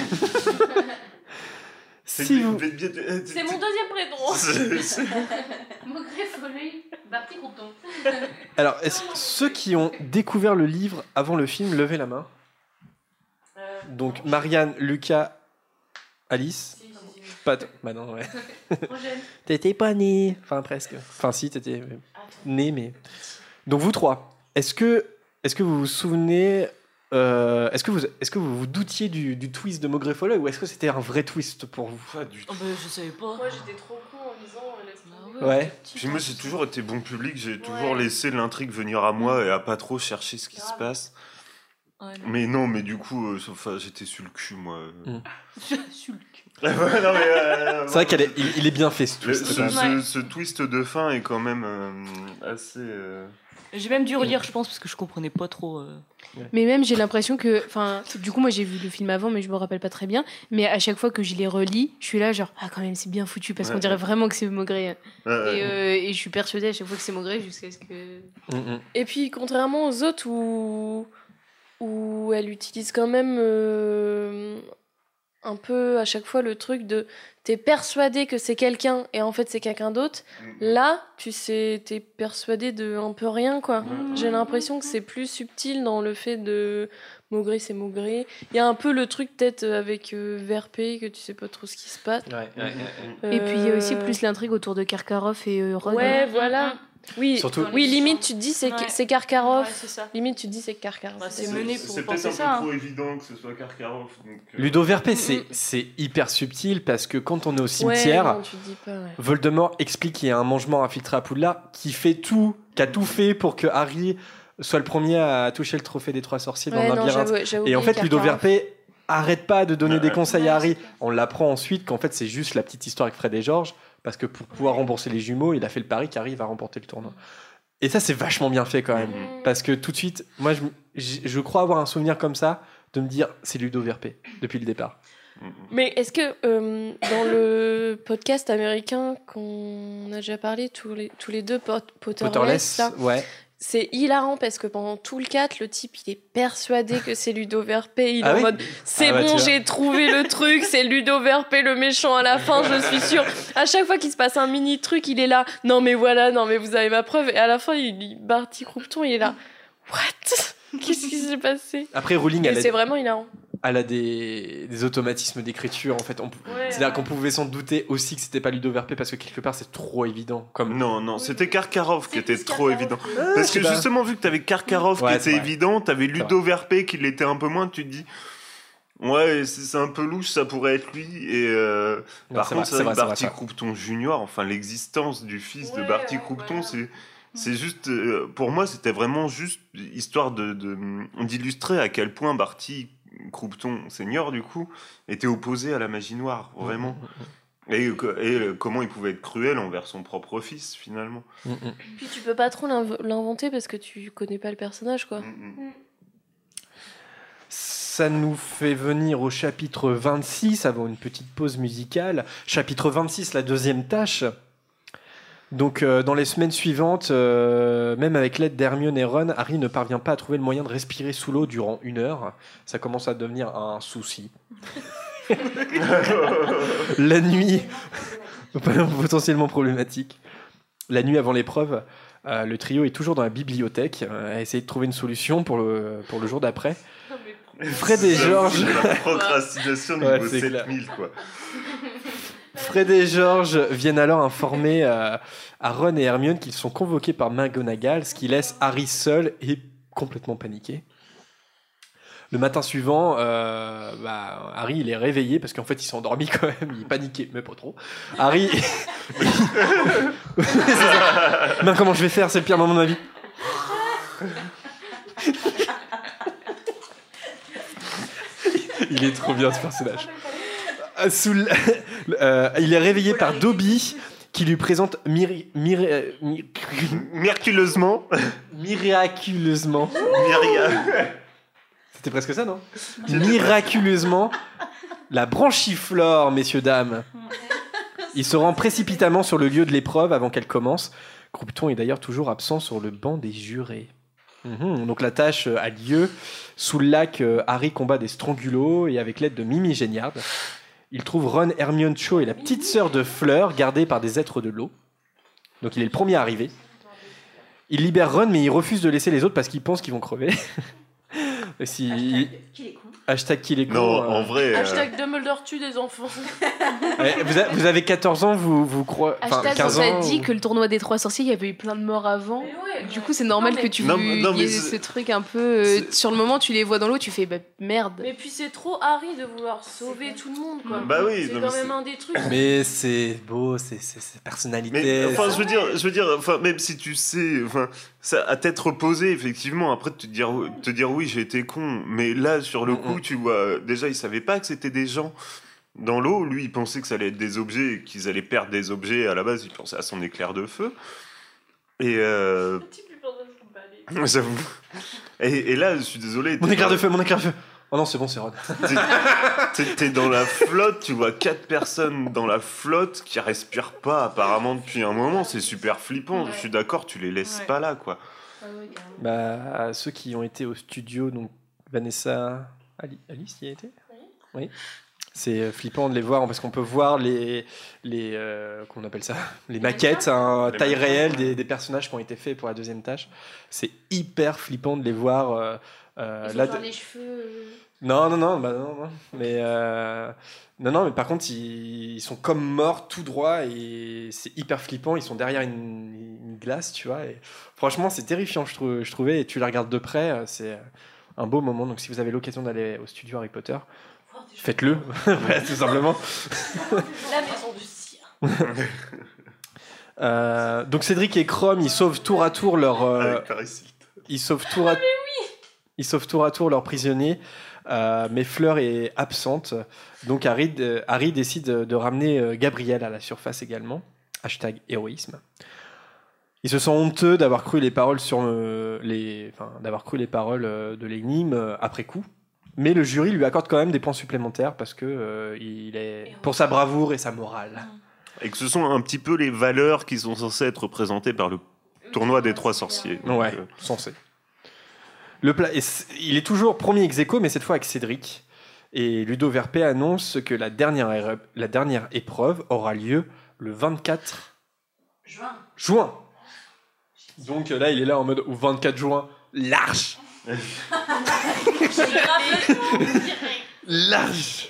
Si vous, C'est mon deuxième prénom. Alors, est-ce- ceux qui ont découvert le livre avant le film, levez la main. Donc, Marianne, Lucas, Alice. Pas t- Bah non, ouais. T'étais pas né. Enfin, presque. Enfin, si, t'étais né, mais. Donc, vous trois, est-ce que, est que vous vous souvenez. euh, est-ce que, vous, est que vous vous doutiez du, du twist de Maugré Folleuil ou est-ce que c'était un vrai twist pour vous? Pas du tout. Oh, bah, je savais pas. Moi j'étais trop con en lisant euh, Ah tomber. Ouais. Puis moi, j'ai toujours été bon public, j'ai toujours laissé l'intrigue venir à moi et à pas trop chercher ce qui se passe. Ouais, non. Mais non, mais du coup, euh, enfin, j'étais sur le cul, moi. Mm. Sur le cul. Ouais, non, mais, euh, C'est vrai qu'il est, il, est bien fait ce twist. ce, twist de fin est quand même euh, assez. euh, J'ai même dû relire, je pense, parce que je comprenais pas trop. euh. Mais même, j'ai l'impression que. Enfin, du coup, moi, j'ai vu le film avant, mais je me rappelle pas très bien. Mais à chaque fois que je les relis, je suis là, genre, ah, quand même, c'est bien foutu, parce qu'on Ouais. dirait vraiment que c'est Maugré. Et, euh, et je suis persuadée à chaque fois que c'est Maugré jusqu'à ce que. Mm, mm. Et puis, contrairement aux autres où où elle utilise quand même euh, un peu à chaque fois le truc de t'es persuadé que c'est quelqu'un et en fait c'est quelqu'un d'autre. Là, tu sais, t'es persuadé de un peu rien quoi. J'ai l'impression que c'est plus subtil dans le fait de Maugré c'est Maugré. Il y a un peu le truc peut-être avec euh, Verpé que tu sais pas trop ce qui se passe. Et puis il y a aussi plus l'intrigue autour de Karkaroff et euh, Ron. Ouais, voilà. Oui, Surtout- oui, limite tu te dis c'est Ouais. c'est Karkaroff. Ouais, c'est ça. Limite tu te dis c'est Karkaroff. Bah, c'est mené pour C'est peut-être un peu trop hein. évident que ce soit Karkaroff. donc, euh, Ludo Verpé, c'est c'est hyper subtil parce que quand on est au cimetière, Ouais, non, tu te dis pas, ouais. Voldemort explique qu'il y a un mangement infiltré à Poudlard qui fait tout, qui a tout fait pour que Harry soit le premier à toucher le trophée des trois sorciers dans Ouais, le labyrinthe. Et en fait, Ludo. Verpé arrête pas de donner Ouais, des ouais. conseils à Harry. On l'apprend ensuite qu'en fait, c'est juste la petite histoire avec Fred et George parce que pour pouvoir rembourser les jumeaux, il a fait le pari qu'Harry va remporter le tournoi. Et ça, c'est vachement bien fait quand même. Mhm. Parce que tout de suite, moi, je, je- je crois avoir un souvenir comme ça de me dire c'est Ludo Verpé depuis le départ. Mais est-ce que euh, dans le podcast américain qu'on a déjà parlé tous les, tous les deux, Pot- Potterless, Potterless, là, ouais. C'est hilarant parce que pendant tout le 4, le type il est persuadé que c'est Ludo Verpé. Il est Ah en oui mode c'est Ah bah, bon, j'ai trouvé le truc, c'est Ludo Verpé le méchant à la fin, je suis sûre. À chaque fois qu'il se passe un mini truc, il est là. Non mais voilà, non mais vous avez ma preuve. Et à la fin, il, il Barty Croupton, il est là. What? Qu'est-ce qui s'est passé? Après, Rowling, Et elle a- c'est vraiment hilarant. Elle a des, des automatismes d'écriture en fait. On- Ouais, C'est-à-dire ouais. qu'on pouvait s'en douter aussi que c'était pas Ludo Verpé parce que quelque part c'est trop évident. Comme Non, non, c'était Karkaroff qui était trop évident. Ah, Parce que pas. justement, vu que t'avais Karkaroff Ouais, qui était vrai. évident, t'avais Ludo Verpé qui l'était un peu moins, tu te dis. Ouais, c'est c'est un peu louche, ça pourrait être lui. Et euh, Non, par c'est contre, vrai, vrai Barty. Croupton Junior, enfin l'existence du fils de Barty Croupton, c'est c'est juste, euh, pour moi, c'était vraiment juste histoire de de- d'illustrer à quel point Barty Croupton senior du coup était opposé à la magie noire, vraiment. Et, que- et euh, comment il pouvait être cruel envers son propre fils finalement. Mm, mm. Puis tu peux pas trop l'inv- l'inventer parce que tu connais pas le personnage, quoi. Mm, Ça nous fait venir au chapitre 26 avant une petite pause musicale. Chapitre 26, la deuxième tâche. Donc euh, dans les semaines suivantes, euh, même avec l'aide d'Hermione et Ron, Harry ne parvient pas à trouver le moyen de respirer sous l'eau durant une heure. Ça commence à devenir un souci. la nuit, potentiellement problématique. La nuit avant l'épreuve, euh, le trio est toujours dans la bibliothèque euh, à essayer de trouver une solution pour le, pour le jour d'après. Fred et Georges. c'est La procrastination Ouais, niveau clair. 7000 quoi. Fred et George viennent alors informer euh, à Ron et Hermione qu'ils sont convoqués par McGonagall, ce qui laisse Harry seul et complètement paniqué. Le matin suivant, euh, bah, Harry est réveillé parce qu'en fait il s'est endormi quand même, il est paniqué, mais pas trop. Harry. Ben, comment je vais faire? C'est le pire moment de ma. Il est trop bien ce personnage. Euh, sous l- euh, il est réveillé par Dobby qui lui présente miri- miri- euh, mi- Miraculeusement, miraculeusement. Myria- C'était presque ça, non? Miraculeusement, la branchiflore, messieurs, dames. Il se rend précipitamment sur le lieu de l'épreuve avant qu'elle commence. Croupton est d'ailleurs toujours absent sur le banc des jurés. Mhm, donc la tâche euh, a lieu. Sous le lac, euh, Harry combat des strangulots et avec l'aide de Mimi Géniard, il trouve Ron, Hermione Cho et la petite sœur de Fleur gardées par des êtres de l'eau. Donc il est le premier à arriver. Il libère Ron mais il refuse de laisser les autres parce qu'il pense qu'ils vont crever. Si... Hashtag qu'il est con. Non, euh. en vrai. euh, Hashtag Dumbledore tue des enfants. Vous, a- vous avez 14 ans, vous, vous croyez. Enfin, Hashtag, 15 on ans. dit ou- que le tournoi des trois sorciers, il y avait eu plein de morts avant. du coup, c'est normal Non, mais- que tu Non, non, mais ce truc un peu. euh, sur le moment, tu les vois dans l'eau, tu fais bah, merde. Mais puis c'est trop Harry de vouloir sauver tout le monde, quoi. Bah oui, c'est quand même un des trucs. Mais c'est beau, c'est personnalité. Mais enfin, je veux dire, je veux dire, enfin, même si tu sais, enfin, ça à tête reposée, effectivement, après de te dire, te dire oui, j'ai été con, mais là sur le Mm, coup, tu vois, déjà, il savait pas que c'était des gens dans l'eau. Lui, il pensait que ça allait être des objets, et qu'ils allaient perdre des objets. À la base, il pensait à son éclair de feu. Et euh, j'avoue. Et, et là, je suis désolé. Mon éclair de feu, mon éclair de feu. Oh non, c'est bon, c'est Ron. T'es- dans la flotte, tu vois quatre personnes dans la flotte qui respirent pas apparemment depuis un moment, c'est super flippant. Je suis d'accord, tu les laisses Ouais. pas là, quoi. Bah, ceux qui ont été au studio, donc Vanessa Ali- Alice y a été? Oui. C'est euh, flippant de les voir parce qu'on peut voir les, les euh, qu'on appelle ça, les maquettes, hein, Les taille maquettes, réelle des personnages qui ont été faits pour la deuxième tâche. C'est hyper flippant de les voir. euh, euh, Ils genre les cheveux. euh, non, non, non, bah non, non. Mais euh, non, non, mais par contre, ils, ils sont comme morts tout droit et c'est hyper flippant. Ils sont derrière une, une glace, tu vois. Et franchement, c'est terrifiant, je, trouvais. Et tu les regardes de près, euh, c'est un beau moment. Donc, si vous avez l'occasion d'aller au studio Harry Potter, faites-le, Voilà, tout simplement. La maison du cire. Euh, donc, Cédric et Chrome, ils sauvent tour à tour leur. euh, ils sauvent tour à ils sauvent tour à tour leurs prisonniers, euh, mais Fleur est absente. Donc Harry, euh, Harry décide de, ramener euh, Gabriel à la surface également. Hashtag héroïsme. Il se sent honteux d'avoir cru les paroles sur les, enfin, d'avoir cru les paroles de l'énigme après coup. Mais le jury lui accorde quand même des points supplémentaires parce que il est pour sa bravoure et sa morale. Et que ce sont un petit peu les valeurs qui sont censées être représentées par le tournoi des trois sorciers. Ouais, censé. Le pla- il est toujours premier ex aequo, mais cette fois avec Cédric. Et Ludo Verpé annonce que la dernière, érep- la dernière épreuve aura lieu le 24 Juin. juin. Donc euh, là, il est là en mode au 24 juin, large. large.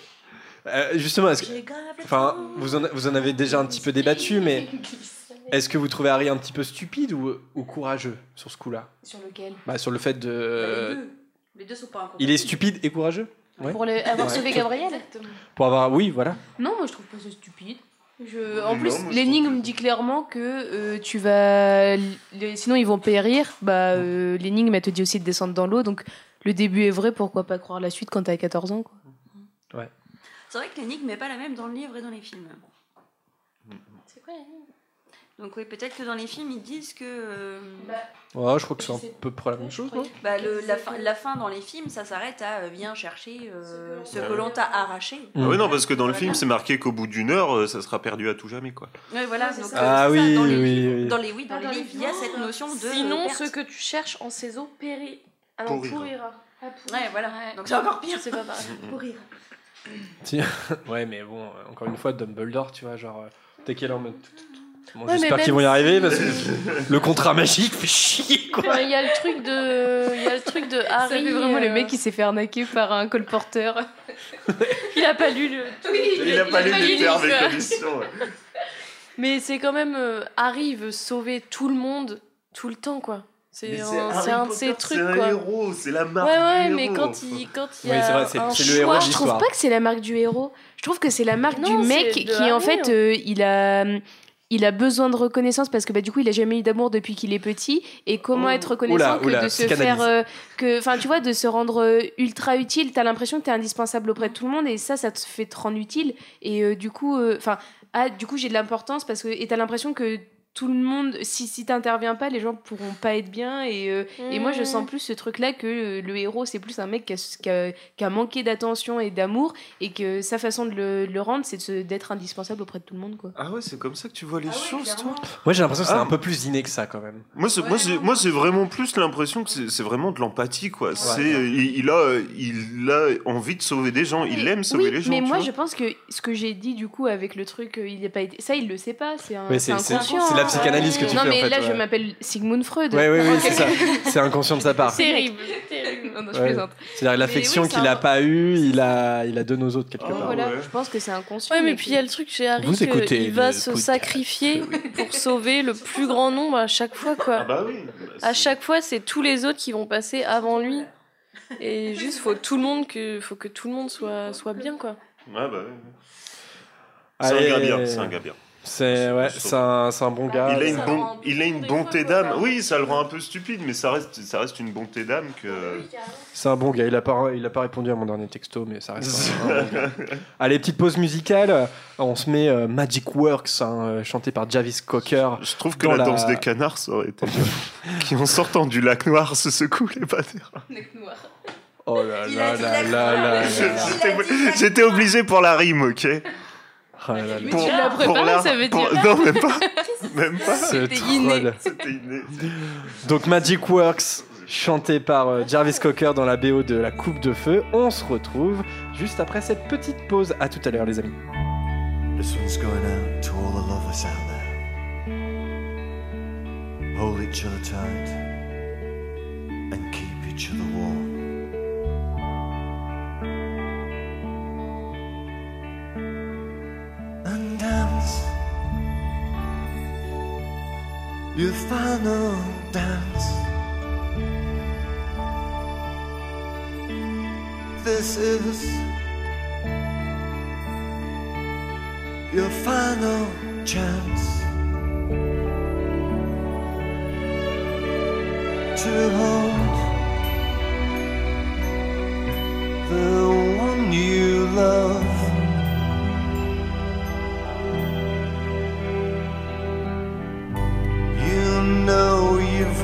Euh, justement, est-ce que, enfin, vous en, vous en avez déjà un petit peu débattu, mais est-ce que vous trouvez Harry un petit peu stupide ou, ou courageux sur ce coup-là? Sur lequel? Bah, Sur le fait de. les, deux. les deux sont pas incompatibles. Il est stupide et courageux? Ouais. Pour le- avoir Ouais. sauvé Gabriel Pour avoir. Oui, voilà. Non, moi je trouve pas ça stupide. Je... En Non, plus, l'énigme dit clairement que euh, tu vas. les- Sinon, ils vont périr. Bah, euh, l'énigme, elle te dit aussi de descendre dans l'eau. Donc, le début est vrai, pourquoi pas croire la suite quand t'as 14 ans, quoi? C'est vrai que l'énigme n'est pas la même dans le livre et dans les films. C'est quoi l'énigme? Donc oui, peut-être que dans les films, ils disent que euh, Ouais, je crois que c'est un peu près la même chose, non bah, le- la, fin, la fin dans les films, ça s'arrête à euh, viens chercher euh, ce que l'on t'a arraché. Ah ouais, non, parce que dans le film, c'est marqué qu'au bout d'une heure, euh, ça sera perdu à tout jamais, quoi. Ouais, voilà. donc, euh, Ah oui, dans les oui, livres- oui. Dans les, oui, dans Ah, les dans livres, il y a cette notion de. Sinon, perte. ce que tu cherches en ces eaux périt. Non, Pourrira. pourrira. Ah, pourrira. Ouais, voilà. Donc c'est encore pire. C'est pas pareil. Pourrir. Si. ouais, mais bon, euh, encore une fois, Dumbledore, tu vois, genre, euh, t'es quel en mode. Bon, Ouais, mais J'espère qu'ils vont y arriver parce que le contrat magique fait chier, quoi. Il y a le truc de, il y a le truc de Harry. Ça fait vraiment le euh, mec qui s'est fait arnaquer par un colporteur. Il a pas lu le. Il a pas lu les termes et conditions. ouais. Mais c'est quand même euh, Harry il veut sauver tout le monde tout le temps quoi. C'est Mais un, Harry c'est un de ces trucs C'est un quoi. héros, c'est la Ouais marque ouais, du mais héros. quand il quand il y Oui, a vrai, un c'est le choix, héros je trouve pas que c'est la marque du héros. Je trouve que c'est la marque Non, du mec qui, en fait, hein. euh, il a. Il a besoin de reconnaissance parce que bah, du coup il a jamais eu d'amour depuis qu'il est petit. Et comment Oh. être reconnaissant Oula, que oula, de se faire euh, que enfin tu vois de se rendre euh, ultra utile? T'as l'impression que t'es indispensable auprès de tout le monde et ça ça te fait te rendre utile. Et euh, du coup euh, enfin ah, du coup j'ai de l'importance parce que et t'as l'impression que tout le monde si si t'interviens pas les gens pourront pas être bien et euh, et moi, je Mmh. sens plus ce truc-là que euh, le héros, c'est plus un mec qui a, qui a- qui a manqué d'attention et d'amour, et que sa façon de le, de le rendre, c'est d'être indispensable auprès de tout le monde. Quoi. Ah ouais, c'est comme ça que tu vois les choses, toi Moi, j'ai l'impression que c'est Ah. un peu plus inné que ça, quand même. Moi, c'est, moi, c'est, moi, c'est vraiment plus l'impression que c'est, c'est vraiment de l'empathie, quoi. C'est, il, il a, il a envie de sauver des gens, il aime sauver oui, les gens. mais tu moi, vois. je pense que ce que j'ai dit, du coup, avec le truc, euh, il a pas été... ça, il le sait pas, c'est un c'est psychanalyse que tu non, fais, en mais fait, là, je m'appelle Sigmund Freud. Ouais, oui, Ok. c'est ça. C'est inconscient de sa part. Terrible, terrible. Non, non, je Ouais. plaisante. C'est-à-dire l'affection oui, qu'il un- a pas eue, il a, il a donné aux autres quelque Oh, part. voilà, je pense que c'est inconscient. Ouais, mais puis il y a le truc chez Harry qu'il va se podcast. sacrifier pour sauver le plus grand nombre à chaque fois, quoi. Ah bah oui. À chaque fois, c'est tous les autres qui vont passer avant lui. Et juste, faut tout le monde que, faut que tout le monde soit, soit bien, quoi. Ouais, bah ouais. C'est un gars bien, c'est un gars bien. C'est ouais, c'est un, c'est un bon gars. Il a une, bon- il a une bonté d'âme. Oui, ça le rend un peu stupide, mais ça reste, ça reste une bonté d'âme que. C'est un bon gars. Il a pas, il a pas répondu à mon dernier texto, mais ça reste un, un bon gars. Allez, petite pause musicale. On se met euh, Magic Works, hein, euh, chanté par Javis Cocker. Je trouve que la, la- danse des canards, ça aurait été bien. qui en sortant du lac noir se secouent les patères. Oh là Il là là la là là là. J'étais obligé pour la rime, ok? Oh là là. Mais tu l'as pour préparé, la- ça veut pour- dire. Non, même pas. Même pas. C'était inné. inné. Donc Magic Works chanté par euh, Jarvis Cocker dans la BO de La Coupe de Feu. On se retrouve juste après cette petite pause. À tout à l'heure, les amis. This one's going out to all the lovers out there. Hold each other tight and keep each other warm. Dance your final dance. This is your final chance to hold the one you love.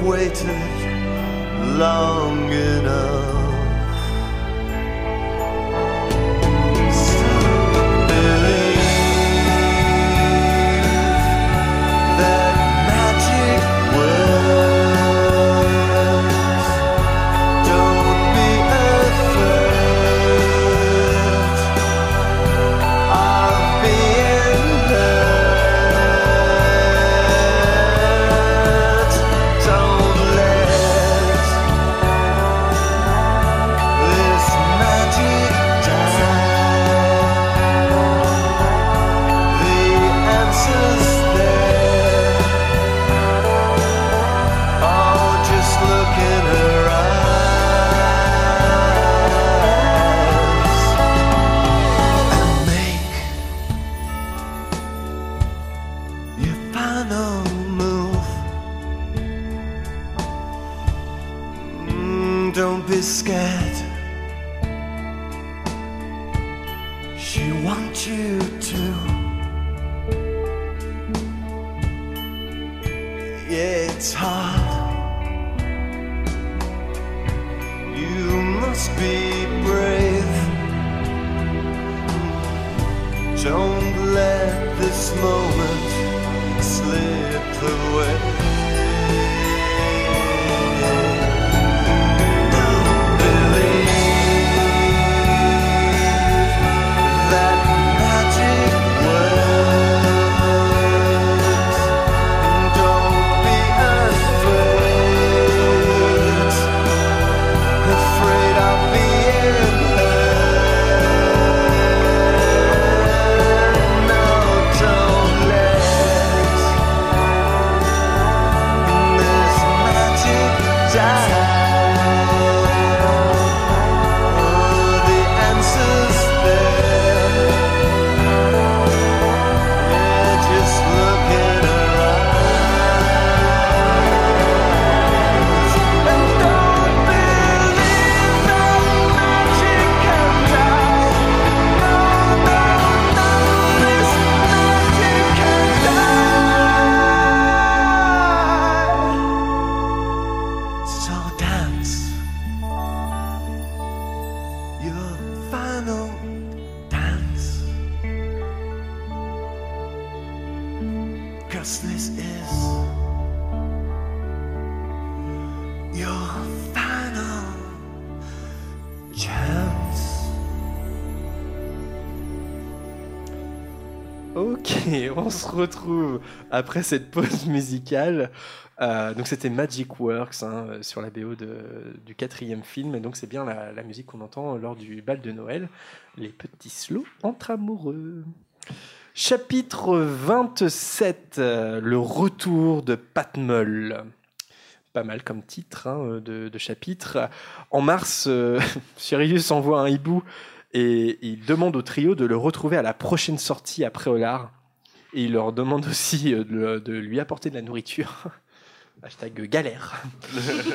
Waited long enough. Yeah, it's hard. You must be brave. Don't let this moment slip away. Après cette pause musicale. Euh, donc c'était Magic Works hein, euh, sur la BO du quatrième film, et donc c'est bien la, musique qu'on entend lors du bal de Noël, les petits slows entre amoureux. Chapitre 27, euh, le retour de Patmol. Pas mal comme titre hein, de, de chapitre. En mars, euh, Sirius envoie un hibou et il demande au trio de le retrouver à la prochaine sortie après Olar. Et il leur demande aussi euh, de, lui apporter de la nourriture. Hashtag galère.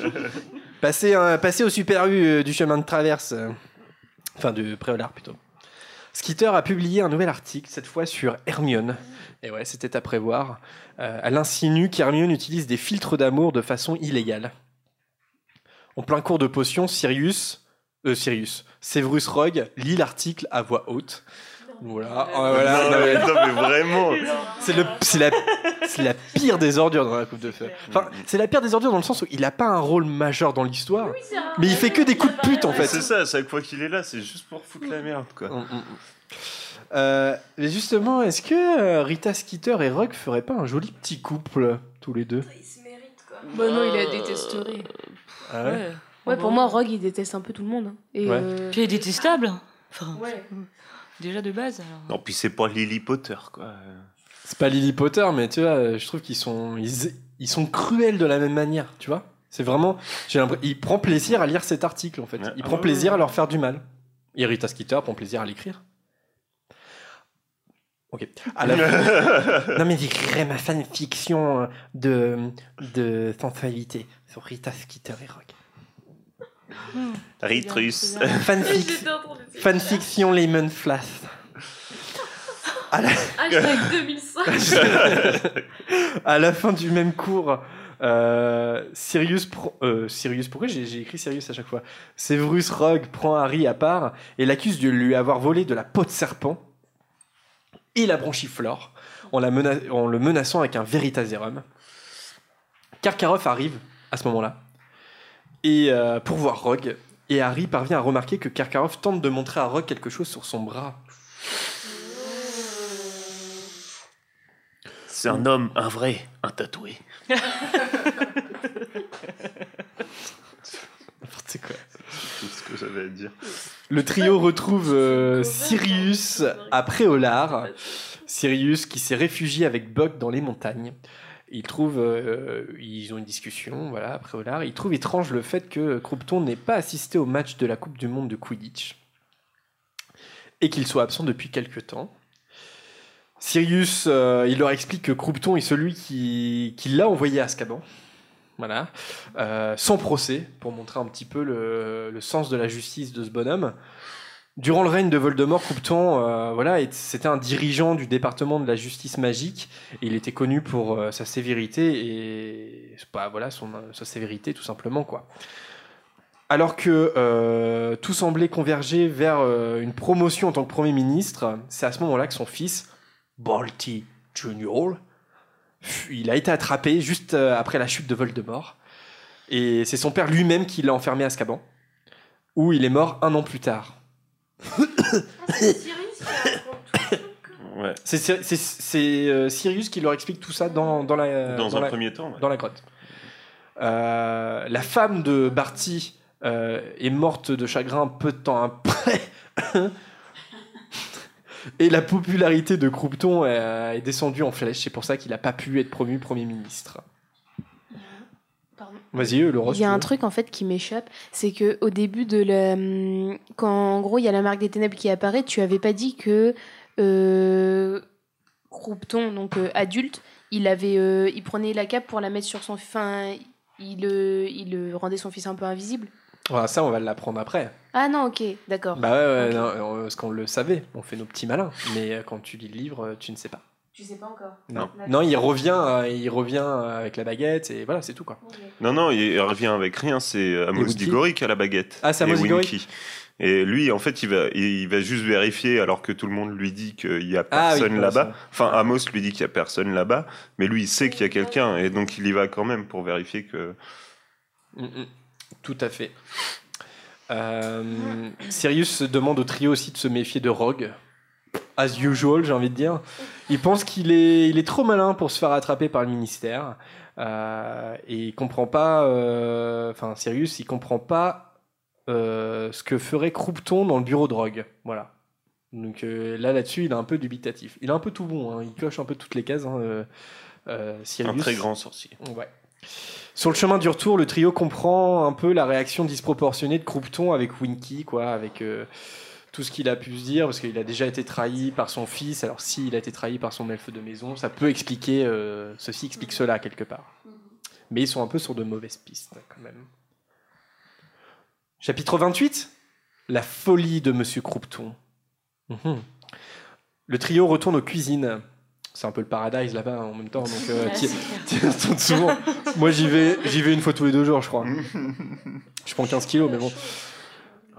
passer, passer au super U euh, du chemin de traverse. euh, Enfin, de Préolard plutôt. Skitter a publié un nouvel article, cette fois sur Hermione. Et ouais, c'était à prévoir. Euh, elle insinue qu'Hermione utilise des filtres d'amour de façon illégale. En plein cours de potion, Sirius, euh, Sirius, Severus Rogue lit l'article à voix haute. Voilà, Ah, voilà, Non, mais- mais- non, mais vraiment. C'est le, c'est la, c'est la pire des ordures dans la coupe de feu. Enfin, c'est la pire des ordures dans le sens où il a pas un rôle majeur dans l'histoire, mais il fait que des coups de pute en fait. C'est ça, à chaque fois qu'il est là, c'est juste pour foutre la merde, quoi. Euh, mais justement, est-ce que euh, Rita Skeeter et Rock feraient pas un joli petit couple tous les deux? Bah non, il la détesterait. Ah ouais Ouais, pour moi, Rogue, il déteste un peu tout le monde. hein. Et, Ouais. euh, Puis il est détestable. Enfin, Ouais. Déjà de base. Alors. Non, puis c'est pas Lily Potter, quoi. C'est pas Lily Potter, mais tu vois, je trouve qu'ils sont, ils, ils sont cruels de la même manière, tu vois. C'est vraiment, j'ai l'impression, il prend plaisir à lire cet article en fait. Il Ah prend ouais, plaisir ouais. à leur faire du mal. Et Rita Skeeter prend plaisir à l'écrire. Ok. À la fin- non mais j'écrirai ma fanfiction euh, de de sensualité sur Rita Skeeter et Rock. Ritrus. Fanfic- fanfiction Lemon Flash. À la... Hashtag 2005. à la fin du même cours, euh, Sirius, pro- euh, Sirius, pourquoi j'ai j'ai écrit Sirius à chaque fois? Severus Rogue prend Harry à part et l'accuse de lui avoir volé de la peau de serpent et la branchiflore en, la mena- en le menaçant avec un Veritaserum. Karkaroff arrive à ce moment-là et euh, pour voir Rogue et Harry parvient à remarquer que Karkaroff tente de montrer à Rogue quelque chose sur son bras. C'est un homme, un vrai, un tatoué. N'importe quoi. C'est tout ce que j'avais à dire. Le trio retrouve euh, Sirius à Préolard. Sirius qui s'est réfugié avec Buck dans les montagnes. Ils trouvent, euh, ils ont une discussion, voilà, à Préolard. Ils trouvent étrange le fait que Croupton n'ait pas assisté au match de la Coupe du Monde de Quidditch et qu'il soit absent depuis quelque temps. Sirius, euh, il leur explique que Croupton est celui qui, qui l'a envoyé à Azkaban. Voilà. Euh, sans procès, pour montrer un petit peu le, le sens de la justice de ce bonhomme. Durant le règne de Voldemort, Croupton, euh, voilà, c'était un dirigeant du département de la justice magique. Il était connu pour euh, sa sévérité et bah, voilà, son, sa sévérité tout simplement quoi. Alors que euh, tout semblait converger vers euh, une promotion en tant que Premier ministre, c'est à ce moment-là que son fils, Balti fut- il a été attrapé juste euh, après la chute de Voldemort. Et c'est son père lui-même qui l'a enfermé à Azkaban, où il est mort un an plus tard. Ouais. C'est c'est- c'est- c'est, euh, Sirius qui leur explique tout ça dans, dans la Dans un la- premier temps, ouais. dans la grotte. Euh, la femme de Barty euh, est morte de chagrin peu de temps après. Et la popularité de Croupton euh, est descendue en flèche. C'est pour ça qu'il n'a pas pu être promu Premier ministre. Vas-y, euh, Laura. Il y a un truc en fait qui m'échappe, c'est que au début de la, hum, quand en gros il y a la marque des ténèbres qui apparaît, tu avais pas dit que euh, Croupton, donc euh, adulte, il avait, euh, il prenait la cape pour la mettre sur son, enfin, il, il rendait son fils un peu invisible. Voilà, ça, on va l'apprendre après. Ah non, ok, d'accord. Bah ouais, ouais, non, parce qu'on le savait. On fait nos petits malins. Mais quand tu lis le livre, tu ne sais pas. Tu sais pas encore. Non, non il revient, euh, il revient euh, avec la baguette et voilà, c'est tout quoi. Non, non, il revient avec rien, c'est Amos Winky Digoric à la baguette. Ah, c'est Amos Digoric Winky. Et lui, en fait, il va, il va juste vérifier alors que tout le monde lui dit qu'il y a Ah oui, personne là-bas. ça. Enfin, Amos lui dit qu'il y a personne là-bas, mais lui, il sait qu'il y a quelqu'un et donc il y va quand même pour vérifier que. Mm, mm. Tout à fait. Euh, Sirius demande au trio aussi de se méfier de Rogue. As usual, j'ai envie de dire. Il pense qu'il est, il est trop malin pour se faire attraper par le ministère. Euh, et il comprend pas. euh, Enfin, Sirius, il comprend pas euh, ce que ferait Croupton dans le bureau de Rogue. Voilà. Donc là, là-dessus, il est un peu dubitatif. Il est un peu tout bon. hein. Il coche un peu toutes les cases. hein, Sirius. Un très grand sorcier. Ouais. Sur le chemin du retour, le trio comprend un peu la réaction disproportionnée de Croupton avec Winky, quoi, avec tout ce qu'il a pu se dire, parce qu'il a déjà été trahi par son fils. Alors, s'il a été trahi par son elfe de maison, ça peut expliquer, euh, ceci explique cela quelque part. Mais ils sont un peu sur de mauvaises pistes, quand même. Chapitre 28 La folie de Monsieur Croupton. Mhm. Le trio retourne aux cuisines. C'est un peu le paradise là-bas en même temps, donc euh, Ouais, souvent. Moi j'y vais, j'y vais une fois tous les deux jours, je crois. Je prends 15 kilos, mais bon.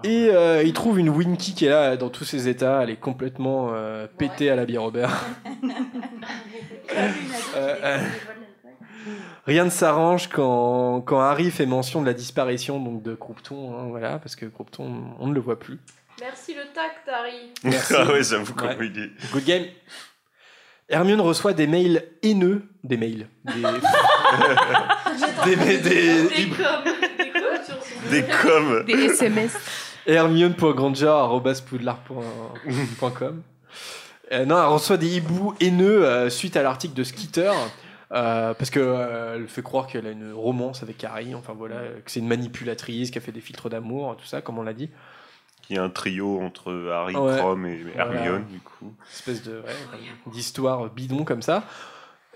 Et euh, il trouve une Winky qui est là dans tous ses états. Elle est complètement euh, pétée à la bière Robert. Euh, Rien ne s'arrange quand, quand Harry fait mention de la disparition donc, de Croupton, hein, voilà, parce que Croupton, on ne le voit plus. Merci le tact, Harry. Merci. ah ouais, j'avoue qu'on Ouais. Good game. Hermione reçoit des mails haineux, des mails, des, des, des- des- Des coms. Des SMS. hermione.granger.poudlard.com euh, Non, elle reçoit des hiboux haineux euh, suite à l'article de Skeeter. euh, parce que euh, elle fait croire qu'elle a une romance avec Harry, enfin voilà, que c'est une manipulatrice, qui a fait des filtres d'amour, tout ça, comme on l'a dit. Il y a un trio entre Harry, Ouais. Crom et Voilà. Hermione, du coup. espèce de ouais, d'histoire bidon comme ça.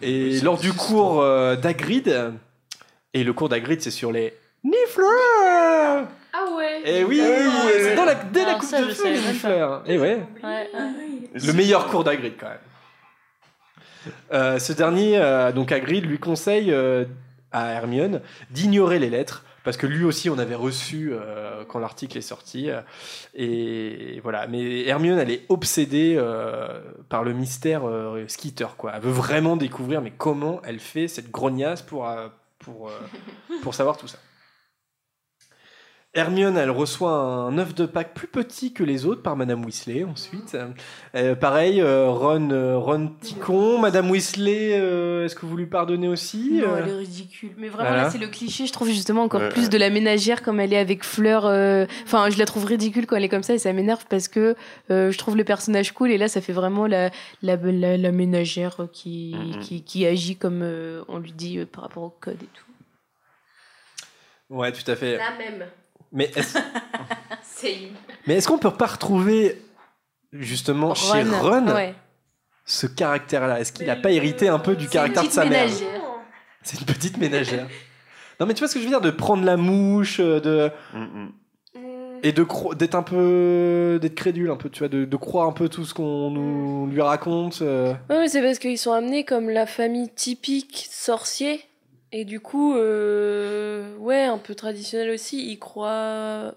Et lors du cours euh, d'Agrid, et le cours d'Agrid c'est sur les Nifleurs Ah ouais. Et oui, c'est dans la, dès la Alors coupe ça, de je feu savais les pas. Et ouais, Ouais. le meilleur cours d'Agrid quand même. Euh, ce dernier, euh, donc Hagrid, lui conseille euh, à Hermione d'ignorer les lettres parce que lui aussi on avait reçu euh, quand l'article est sorti euh, et voilà. Mais Hermione, elle est obsédée euh, par le mystère euh, Skeeter quoi. Elle veut vraiment découvrir mais comment elle fait cette grognasse pour euh, pour euh, pour savoir tout ça. Hermione, elle reçoit un œuf de Pâques plus petit que les autres par Madame Weasley ensuite. Euh, pareil, euh, Ron, euh, Ron Ticon, Madame Weasley, euh, est-ce que vous lui pardonnez aussi Non, elle est ridicule. Mais vraiment, Voilà. là, c'est le cliché, je trouve justement encore plus de la ménagère comme elle est avec Fleur. euh, Enfin, je la trouve ridicule quand elle est comme ça et ça m'énerve parce que euh, je trouve le personnage cool et là, ça fait vraiment la, la, la, la ménagère qui, qui, qui agit comme euh, on lui dit euh, par rapport au code et tout. Ouais, tout à fait. La même. Mais est-ce est-ce qu'on peut pas retrouver justement chez Ron, ouais. ce caractère-là? Est-ce qu'il n'a pas hérité un peu du caractère de sa mère? ménagère. C'est une petite ménagère. non, mais tu vois ce que je veux dire? De prendre la mouche, euh, de. Et de d'être un peu. d'être crédule un peu, tu vois, de, de croire un peu tout ce qu'on nous lui raconte. euh. Ouais, mais c'est parce qu'ils sont amenés comme la famille typique sorcier. Et du coup, euh, ouais, un peu traditionnel aussi. Ils croient. euh,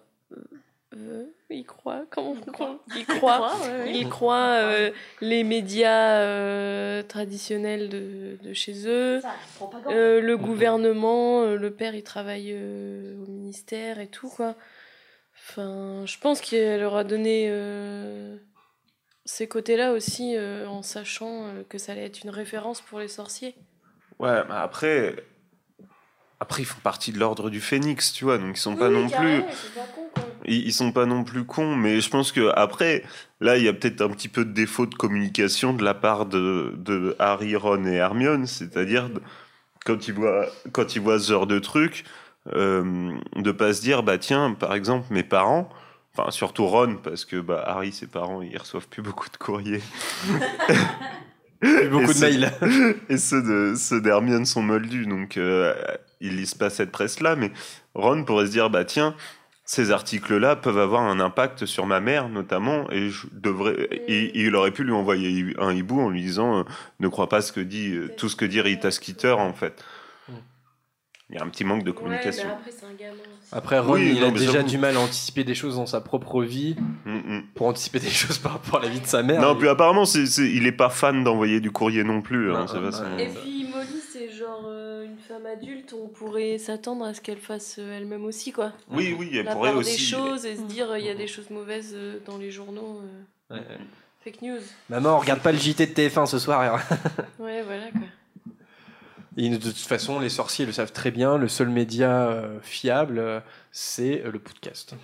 euh, ils croient. Comment on croit? Ils croient. Ils croient euh, les médias euh, traditionnels de, de chez eux. Euh, le gouvernement, euh, le père il travaille euh, au ministère et tout quoi. Enfin, je pense qu'elle leur a donné euh, ces côtés-là aussi euh, en sachant euh, que ça allait être une référence pour les sorciers. Ouais, mais après. Après, ils font partie de l'ordre du phénix, tu vois, donc ils sont pas Oui, non plus. quoi. Ils, sont pas non plus cons, mais je pense que après, là, il y a peut-être un petit peu de défaut de communication de la part de, de Harry, Ron et Hermione, c'est-à-dire quand ils voient quand ils voient ce genre de truc, euh, de pas se dire bah tiens, par exemple, mes parents. Enfin, surtout Ron, parce que bah, Harry, ses parents, ils reçoivent plus beaucoup de courriers. Plus beaucoup Et de ceux- mails. Et ceux de ceux d'Hermione sont moldus, donc euh, ils lisent pas cette presse-là. Mais Ron pourrait se dire bah tiens, ces articles-là peuvent avoir un impact sur ma mère notamment, et je devrais. Et, il aurait pu lui envoyer un hibou en lui disant euh, ne crois pas ce que dit euh, tout ce que dit Rita Skeeter en fait. Il y a un petit manque de communication. Ouais, mais après, c'est un gamin aussi. Après, Ron, Oui, il non, a déjà du mal à anticiper des choses dans sa propre vie pour anticiper des choses par rapport à la vie de sa mère. Non, puis apparemment, il est pas fan d'envoyer du courrier non plus. hein, Non, non, Et puis Molly, c'est genre euh, une femme adulte, on pourrait s'attendre à ce qu'elle fasse euh, elle-même aussi, quoi. Oui, oui, elle La pourrait part aussi- des choses et se dire euh, il y a des choses mauvaises euh, dans les journaux. euh, Ouais. Fake news. Maman, regarde pas le JT de TF1 ce soir. Ouais, voilà quoi. Et de toute façon, les sorciers le savent très bien. Le seul média euh, fiable, euh, c'est euh, le podcast.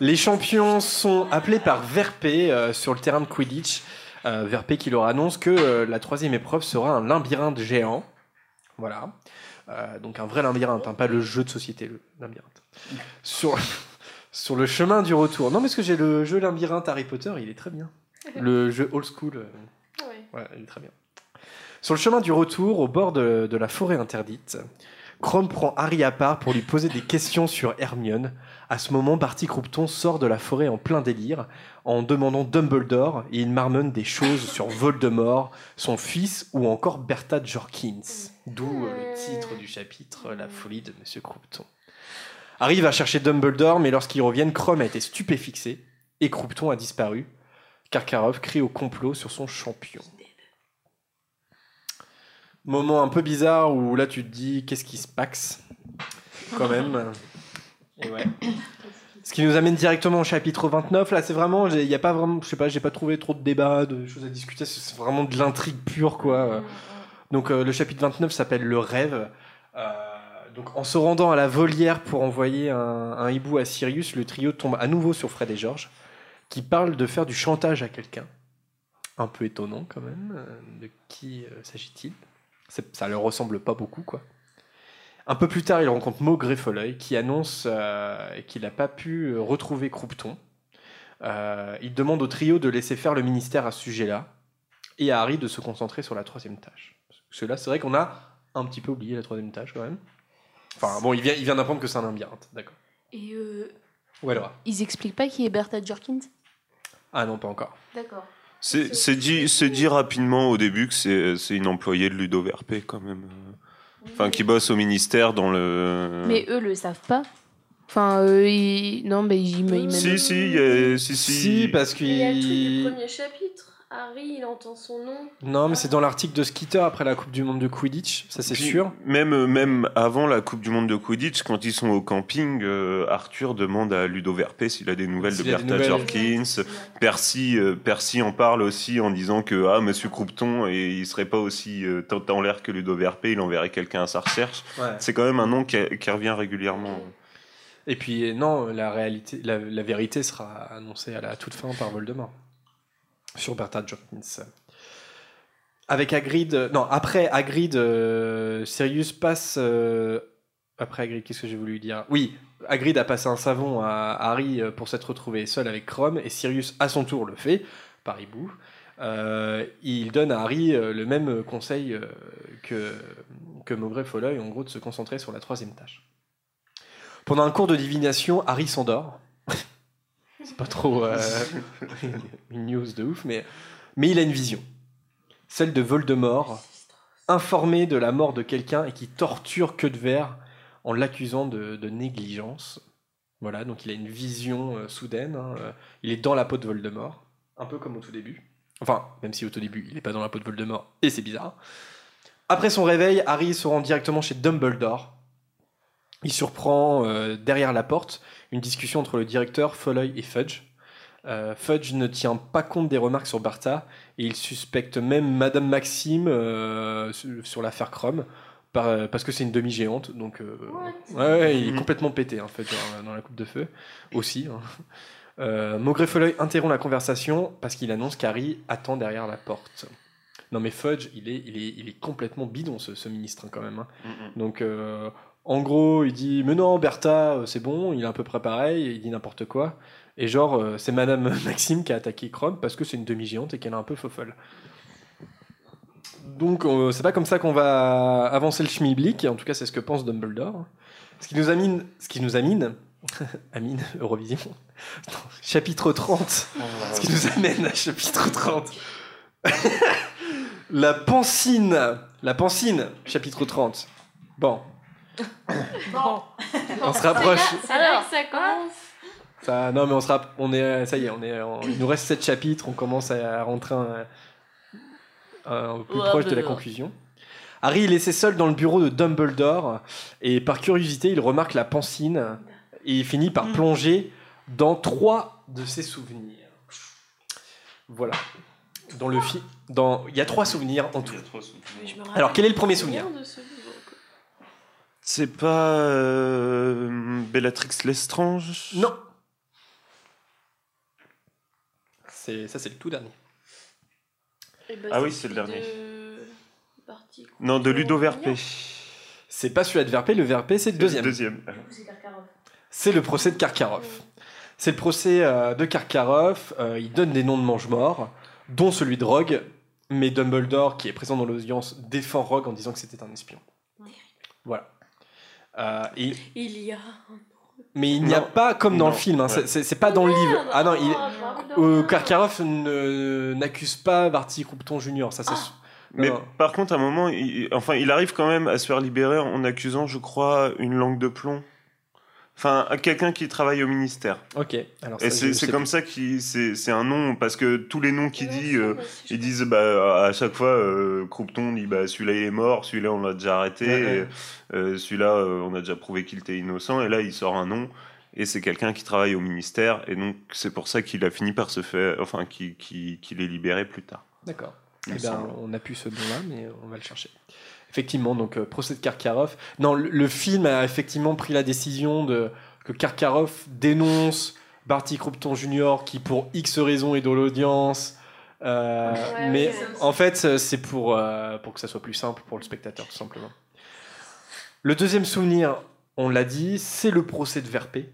Les champions sont appelés par Verpé euh, sur le terrain de Quidditch. Euh, Verpé qui leur annonce que euh, la troisième épreuve sera un labyrinthe géant. Voilà. Donc un vrai labyrinthe, hein, pas le jeu de société, le labyrinthe. Sur, sur le chemin du retour. Non, mais parce que j'ai le jeu labyrinthe Harry Potter, il est très bien. Le jeu old school. euh, ouais, il est très bien. Sur le chemin du retour, au bord de, la forêt interdite, Chrome prend Harry à part pour lui poser des questions sur Hermione. À ce moment, Barty Croupton sort de la forêt en plein délire en demandant Dumbledore et il marmonne des choses sur Voldemort, son fils ou encore Bertha Jorkins. D'où euh, le titre du chapitre La folie de Monsieur Croupton. Harry va chercher Dumbledore, mais lorsqu'ils reviennent, Crum a été stupéfixé et Croupton a disparu. Karkaroff crie au complot sur son champion. Moment un peu bizarre où là tu te dis qu'est-ce qui se passe quand même? Et ouais. Ce qui nous amène directement au chapitre 29. Là, c'est vraiment, il y a pas vraiment, je sais pas, j'ai pas trouvé trop de débats, de choses à discuter. C'est vraiment de l'intrigue pure, quoi. Donc, euh, le chapitre 29 s'appelle Le rêve. Euh, donc, en se rendant à la volière pour envoyer un, un hibou à Sirius, le trio tombe à nouveau sur Fred et George, qui parlent de faire du chantage à quelqu'un. Un peu étonnant, quand même. Euh, De qui euh, s'agit-il Ça leur ressemble pas beaucoup, quoi. Un peu plus tard, il rencontre Maugré Folleuil qui annonce euh, qu'il n'a pas pu euh, retrouver Croupton. Euh, il demande au trio de laisser faire le ministère à ce sujet-là et à Harry de se concentrer sur la troisième tâche. Parce que là, c'est vrai qu'on a un petit peu oublié la troisième tâche quand même. Enfin, bon, il vient, il vient d'apprendre que c'est un labyrinthe, d'accord. Et euh, Ou alors ils expliquent pas qui est Bertha Jorkins? Ah non, pas encore. D'accord. C'est c'est dit, c'est dit rapidement au début que c'est c'est une employée de Ludo VRP quand même. Enfin, qui bosse au ministère dans le. Mais eux le savent pas. Enfin, euh, ils- non, mais ils, Si, si, il y a- si, si. Si, parce Il y a le truc du qu'il. premier chapitre. Harry, il entend son nom. Non, mais c'est dans l'article de Skeeter après la Coupe du Monde de Quidditch, ça c'est sûr. Même, même avant la Coupe du Monde de Quidditch, quand ils sont au camping, euh, Arthur demande à Ludo Verpé s'il a des nouvelles de Bertha nouvelles. Jorkins. Percy, euh, Percy en parle aussi en disant que ah, Monsieur Croupton, et il serait pas aussi euh, tant en l'air que Ludo Verpé, il enverrait quelqu'un à sa recherche. Ouais. C'est quand même un nom qui, qui revient régulièrement. Et puis non, la réalité, la, la vérité sera annoncée à la toute fin par Voldemort sur Bertha Jorkins. Avec Hagrid, euh, non après Hagrid, euh, Sirius passe euh, après Hagrid, qu'est-ce que j'ai voulu dire? Oui, Hagrid a passé un savon à Harry pour s'être retrouvé seul avec Chrome et Sirius à son tour le fait par hibou. Il donne à Harry le même conseil que que Maugrey Folleuil, en gros de se concentrer sur la troisième tâche. Pendant un cours de divination, Harry s'endort. C'est pas trop euh, une news de ouf, mais, mais il a une vision. Celle de Voldemort, informé de la mort de quelqu'un et qui torture que de verre en l'accusant de, de négligence. Voilà, donc il a une vision euh, soudaine. hein, euh, il est dans la peau de Voldemort, un peu comme au tout début. Enfin, même si au tout début, il n'est pas dans la peau de Voldemort, et c'est bizarre. Après son réveil, Harry se rend directement chez Dumbledore. Il surprend euh, derrière la porte une discussion entre le directeur, Folleuil et Fudge. Euh, Fudge ne tient pas compte des remarques sur Bartha et il suspecte même Madame Maxime euh, sur, l'affaire Crum par- euh, parce que c'est une demi-géante. Donc, euh, ouais, ouais, il est complètement pété en fait dans, dans la coupe de feu aussi. hein. Euh, Maugrey Folleuil interrompt la conversation parce qu'il annonce qu'Harry attend derrière la porte. Non mais Fudge, il est, il est, il est complètement bidon ce, ce ministre hein, quand même. hein. Donc euh, en gros, il dit mais non Bertha, euh, c'est bon, il est à peu près pareil, il dit n'importe quoi. Et genre euh, c'est Madame Maxime qui a attaqué Chrome parce que c'est une demi-géante et qu'elle est un peu fofolle. Donc euh, c'est pas comme ça qu'on va avancer le schmilblick, en tout cas c'est ce que pense Dumbledore. Ce qui nous amène, ce qui nous amène, Amine, Eurovision, chapitre 30, ce qui nous amène à chapitre 30. la pancine, la pancine, chapitre 30. Bon, Bon. On se rapproche. Que ça commence. ça, non mais on sera, on est, ça y est, on est, on- il nous reste 7 chapitres, on commence à rentrer un, un peu plus Ouais, proche de la bah. conclusion. Harry est laissé seul dans le bureau de Dumbledore et par curiosité, il remarque la pancine et il finit par plonger dans trois de ses souvenirs. Voilà. Dans le film, dans, il y a trois souvenirs en tout. Alors quel est le premier souvenir de. C'est pas euh, Bellatrix Lestrange? Non. C'est ça, c'est le tout dernier. Eh ben, Ah oui, c'est le celui dernier. de Barty Non, de Ludo Verpé. C'est pas celui-là de Verpé, le Verpé c'est le deuxième. Deuxième. C'est le procès de Karkaroff. C'est le procès euh, de Karkaroff. euh, il donne des noms de mange-morts, dont celui de Rogue. Mais Dumbledore, qui est présent dans l'audience, défend Rogue en disant que c'était un espion. Voilà. Euh, et- Il y a. mais il n'y a Non. pas comme dans Non, le film. hein, ouais. c'est- pas dans le livre. Ah non, il, Ah, euh, Karkaroff n'accuse pas Barty Croupton Junior. Ça, c'est. Mais Non. par contre, à un moment, il, enfin, il arrive quand même à se faire libérer en accusant, je crois, une langue de plomb. Enfin, quelqu'un qui travaille au ministère. Ok. Alors Et ça, c'est comme plus. ça qu'il c'est c'est un nom parce que tous les noms qu'il dit euh, ils disent bah à chaque fois euh, Croupton dit bah celui-là il est mort celui-là on l'a déjà arrêté Ouais, ouais. et, euh, celui-là euh, on a déjà prouvé qu'il était innocent et là il sort un nom et c'est quelqu'un qui travaille au ministère et donc c'est pour ça qu'il a fini par se faire enfin qu'il qu'il- qu'il est libéré plus tard. D'accord. Eh ben, on a pu ce nom-là, mais on va le chercher. Effectivement, donc euh, procès de Karkaroff. Non, le, le film a effectivement pris la décision de que Karkaroff dénonce Barty Croupton Jr. qui, pour X raisons, est dans l'audience. Euh, Ouais, mais en fait, euh, c'est pour, euh, pour que ça soit plus simple pour le spectateur, tout simplement. Le deuxième souvenir, on l'a dit, c'est le procès de Verpé,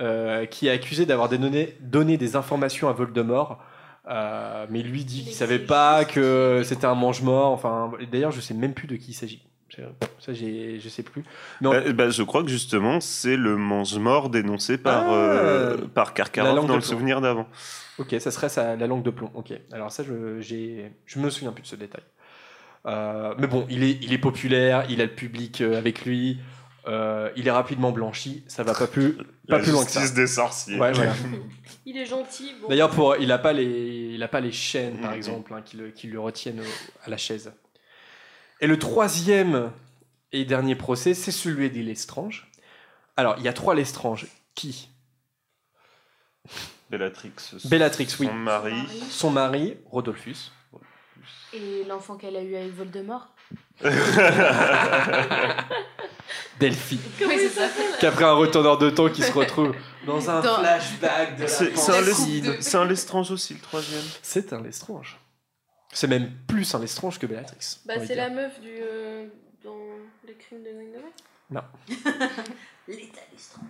euh, qui est accusé d'avoir donné, donné des informations à Voldemort. Euh, mais lui dit qu'il savait pas que c'était un mange-mort. Enfin, d'ailleurs, je sais même plus de qui il s'agit. Je- Ça, j'ai- je sais plus. En- Bah, bah, je crois que justement c'est le mange-mort dénoncé par Ah, euh, par dans le souvenir d'avant. Ok, ça serait ça, la langue de plomb. Ok, alors ça, je, j'ai, je me souviens plus de ce détail. Euh, mais bon, il est, il est populaire, il a le public avec lui, euh, il est rapidement blanchi, ça va pas plus, pas La plus loin que ça. justice des sorciers. Ouais, voilà. Il est gentil. bon. D'ailleurs, pour, il n'a pas les, il a pas les chaînes, par Mhm. exemple, hein, qui, le, qui le retiennent au- à la chaise. Et le troisième et dernier procès, c'est celui des Lestrange. Alors, il y a trois Lestrange. Qui? Bellatrix. Bellatrix, oui. Son mari. Son mari, Rodolphus. Et l'enfant qu'elle a eu avec Voldemort Delphi. Oui, c'est ça. Qu'après un retourneur de temps qui se retrouve dans un Dans- flashback de la C'est c'est un, c'est un Lestrange aussi, le troisième. C'est un Lestrange. C'est même plus un Lestrange que Bellatrix. Bah, on va c'est dire. la meuf du. euh, dans les crimes de Grindelwald? Non. L'état Lestrange.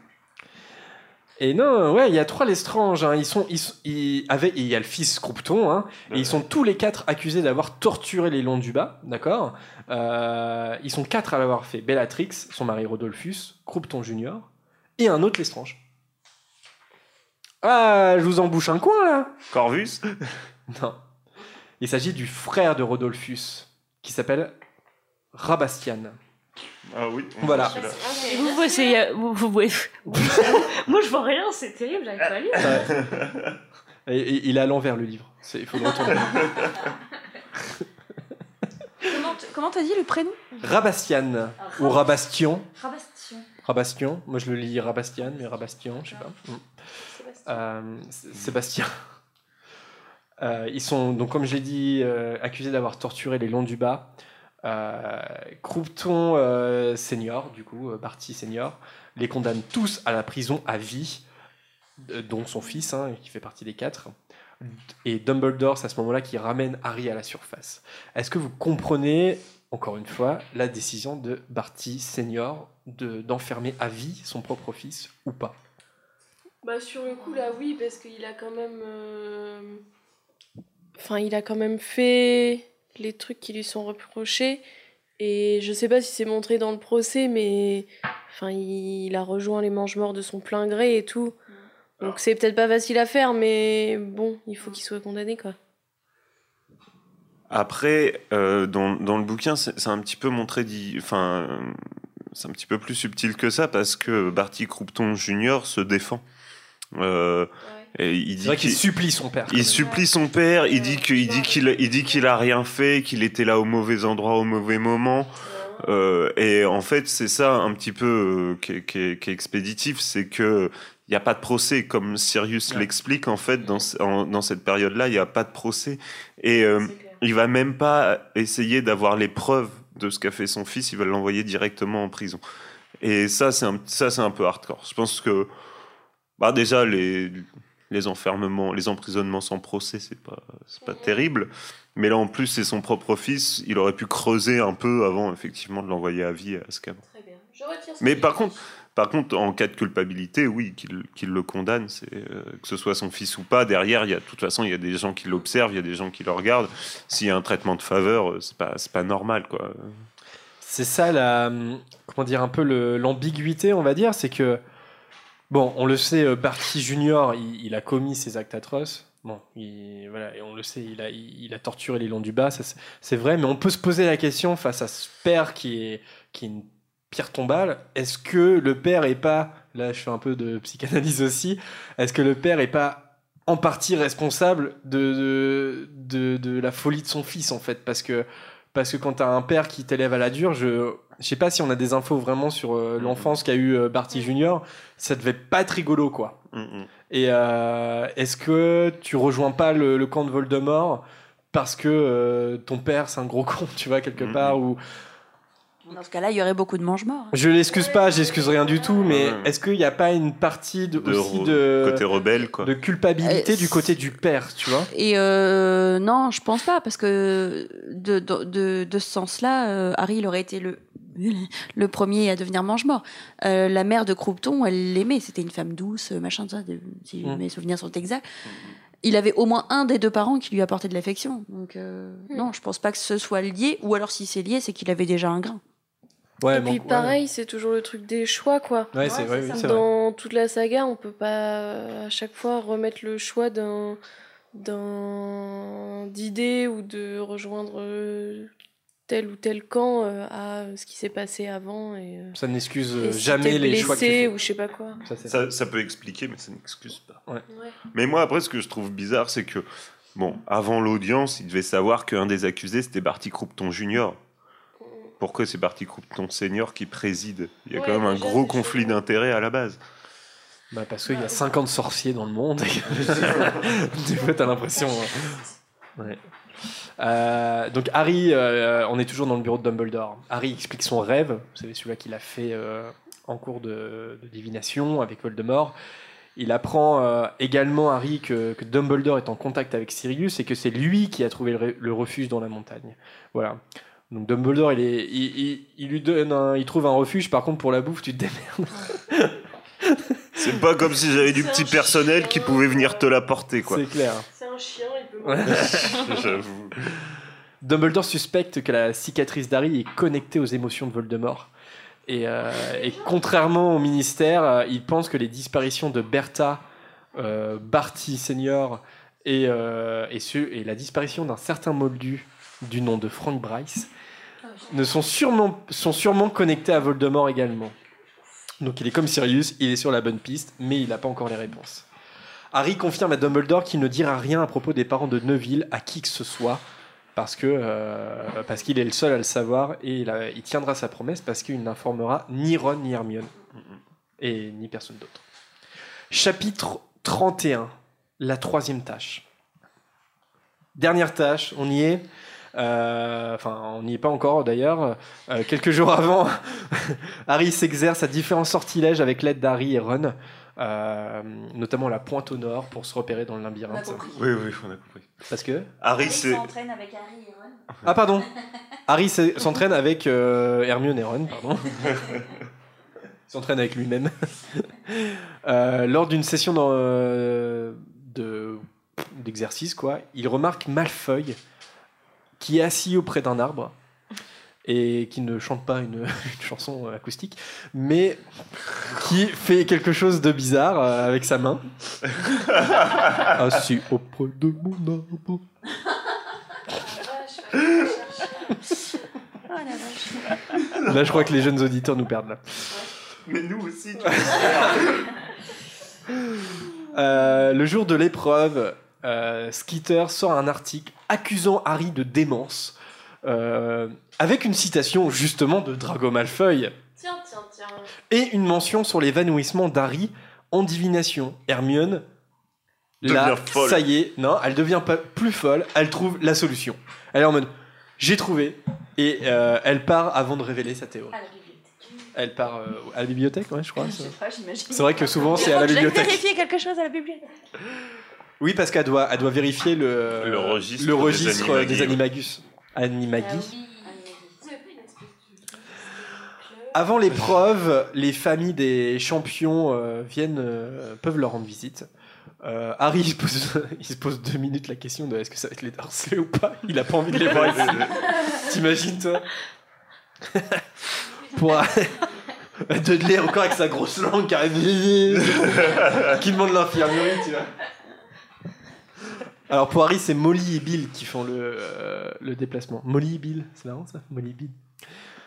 Et non, ouais, il y a trois Lestrange. hein. Ils sont, ils, et il y a le fils Croupton. Hein, et ils sont tous les quatre accusés d'avoir torturé les Longs du Bas. D'accord? Euh, Ils sont quatre à l'avoir fait. Bellatrix, son mari Rodolphus, Croupton Junior et un autre Lestrange. Ah, je vous embouche un coin là Corvus? Non. Il s'agit du frère de Rodolphus, qui s'appelle Rabastian. Ah oui. on Voilà. celui-là. Vous, vous, c'est- vous- vous- vous- Moi, je vois rien, c'est terrible, j'arrive pas à lire. Ouais. Et- et il est à l'envers le livre. C'est- Il faut le retourner. Comment t'as dit le prénom? Rabastian ou Rabastian. Rabastion. Rabastian. Moi je le lis Rabastian, mais Rabastian, je sais pas. Mm. Euh, S- Sébastien. Euh, ils sont donc, comme j'ai dit, euh, accusés d'avoir torturé les Longs du Bas. Euh, Croupton euh, senior, du coup, euh, Barty senior, les condamne tous à la prison à vie, euh, dont son fils, hein, qui fait partie des quatre. Et Dumbledore, c'est à ce moment-là qui ramène Harry à la surface. Est-ce que vous comprenez, encore une fois, la décision de Barty senior de- d'enfermer à vie son propre fils ou pas? Bah sur le coup là oui parce qu'il a quand même euh, enfin il a quand même fait les trucs qui lui sont reprochés et je sais pas si c'est montré dans le procès mais enfin il, a rejoint les mange-morts de son plein gré et tout. Donc c'est peut-être pas facile à faire mais bon, il faut qu'il soit condamné quoi. Après, euh, dans, dans le bouquin, c'est un petit peu montré, enfin, c'est un petit peu plus subtil que ça parce que Barty Croupton Junior se défend. Euh, et il dit C'est vrai qu'il supplie son père. Il même. supplie son père. Il dit qu'il dit qu'il il dit qu'il a rien fait, qu'il était là au mauvais endroit au mauvais moment. Euh, et en fait, c'est ça un petit peu euh, qui, est, qui est- qui est expéditif, c'est que il n'y a pas de procès, comme Sirius Ouais. l'explique en fait dans, en- dans cette période-là, il n'y a pas de procès et euh, il va même pas essayer d'avoir les preuves de ce qu'a fait son fils. Il va l'envoyer directement en prison. Et ça, c'est un, ça, c'est un peu hardcore. Je pense que bah déjà les les enfermements, les emprisonnements sans procès, c'est pas c'est pas terrible. Mais là, en plus, c'est son propre fils. Il aurait pu creuser un peu avant, effectivement, de l'envoyer à vie à Azkaban. Très bien. Je retire ce Mais par contre, par contre, en cas de culpabilité, oui, qu'il qu'il le condamne, c'est euh, que ce soit son fils ou pas. Derrière, il y a de toute façon, il y a des gens qui l'observent, il y a des gens qui le regardent. S'il y a un traitement de faveur, euh, c'est pas c'est pas normal, quoi. C'est ça la, comment dire, un peu le- l'ambiguïté, on va dire, c'est que, bon, on le sait, euh, Barty Junior, il, a commis ces actes atroces. Bon, il- voilà, et on le sait, il a, torturé les longs du bas, c'est- vrai, mais on peut se poser la question face à ce père qui est, une pierre tombale, est-ce que le père est pas, là je fais un peu de psychanalyse aussi, est-ce que le père est pas en partie responsable de, la folie de son fils en fait? Parce que, parce que quand tu as un père qui t'élève à la dure, je je sais pas si on a des infos vraiment sur euh, l'enfance qu'a eu euh, Barty Junior, ça devait pas être rigolo quoi. Mm. Et euh, est-ce que tu rejoins pas le, le camp de Voldemort parce que euh, ton père c'est un gros con, tu vois, quelque part ou Dans ce cas-là, il y aurait beaucoup de mange-morts. Je l'excuse pas, j'excuse rien du tout, mais Ouais. est-ce qu'il n'y a pas une partie de, De aussi de, côté rebelle, quoi. de culpabilité Euh, du côté du père, tu vois? Et euh, non, je pense pas, parce que de, de, de, de ce sens-là, euh, Harry, il aurait été le, le premier à devenir mange-mort. Euh, la mère de Croupton, elle l'aimait, c'était une femme douce, machin, ça, de- si Mm. mes souvenirs sont exacts. Il avait au moins un des deux parents qui lui apportait de l'affection. Donc, euh, non, je pense pas que ce soit lié, ou alors si c'est lié, c'est qu'il avait déjà un grain. Ouais, Et puis pareil, c'est toujours le truc des choix, quoi. Ouais, c'est ouais, oui, c'est vrai. Dans toute la saga, on peut pas à chaque fois remettre le choix d'un d'un d'idée ou de rejoindre euh, tel ou tel camp euh, à ce qui s'est passé avant et, euh, Ça n'excuse et euh, si jamais t'es les choix que tu blessé fais. ou je sais pas quoi. Ça, Ça, ça peut expliquer, mais ça n'excuse pas. Ouais. Mais moi, après, ce que je trouve bizarre, c'est que, bon, avant l'audience, il devait savoir qu'un des accusés, c'était Barty Croupton Junior. Pourquoi c'est Barty Croupton Senior qui préside? Il y a Ouais, quand même un gros conflit d'intérêts à la base. Bah parce qu'il y a 50 sorciers dans le monde. des fois, t'as l'impression. hein. Ouais. Euh, donc Harry, euh, on est toujours dans le bureau de Dumbledore. Harry explique son rêve, vous savez celui-là qu'il a fait euh, en cours de, de divination avec Voldemort. Il apprend euh, également Harry que, que Dumbledore est en contact avec Sirius et que c'est lui qui a trouvé le, re- le refuge dans la montagne. Voilà. Donc Dumbledore, il, est, il, il- il lui donne, un- il trouve un refuge. Par contre, pour la bouffe, tu te démerdes. C'est pas comme si j'avais du petit personnel chien. qui pouvait venir te l'apporter, quoi. C'est clair. C'est un chien. J'avoue. Dumbledore suspecte que la cicatrice d'Harry est connectée aux émotions de Voldemort. Et, euh, et contrairement au ministère, euh, il pense que les disparitions de Bertha, euh, Barty Senior et, euh, et, ce- et la disparition d'un certain moldu du nom de Frank Bryce ne sont sûrement, sont sûrement connectés à Voldemort également. Donc il est comme Sirius, il est sur la bonne piste, mais il n'a pas encore les réponses. Harry confirme à Dumbledore qu'il ne dira rien à propos des parents de Neville à qui que ce soit, parce euh, qu'il est le seul à le savoir et il tiendra sa promesse parce qu'il n'informera ni Ron ni Hermione et ni personne d'autre. Chapitre 31, la troisième tâche. Dernière tâche, on y est. Euh, Enfin, on n'y est pas encore d'ailleurs. Euh, quelques jours avant, Harry s'exerce à différents sortilèges avec l'aide d'Harry et Ron, euh, notamment la pointe au nord pour se repérer dans le labyrinthe. Oui, oui, on a compris. Parce que Harry, s'entraîne avec Harry et Ron. ah pardon, Harry s'e- s'entraîne avec euh, Hermione et Ron, pardon. Il s'entraîne avec lui-même. Euh, lors d'une session dans, euh, de d'exercice, quoi, il remarque Malfeuille qui est assis auprès d'un arbre et qui ne chante pas une, une chanson acoustique, mais qui fait quelque chose de bizarre euh, avec sa main. assis auprès de mon arbre. Oh. Là, je crois que les jeunes auditeurs nous perdent là. Mais nous aussi, tu Euh, le jour de l'épreuve, euh, Skeeter sort un article accusant Harry de démence, euh, avec une citation justement de Drago Malfoy Tiens, tiens, tiens. et une mention sur l'évanouissement d'Harry en divination. Hermione, là, Devient folle. ça y est, non, elle devient pas plus folle, elle trouve la solution. Elle est en mode, j'ai trouvé, et euh, elle part avant de révéler sa théorie. À la bibliothèque. Elle part euh, à la bibliothèque, ouais, je crois. Je ça. sais pas, j'imagine. C'est vrai que souvent c'est à la Je vais bibliothèque. vérifier quelque chose à la bibliothèque. Oui, parce qu'elle doit, elle doit vérifier le, Le registre le des animagus. Animagi. Ah Avant l'épreuve, les familles des champions euh, viennent, euh, peuvent leur rendre visite. Euh, Harry, il se, pose, il se pose deux minutes la question de est-ce que ça va être les Dursley ou pas? Il a pas envie de les voir. T'imagines, toi? Pour Dudley encore avec sa grosse langue qui arrive, qui demande l'infirmerie, tu vois. Alors pour Harry, c'est Molly et Bill qui font le, euh, le déplacement. Molly et Bill, c'est marrant ça Molly et Bill.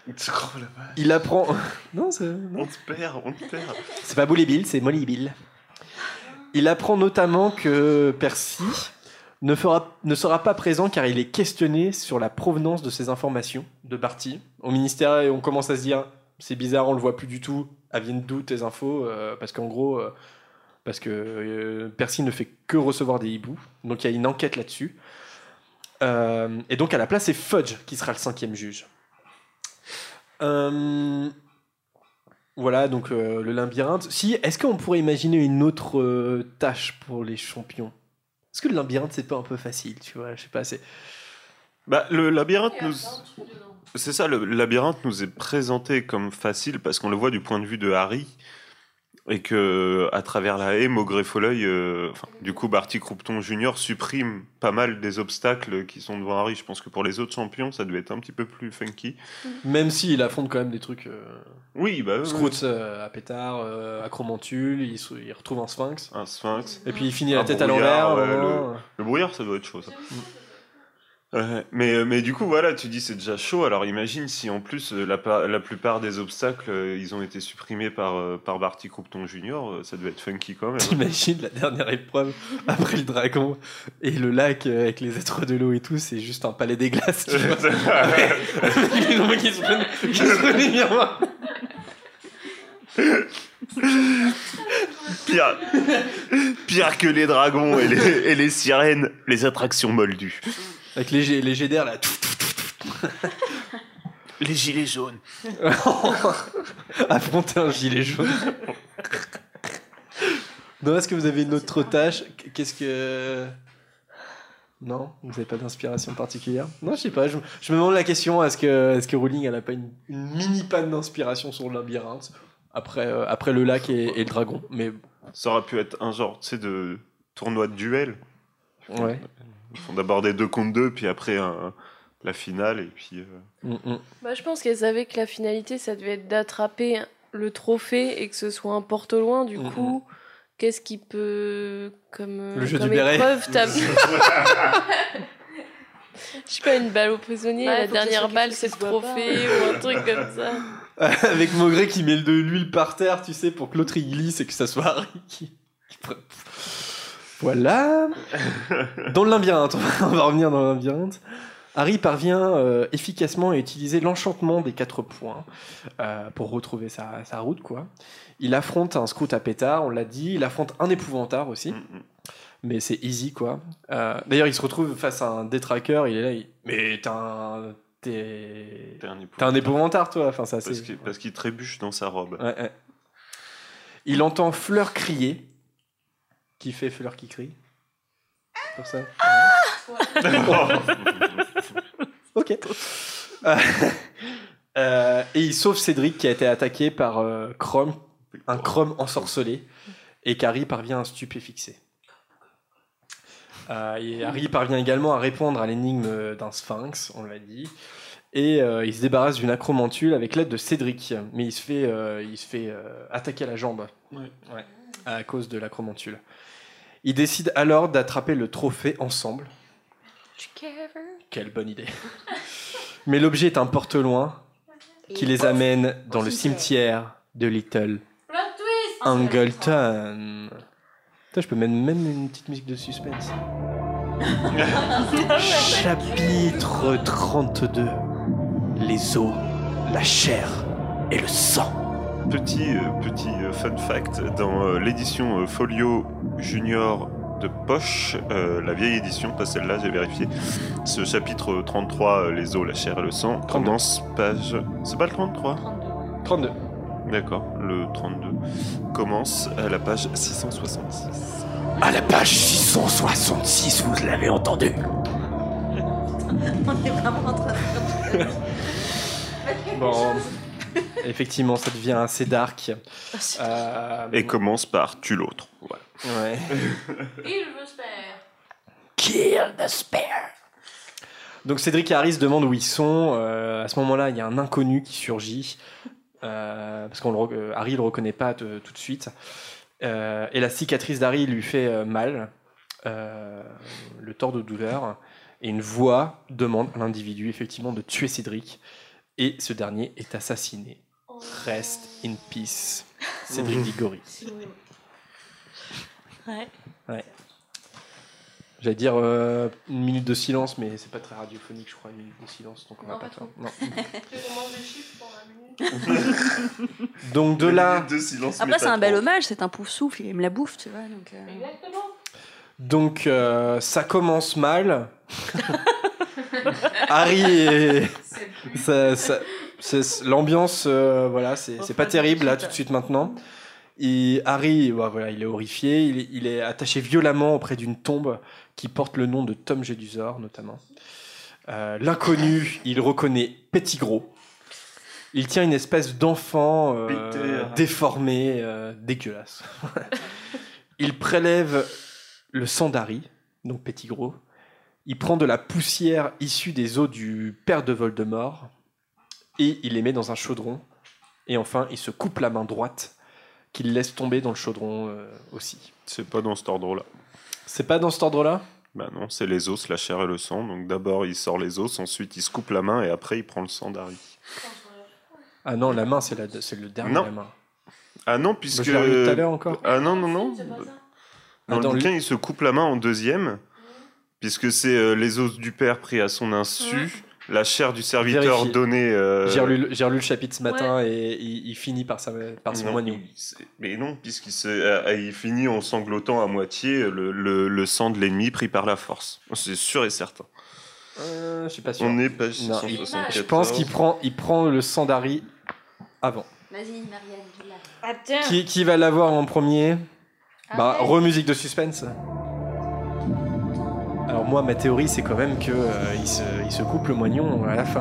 Oh la vache. Il apprend. Non, c'est. On te perd, on te perd. C'est pas Bully Bill, c'est Molly Bill. Il apprend notamment que Percy ne, fera, ne sera pas présent car il est questionné sur la provenance de ces informations de Barty. Au ministère, on commence à se dire c'est bizarre, on le voit plus du tout. Elles viennent d'où tes infos Euh, Parce qu'en gros, euh, parce que euh, Percy ne fait que recevoir des hiboux. Donc il y a une enquête là-dessus. Euh, et donc à la place, c'est Fudge qui sera le cinquième juge. Euh, voilà, donc euh, le labyrinthe. Si, est-ce qu'on pourrait imaginer une autre euh, tâche pour les champions? Est-ce que le labyrinthe, c'est pas un peu facile, tu vois? Je sais pas, c'est... Bah, le labyrinthe nous. C'est ça, le labyrinthe nous est présenté comme facile parce qu'on le voit du point de vue de Harry et que à travers la haie, Maugré Folleuil, euh, enfin, du coup, Barty Croupton Junior supprime pas mal des obstacles qui sont devant Harry. Je pense que pour les autres champions, ça devait être un petit peu plus funky. Même s'il affronte quand même des trucs... Euh... Oui, bah. Scroots euh, à pétard, euh, acromantule, il, se- il retrouve un sphinx. Un sphinx. Et puis il finit la tête à l'envers. le, le brouillard, ça doit être chaud, ça. Ouais, mais, mais du coup, voilà, tu dis c'est déjà chaud. Alors imagine si en plus euh, la, la plupart des obstacles euh, ils ont été supprimés par, euh, par Barty Croupton Junior, euh, ça devait être funky quand même. T'imagines la dernière épreuve après le dragon et le lac euh, avec les êtres de l'eau et tout, c'est juste un palais des glaces. qui se prennent, qui se prennent miroirs. pire, pire que les dragons et les, et les sirènes, les attractions moldues. Avec les, les jets d'air là. Les gilets jaunes. Affronter un gilet jaune. non, est-ce que vous avez une autre tâche Qu'est-ce que. Non Vous n'avez pas d'inspiration particulière Non, je sais pas. Je, je me demande la question est-ce que, est que Rowling elle a pas une, une mini panne d'inspiration sur le labyrinthe après, euh, après le lac et, et le dragon? Mais Ça aurait pu être un genre, tu sais, de tournoi de duel. ouais. Ils font d'abord des deux contre deux, puis après un- la finale, et puis. euh, Mm, mm. Bah, je pense qu'elle savait que la finalité, ça devait être d'attraper le trophée et que ce soit un porte au loin. Du Mhm. coup, qu'est-ce qui peut, comme, euh, Le jeu comme du béret. épreuve, t'as- Je sais pas, une balle au prisonnier, Ouais, la dernière balle, c'est le trophée ou un truc comme ça. Avec Maugré qui met de l'huile par terre, tu sais, pour que l'autre il glisse et que ça soit Harry qui. Voilà. Dans le labyrinthe, on va- revenir dans le labyrinthe. Harry parvient euh, efficacement à utiliser l'enchantement des quatre points euh, pour retrouver sa, sa route, quoi. Il affronte un scout à pétard, on l'a dit. Il affronte un épouvantard aussi. Mais c'est easy, quoi. Euh, D'ailleurs, il se retrouve face à un détraqueur. Il est là. il- Mais t'es un. T'es. T'es un T'es un épouvantant, toi. Enfin, ça, Parce c'est. qu'il parce qu'il trébuche dans sa robe. Ouais, ouais. Il entend Fleur crier. Qui fait Fleur qui crie Pour ça Ok. Euh, et il sauve Cédric qui a été attaqué par euh, Chrome, un Chrome ensorcelé, et qu'Harry parvient à stupéfixer. Euh, et Harry parvient également à répondre à l'énigme d'un sphinx, on l'a dit. Et euh, il se débarrasse d'une acromantule avec l'aide de Cédric. Mais il se fait, euh, il se fait euh, attaquer à la jambe Ouais. Ouais, à cause de l'acromantule. Ils décident alors d'attraper le trophée ensemble. Quelle bonne idée. Mais l'objet est un porte-loin qui les amène dans le cimetière de Little Angleton. Putain, je peux mettre même une petite musique de suspense. Chapitre 32. Les os, la chair et le sang. Petit, euh, petit euh, fun fact, dans euh, l'édition Folio Junior de Poche, euh, la vieille édition, pas celle-là, j'ai vérifié, ce chapitre 33, euh, Les os, la chair et le sang, commence page... C'est pas le 33 32. D'accord, le 32 commence à la page 666. À la page 666, vous l'avez entendu On est vraiment en train de. Bon, effectivement, ça devient assez dark. Euh, Et commence par tue l'autre. Voilà. Ouais. Il veut se faire. Kill the spare. Donc Cédric et Harry se demandent où ils sont. Euh, à ce moment-là, il y a un inconnu qui surgit. Euh, parce qu'on le Harry le reconnaît pas tout de suite. Euh, et la cicatrice d'Harry lui fait euh, mal, euh, le tord de douleur. Et une voix demande à l'individu effectivement de tuer Cédric. Et ce dernier est assassiné. Rest in peace. Cédric Diggory. Ouais. Ouais. J'allais dire euh, une minute de silence, mais c'est pas très radiophonique, je crois, une minute de silence, donc on va Non, pas pas faire. Non. La minute. Donc de là, De silence. Après, c'est un bel hommage, c'est un pouf souffle, il aime la bouffe, tu vois. Donc, euh, Exactement. donc euh, ça commence mal. Harry est... ça- ça- l'ambiance, euh, voilà, c'est pas terrible là tout de suite maintenant. Et Harry, bah, voilà, il est horrifié. Il est, il est attaché violemment auprès d'une tombe qui porte le nom de Tom Jedusor, notamment. Euh, L'inconnu, il reconnaît Pettigrew. Il tient une espèce d'enfant euh, déformé, euh, dégueulasse. il prélève le sang d'Harry, donc Pettigrew. Il prend de la poussière issue des os du père de Voldemort et il les met dans un chaudron. Et enfin, il se coupe la main droite qu'il laisse tomber dans le chaudron euh, aussi. C'est pas dans cet ordre-là. C'est pas dans cet ordre-là? Bah non, c'est les os, la chair et le sang. Donc d'abord il sort les os, ensuite il se coupe la main et après il prend le sang d'Harry. Ah non, la main, c'est la- c'est le dernier, Non. la main. Ah non, puisque. je l'ai tout à l'heure encore. Ah non, non, non. Ah, Dans le il se coupe la main en deuxième, puisque c'est euh, les os du père pris à son insu, la chair du serviteur Vérifié. donnée. euh, J'ai relu, le chapitre ce matin et il, il finit par, sa, par son non, il- Mais non, puisqu'il se, euh, il finit en sanglotant à moitié le, le- le sang de l'ennemi pris par la force. C'est sûr et certain. Euh, je suis pas sûr. On est page Non, 674. Je pense qu'il prend, il prend le sang d'Harry avant. Vas-y, Marianne, tu l'as. Ah, tiens. Qui, qui va l'avoir en premier? Bah, re-musique de suspense. Alors moi, ma théorie, c'est quand même que euh, il, se, il se coupe le moignon à la fin.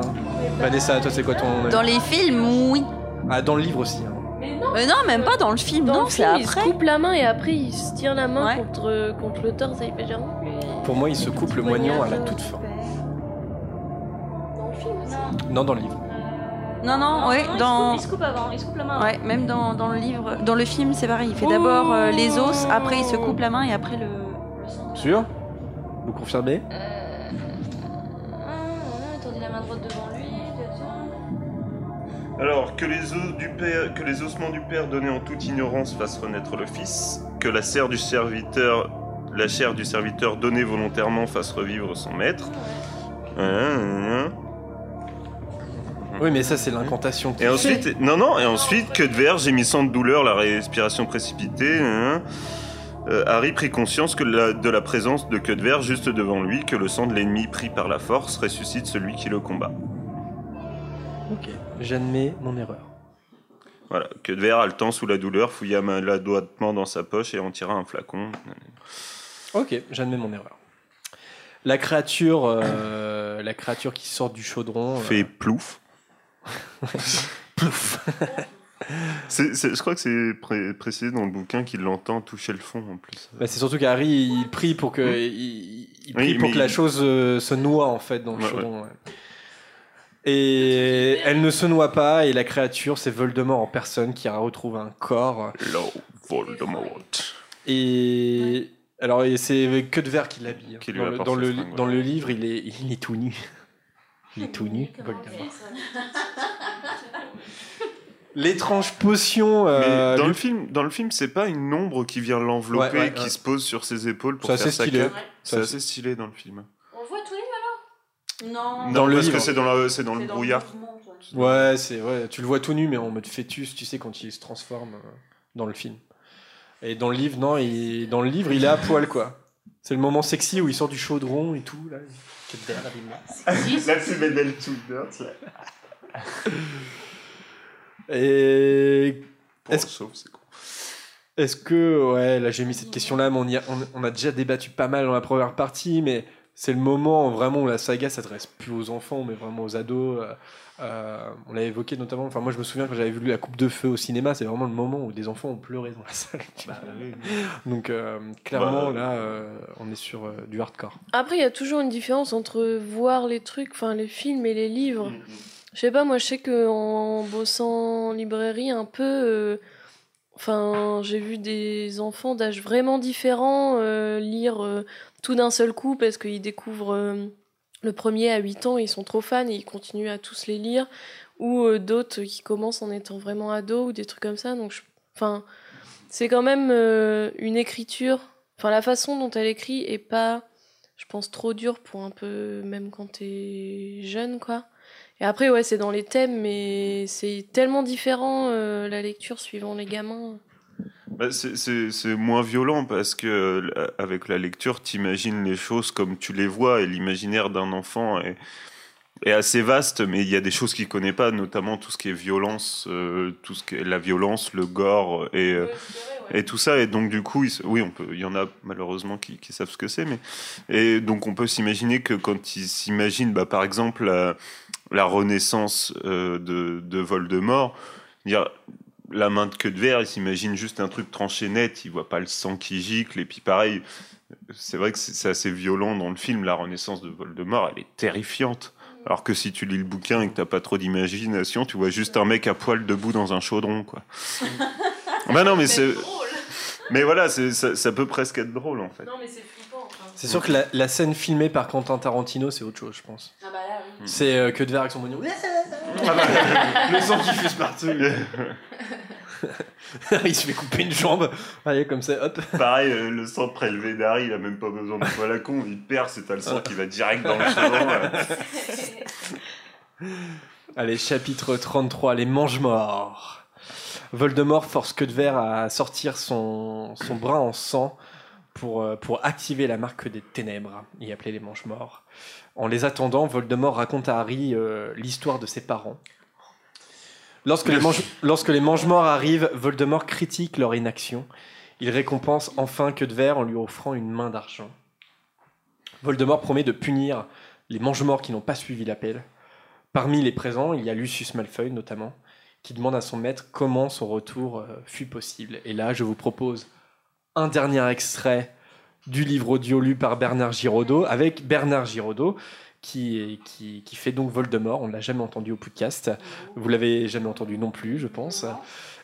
Vanessa, toi, c'est quoi ton... Dans les films, oui. Ah, dans le livre aussi. hein. Mais non. Euh, non, même pas dans le film, Dans non, le c'est film, il se après. coupe la main et après il se tire la main Ouais. contre, contre le torse. Il fait genre. Pour moi, il se coupe le moignon à la toute fin. Dans le film aussi. Non, dans le livre. Non, non, ouais, il se dans. coupe- Il se coupe avant, il se coupe la main. Ouais, même dans, dans le livre, dans le film, c'est pareil. Il fait d'abord euh, les os, après il se coupe la main et après le. Sûr? Vous confirmez Euh, ah, la main droite devant lui. Alors, que les, os du père, que les ossements du père donnés en toute ignorance fassent renaître le fils, que la chair du serviteur, la chair du serviteur donnée volontairement fasse revivre son maître. Hein, hein, hein. Oui, mais ça, c'est l'incantation. Et fait. ensuite, non, non, et ensuite, que de verre, gémissant de douleur, la respiration précipitée. hein. Euh, Harry prit conscience que la- de la présence de queue de verre juste devant lui, que le sang de l'ennemi pris par la force ressuscite celui qui le combat. Ok, j'admets mon erreur. Voilà, que de verre haletant sous la douleur, fouilla maladroitement dans sa poche et en tira un flacon. Ok, j'admets mon erreur. La créature, euh, la créature qui sort du chaudron. euh, Fait plouf. je crois que c'est pré- précisé dans le bouquin qu'il l'entend toucher le fond en plus. Bah, c'est surtout qu'Harry, il prie pour que, il, il prie Oui, pour que la chose euh, se noie en fait dans le Ouais, chaudron. ouais. Et elle ne se noie pas, et la créature, c'est Voldemort en personne qui retrouve un corps. Lord Voldemort. Et alors, c'est que de verre qui l'habille. hein. Dans, le, dans, le livre, il est, il est tout nu. Il est tout nu, Voldemort. L'étrange potion. Mais euh, dans, lui- le film, dans le film, c'est pas une ombre qui vient l'envelopper, Ouais, ouais, qui ouais. se pose sur ses épaules pour C'est faire sa cape. C'est assez stylé dans le film. On le voit tous les alors? Non. Dans le parce que c'est dans, la- c'est dans le brouillard. Ouais, c'est ouais, tu le vois tout nu, mais en mode fœtus, tu sais, quand il se transforme euh, dans le film. Et dans le livre, non, il, dans le livre, il est à poil, quoi. C'est le moment sexy où il sort du chaudron et tout, là. Que de verre, avec moi. Là, c'est Bedel Tudor. Et Pour Est-ce- c'est con. est-ce que, ouais, là j'ai mis cette question-là, mais on, y a, on, on a déjà débattu pas mal dans la première partie, mais c'est le moment vraiment où la saga s'adresse plus aux enfants, mais vraiment aux ados. euh, euh, on l'a évoqué notamment, enfin moi je me souviens quand j'avais vu la Coupe de Feu au cinéma, c'est vraiment le moment où des enfants ont pleuré dans la salle. Donc euh, clairement Bah, là, euh, on est sur euh, du hardcore. Après, il y a toujours une différence entre voir les trucs, enfin les films et les livres. Je sais pas, moi je sais que en bossant en librairie un peu, euh, enfin j'ai vu des enfants d'âge vraiment différents euh, lire euh, tout d'un seul coup parce qu'ils découvrent euh, le premier à 8 ans, ils sont trop fans et ils continuent à tous les lire. ou d'autres qui commencent en étant vraiment ados ou des trucs comme ça. Donc, enfin, c'est quand même une écriture. Enfin, la façon dont elle écrit est pas, je pense, trop dure pour un peu, même quand t'es jeune, quoi. Et après, ouais, c'est dans les thèmes, mais c'est tellement différent euh, la lecture suivant les gamins. Bah, c'est- moins violent parce que euh, avec la lecture, t'imagines les choses comme tu les vois et l'imaginaire d'un enfant est, est assez vaste, mais il y a des choses qu'il connaît pas, notamment tout ce qui est violence, euh, tout ce qui est la violence, le gore et et tout ça. Et donc du coup, il, oui, on peut, il y en a malheureusement qui, qui savent ce que c'est, mais et donc on peut s'imaginer que quand ils s'imaginent, bah, par exemple la, la renaissance euh, de, de Voldemort, dire la main de queue de verre, il s'imagine juste un truc tranché net, il voit pas le sang qui gicle, et puis pareil, c'est vrai que c'est assez violent dans le film, la renaissance de Voldemort, elle est terrifiante. Alors que si tu lis le bouquin et que t'as pas trop d'imagination, tu vois juste un mec à poil debout dans un chaudron, quoi. bah non, mais c'est. Mais voilà, ça, ça peut presque être drôle en fait. Non, mais c'est flippant. C'est sûr que la, la scène filmée par Quentin Tarantino, c'est autre chose, je pense. Ah bah là. C'est euh, que de verre avec son moignon. Le sang qui fuse partout. il se fait couper une jambe. Allez, comme ça, hop. Pareil, euh, le sang prélevé d'Harry, il a même pas besoin de poil à con, il perd, c'est t'as le sang qui va direct dans le chaudron. là. Allez, chapitre 33, les mange-morts. Voldemort force que de verre à sortir son, son bras en sang pour, euh, pour activer la marque des ténèbres, y appeler les mange-morts. En les attendant, Voldemort raconte à Harry euh, l'histoire de ses parents. Lorsque les, mange- lorsque les mange-morts arrivent, Voldemort critique leur inaction. Il récompense enfin que de verre en lui offrant une main d'argent. Voldemort promet de punir les mange-morts qui n'ont pas suivi l'appel. Parmi les présents, il y a Lucius Malfoy notamment, qui demande à son maître comment son retour euh, fut possible. Et là, je vous propose un dernier extrait du livre audio lu par Bernard Giraudot, avec Bernard Giraudot, qui, qui, qui fait donc Voldemort. On ne l'a jamais entendu au podcast. Vous l'avez jamais entendu non plus, je pense.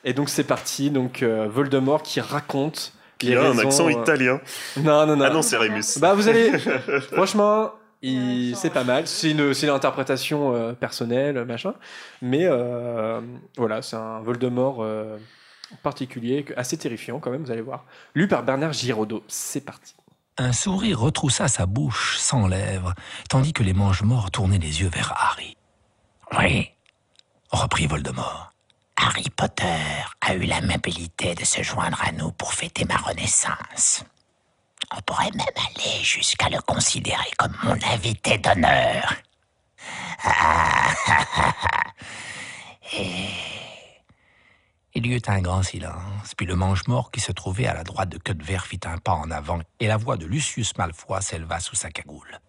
Et donc c'est parti. Donc euh, Voldemort qui raconte. Il les a un accent euh, italien. Non, non, non. Ah non, c'est Rémus. Bah vous allez. Franchement, il- c'est pas mal. C'est une, c'est une interprétation euh, personnelle, machin. Mais euh, voilà, c'est un Voldemort euh, particulier, assez terrifiant quand même, vous allez voir. Lu par Bernard Giraudot. C'est parti. Un sourire retroussa sa bouche sans lèvres, tandis que les mange-morts tournaient les yeux vers Harry. Oui, reprit Voldemort. Harry Potter a eu l'amabilité de se joindre à nous pour fêter ma renaissance. On pourrait même aller jusqu'à le considérer comme mon invité d'honneur. Ah, Et... Il y eut un grand silence, puis le mange-mort qui se trouvait à la droite de Verre fit un pas en avant, et la voix de Lucius Malfoy s'éleva sous sa cagoule.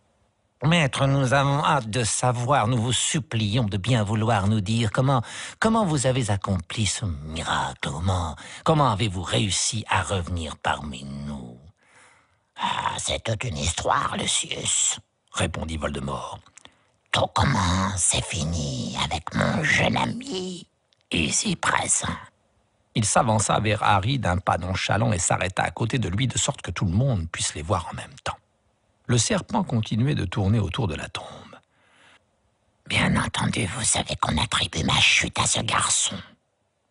Maître, nous avons hâte de savoir, nous vous supplions de bien vouloir nous dire comment, comment vous avez accompli ce miracle, comment, comment avez-vous réussi à revenir parmi nous? Ah, c'est toute une histoire, Lucius, répondit Voldemort. Tout commence et finit avec mon jeune ami, ici présent. Il s'avança vers Harry d'un pas nonchalant et s'arrêta à côté de lui de sorte que tout le monde puisse les voir en même temps. Le serpent continuait de tourner autour de la tombe. Bien entendu, vous savez qu'on attribue ma chute à ce garçon.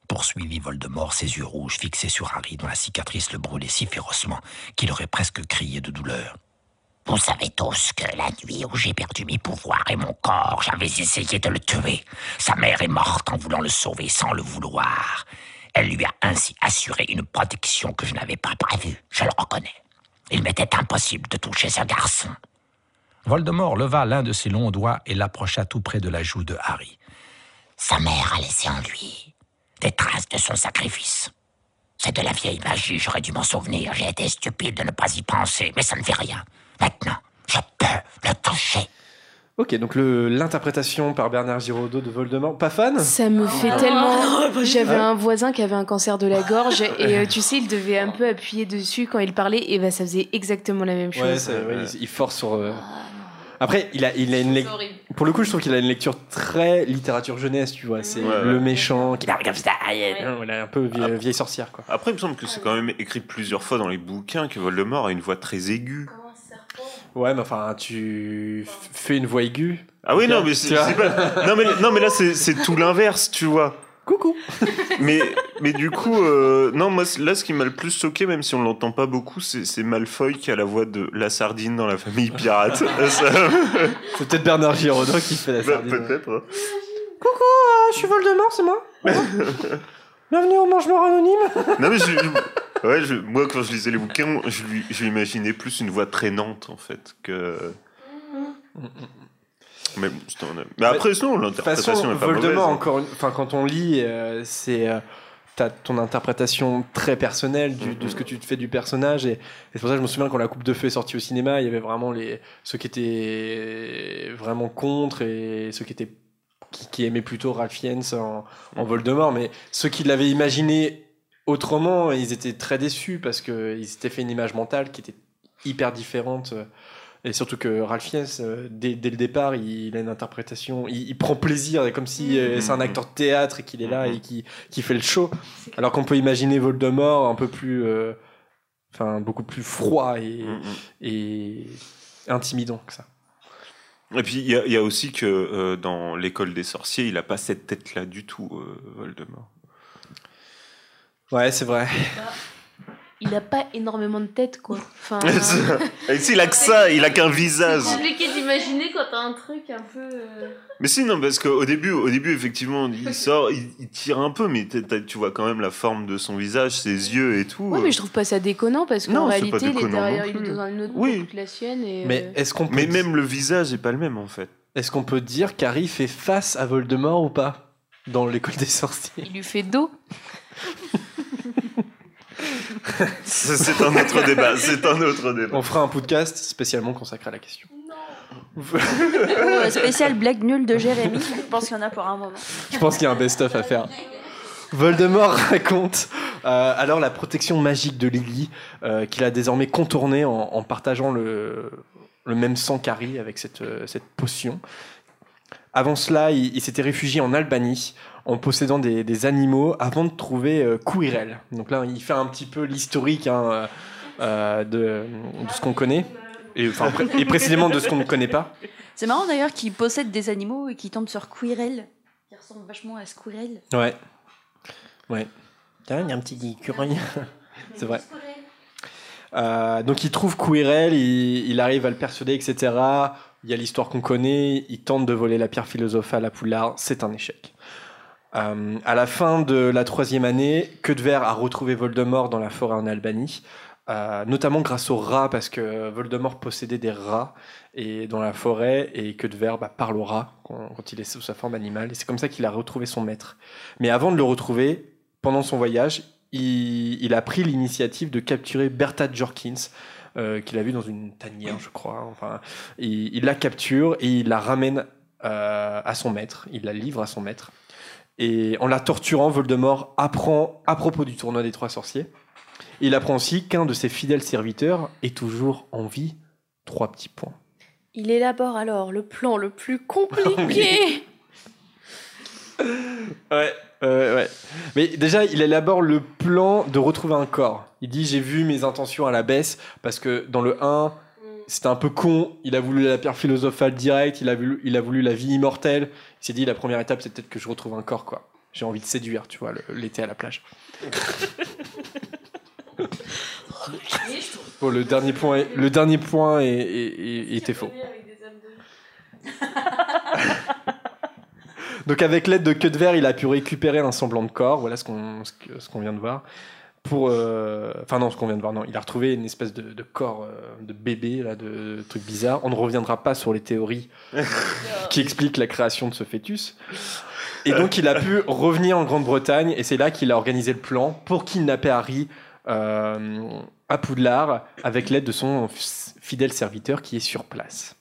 Poursuivit Voldemort, ses yeux rouges fixés sur Harry, dont la cicatrice le brûlait si férocement qu'il aurait presque crié de douleur. Vous savez tous que la nuit où j'ai perdu mes pouvoirs et mon corps, j'avais essayé de le tuer. Sa mère est morte en voulant le sauver sans le vouloir. Elle lui a ainsi assuré une protection que je n'avais pas prévue, je le reconnais. Il m'était impossible de toucher ce garçon. Voldemort leva l'un de ses longs doigts et l'approcha tout près de la joue de Harry. Sa mère a laissé en lui des traces de son sacrifice. C'est de la vieille magie, j'aurais dû m'en souvenir. J'ai été stupide de ne pas y penser, mais ça ne fait rien. Maintenant, je peux le toucher. Ok, donc l'interprétation par Bernard Giraudot de Voldemort. Pas fan? Ça me fait Ah. tellement. J'avais un voisin qui avait un cancer de la gorge et euh, tu sais, il devait un peu appuyer dessus quand il parlait et bah ça faisait exactement la même chose. Ouais, il, il force sur. euh, Après, il a, il a une lec- horrible. Pour le coup, je trouve qu'il a une lecture très littérature jeunesse, tu vois. C'est Ouais, le méchant qui parle comme ça, hein, voilà, un peu vieille, vieille sorcière, quoi. Après, il me semble que c'est quand même écrit plusieurs fois dans les bouquins que Voldemort a une voix très aiguë. Ouais, mais enfin, tu fais une voix aiguë. Ah oui, non, mais c'est pas. Non, mais, non, mais là, c'est c'est tout l'inverse, tu vois. Coucou. Mais, mais du coup, euh, non, moi, là, ce qui m'a le plus choqué, même si on l'entend pas beaucoup, c'est Malfoy qui a la voix de la sardine dans la famille pirate. C'est peut-être Bernard Giraudot qui fait la Bah, sardine. Peut-être. hein. Coucou, euh, je suis Voldemort, c'est moi. Bienvenue au Mange-Mort Anonyme. Non, mais je, je- ouais, je- moi, quand je lisais les bouquins, je lui, je lui imaginais plus une voix traînante, en fait, que. Mais, bon, c'était un- mais après, sinon, l'interprétation façon, est pas Voldemort, mauvaise. hein. encore une... enfin, quand on lit, euh, c'est. euh, T'as ton interprétation très personnelle du- de ce que tu te fais du personnage et, et c'est pour ça que je me souviens quand la Coupe de Feu est sortie au cinéma, il y avait vraiment les ceux qui étaient vraiment contre et ceux qui étaient qui, qui aimaient plutôt Ralph Fiennes en, en Voldemort, mais ceux qui l'avaient imaginé autrement, ils étaient très déçus parce qu'ils s'étaient fait une image mentale qui était hyper différente. euh, Et surtout que Ralph Fiennes, euh, dès, dès le départ, il, a une interprétation, il, il prend plaisir, comme si euh, c'est un acteur de théâtre et qu'il est là et qui, qui fait le show. Alors qu'on peut imaginer Voldemort un peu plus, euh, enfin beaucoup plus froid et, et intimidant que ça. Et puis, il y, a- il y a aussi que euh, dans l'école des sorciers, il a pas cette tête-là du tout, euh, Voldemort. Ouais, c'est vrai. Il a pas énormément de tête, quoi. Enfin, Et si, il a que ça, il a qu'un visage. c'est compliqué d'imaginer quand t'as un truc un peu. euh, Mais si, non, parce qu'au début, au début, effectivement, il sort, il, il tire un peu, mais tu vois quand même la forme de son visage, ses yeux et tout. Ouais, mais je trouve pas ça déconnant parce qu'en réalité, il est derrière, il est dans un autre Oui. que la sienne. Et, Mais euh, est-ce qu'on Mais même le visage est pas le même, en fait. est-ce qu'on peut dire qu'Harry fait face à Voldemort ou pas dans l'école des sorciers? Il lui fait dos. C'est un autre débat, c'est un autre débat. On fera un podcast spécialement consacré à la question. Oh, spécial blague nulle de Jérémy. Je pense qu'il y en a pour un moment. Je pense qu'il y a un best-of à faire. Voldemort raconte euh, alors la protection magique de Lily euh, qu'il a désormais contournée en, en partageant le, le même sang qu'Harry avec cette, euh, cette potion. Avant cela, il, il s'était réfugié en Albanie en possédant des, des animaux avant de trouver euh, Quirrell. Donc là, il fait un petit peu l'historique hein, euh, de, de ce qu'on connaît et, enfin, pré- et précisément de ce qu'on ne connaît pas. C'est marrant d'ailleurs qu'il possède des animaux et qu'il tombe sur Quirrell, qui ressemble vachement à Squirrel. Ouais. Ouais. Tiens, il y a un petit écureuil. C'est vrai. Euh, donc il trouve Quirrell, il, il arrive à le persuader, etc. Il y a l'histoire qu'on connaît, il tente de voler la pierre philosophale à Poudlard, c'est un échec. Euh, à la fin de la troisième année, Queudver a retrouvé Voldemort dans la forêt en Albanie, euh, notamment grâce aux rats, parce que Voldemort possédait des rats et dans la forêt, et Queudver bah, parle aux rats quand, quand il est sous sa forme animale, et c'est comme ça qu'il a retrouvé son maître. Mais avant de le retrouver, pendant son voyage, il, il a pris l'initiative de capturer Bertha Jorkins, euh, qu'il a vu dans une tanière, je crois. Enfin, il, il la capture et il la ramène à son maître. Il la livre à son maître. Et en la torturant, Voldemort apprend à propos du tournoi des trois sorciers. Il apprend aussi qu'un de ses fidèles serviteurs est toujours en vie. Trois petits points. Il élabore alors le plan le plus compliqué. Ouais, ouais, ouais. Mais déjà, il élabore le plan de retrouver un corps. Il dit J'ai vu mes intentions à la baisse parce que dans le 1, c'était un peu con. Il a voulu la pierre philosophale directe, il a voulu, il a voulu la vie immortelle. Il s'est dit La première étape, c'est peut-être que je retrouve un corps, quoi. J'ai envie de séduire, tu vois, l'été à la plage. Bon, le dernier point, est- le dernier point est- est- est- était faux. Donc avec l'aide de queue de verre, il a pu récupérer un semblant de corps. Voilà ce qu'on ce que- ce qu'on vient de voir. Pour, euh, enfin non, ce qu'on vient de voir, non, il a retrouvé une espèce de, de corps euh, de bébé là, de, trucs bizarres. On ne reviendra pas sur les théories qui expliquent la création de ce fœtus. Et donc il a pu revenir en Grande-Bretagne et c'est là qu'il a organisé le plan pour kidnapper Harry euh, à Poudlard avec l'aide de son fidèle serviteur qui est sur place.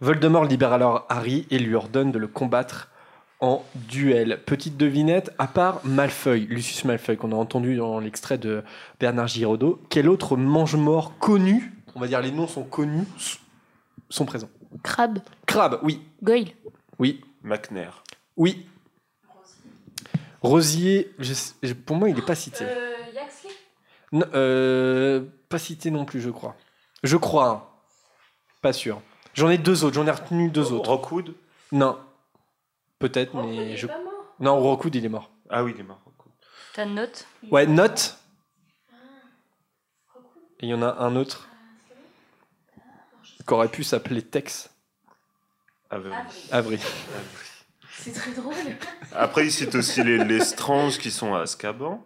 Voldemort libère alors Harry et lui ordonne de le combattre en duel. Petite devinette, à part Malfeuille, Lucius Malfeuille, qu'on a entendu dans l'extrait de Bernard Giraudot, quel autre mange-mort connu, on va dire les noms sont connus, sont présents Crabe. Crabe, oui. Goyle. Oui. McNair. Oui. Rosier, je pour moi, il n'est pas cité. Euh, Yaxley? Non, euh, pas cité non plus, je crois. Je crois. hein. Pas sûr. J'en ai deux autres, j'en ai retenu deux autres. Rockwood? Non. Peut-être, mais je. Non, Rockwood, il est mort. Ah oui, il est mort. Rockwood. T'as une note Ouais, Note. Et il y en a un autre. Qui aurait pu s'appeler Tex. Avery. Avril. C'est très drôle. Après, il cite aussi les, les Strange qui sont à Azkaban.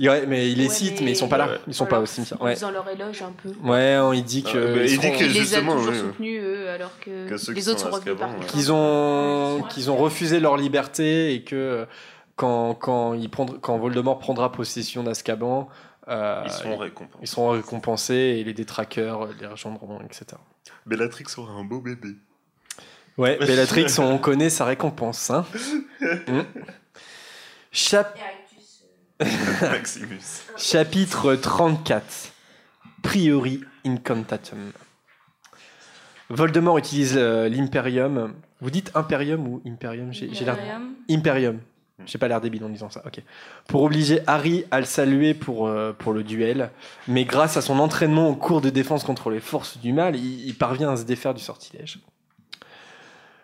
Il aurait- mais il les Ouais, cite, mais- mais ils sont pas là. Ouais. Ils sont pas au cimetière. Ouais, faisant leur éloge un peu. ouais on- il dit que. Ah, bah, ils il dit seront- que- Il les a justement, toujours oui, soutenus, eux, alors que, Que ceux qui les autres sont revenus par ouais. qu'ils ont, qu'ils ont refusé leur liberté et que quand, quand, il quand Voldemort prendra possession d'Azkaban, euh, Ils seront récompensés. ils seront récompensés et les détraqueurs les rejoindront, etc. Bellatrix aura un beau bébé. Ouais, Bellatrix, on connaît sa récompense. Hein. Mm. Chap- Maximus. Chapitre 34. Priori Incantatum. Voldemort utilise euh, l'Imperium. Vous dites Imperium ou Imperium J'ai j'ai l'air. Imperium. Imperium. J'ai pas l'air débile en disant ça. Ok. Pour obliger Harry à le saluer pour, euh, pour le duel, mais grâce à son entraînement au cours de défense contre les forces du mal, il, il parvient à se défaire du sortilège.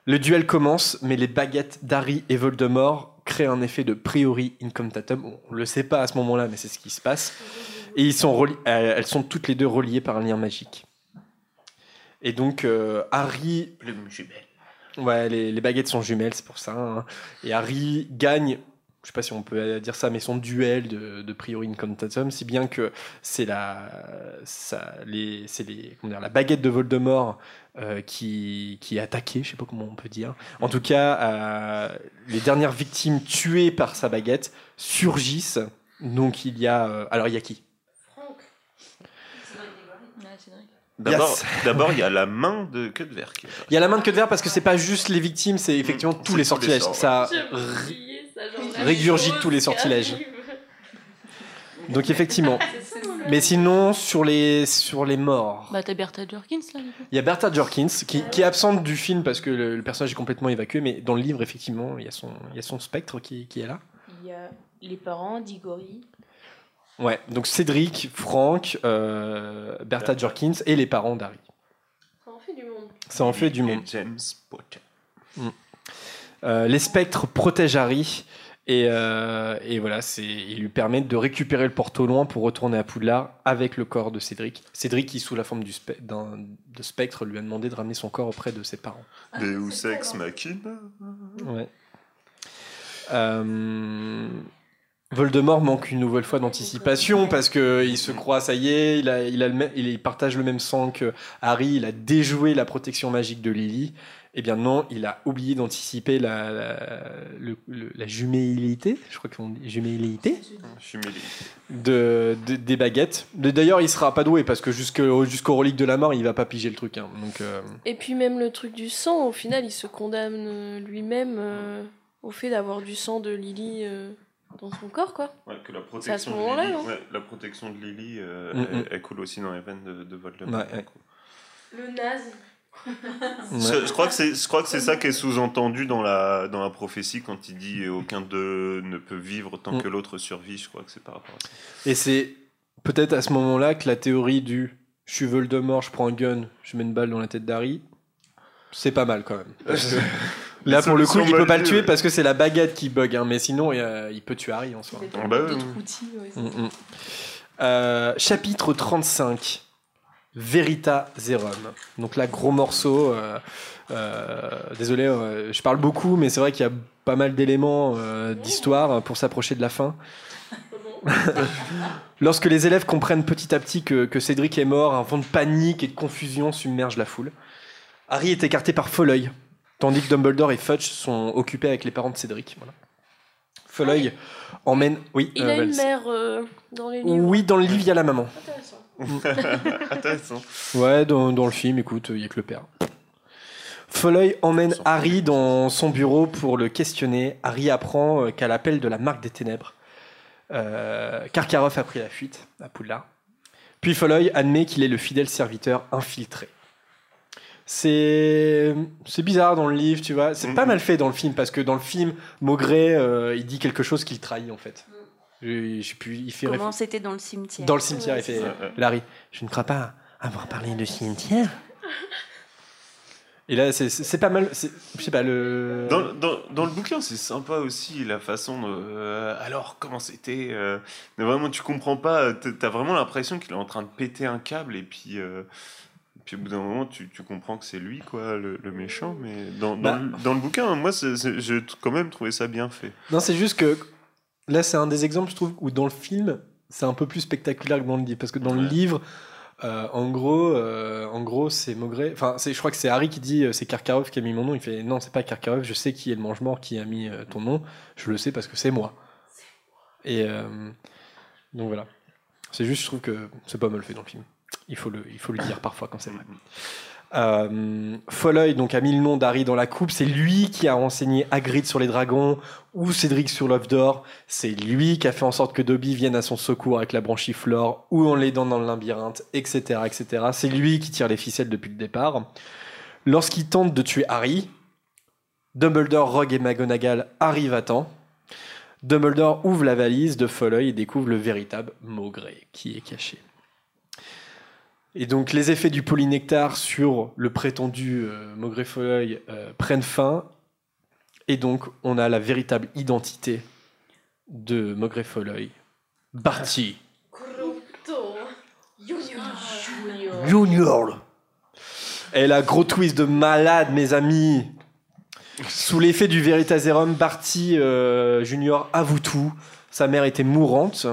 Le duel commence, mais les baguettes d'Harry et Voldemort créent un effet de priori incantatum. On ne le sait pas à ce moment-là, mais c'est ce qui se passe. Et ils sont reli- euh, elles sont toutes les deux reliées par un lien magique. Et donc, euh, Harry Plume jumelle. Ouais, les, les baguettes sont jumelles, c'est pour ça. hein. Et Harry gagne, je sais pas si on peut dire ça, mais son duel de, de Priori Incantatum, si bien que c'est la, ça, les, c'est les, comment dire, la baguette de Voldemort euh, qui, qui est attaquée, je sais pas comment on peut dire. En tout cas, euh, les dernières victimes tuées par sa baguette surgissent. Donc il y a, euh, alors il y a qui? D'abord, Yes. d'abord, il y a la main de queue de verre. Il y a la main de queue de verre parce que c'est pas juste les victimes, c'est effectivement Mm, tous les tous sortilèges. les sorts, ça régurgite tous les sortilèges. Donc effectivement. Mais sinon, sur les, sur les morts, Bah, t'as Bertha Jorkins là, du coup. il y a Bertha Jorkins qui, qui est absente du film parce que le, le personnage est complètement évacué, mais dans le livre, effectivement, il y a son, il y a son spectre qui, qui est là. Il y a les parents d'Igori. Ouais, donc Cédric, Franck, euh, Bertha Jorkins et les parents d'Harry. Ça en fait du monde. Ça en fait du Et monde. James Potter. Euh, les spectres protègent Harry et, euh, et voilà, c'est, ils lui permettent de récupérer le porte au loin pour retourner à Poudlard avec le corps de Cédric. Cédric, qui sous la forme du spe- de spectre, lui a demandé de ramener son corps auprès de ses parents. Deus Ex Machina. Ouais. Euh, Voldemort manque une nouvelle fois d'anticipation parce que il se croit, ça y est, il, a, il, a le même- il partage le même sang que Harry, il a déjoué la protection magique de Lily. Eh bien non, il a oublié d'anticiper la, la, le- le- la juméilité, je crois qu'on dit juméilité, de, de- des baguettes. D'ailleurs, il sera pas doué parce que jusqu'au jusqu'au relique de la mort, il va pas piger le truc. hein. Donc, euh, Et puis même le truc du sang, au final, il se condamne lui-même euh, au fait d'avoir du sang de Lily euh, dans son corps, quoi. Ouais, que la C'est à ce protection, de moment-là, Lily, non ouais, la protection de Lily, euh, Mm, elle, mm. elle coule aussi dans les veines de, de Voldemort. Ouais, ouais. Le naze. Je, je crois que c'est, je crois que c'est ça qui est sous-entendu dans la, dans la prophétie quand il dit aucun d'eux ne peut vivre tant Mm. que l'autre survit. Je crois que c'est par rapport à ça. Et c'est peut-être à ce moment-là que la théorie du je suis Voldemort, je prends un gun, je mets une balle dans la tête d'Harry, c'est pas mal quand même. Parce que là, pour le coup, il peut pas le tuer parce que c'est la baguette qui bug, hein, mais sinon, euh, il peut tuer Harry en soi. Ah bah, outils. ouais, Mm, mm. Euh, chapitre 35 Verita Zerum. Donc là, gros morceau. euh, euh, désolé, euh, je parle beaucoup, mais c'est vrai qu'il y a pas mal d'éléments d'histoire pour s'approcher de la fin. Lorsque les élèves comprennent petit à petit que, que Cédric est mort, un vent de panique et de confusion submerge la foule. Harry est écarté par Folleuil, tandis que Dumbledore et Fudge sont occupés avec les parents de Cédric. Voilà. Folleuil emmène. Oui, Il a une mère dans les livres. Oui, dans le livre, il y a la maman. Intéressant. Intéressant. Ouais, dans, dans le film, écoute, il y a que le père. Folleuil emmène Harry dans son bureau pour le questionner. Harry apprend euh, qu'à l'appel de la marque des ténèbres, euh, Karkaroff a pris la fuite à Poudlard. Puis Folleuil admet qu'il est le fidèle serviteur infiltré. C'est c'est bizarre dans le livre, tu vois. C'est pas Mhm. mal fait dans le film parce que dans le film, Maugré, euh, il dit quelque chose qu'il trahit en fait. Je, je sais plus, il fait Comment réf- c'était dans le cimetière Dans le cimetière, il fait. Larry, je ne crois pas avoir parlé de cimetière. Et là, c'est- pas mal. Je sais pas, le. Dans, dans, dans le bouquin, c'est sympa aussi la façon de. euh, alors, comment c'était euh, Mais vraiment, tu comprends pas. t'as- vraiment l'impression qu'il est en train de péter un câble et puis. euh, puis au bout d'un moment, tu, tu comprends que c'est lui, quoi, le, le méchant. Mais dans, dans, Bah. le, dans le bouquin, moi, j'ai quand même trouvé ça bien fait. Non, c'est juste que là, c'est un des exemples, je trouve, où dans le film, c'est un peu plus spectaculaire que dans le livre. Parce que dans le livre, euh, en gros, euh, en gros c'est Maugret. Enfin, je crois que c'est Harry qui dit euh, c'est Karkaroff qui a mis mon nom. Il fait non, c'est pas Karkaroff, je sais qui est le mange-mort qui a mis ton nom. Je le sais parce que c'est moi. Et donc voilà. C'est juste, je trouve que c'est pas mal fait dans le film. Il faut le, il faut le dire parfois quand c'est vrai. Euh, Folleuil donc a mis le nom d'Harry dans la coupe. C'est lui qui a renseigné Hagrid sur les dragons ou Cédric sur l'œuf d'or. C'est lui qui a fait en sorte que Dobby vienne à son secours avec la branchiflore ou en l'aidant dans le labyrinthe, etc., etc. C'est lui qui tire les ficelles depuis le départ. Lorsqu'il tente de tuer Harry, Dumbledore, Rogue et McGonagall arrivent à temps. Dumbledore ouvre la valise de Folleuil et découvre le véritable Maugret qui est caché. Et donc les effets du polynectar sur le prétendu euh, euh, prennent fin. Et donc on a la véritable identité de Maugret Folleuil. Barty Junior. Et la gros twist de malade, mes amis. Sous l'effet du Veritaserum, Barty euh, Junior avoue tout. Sa mère était mourante.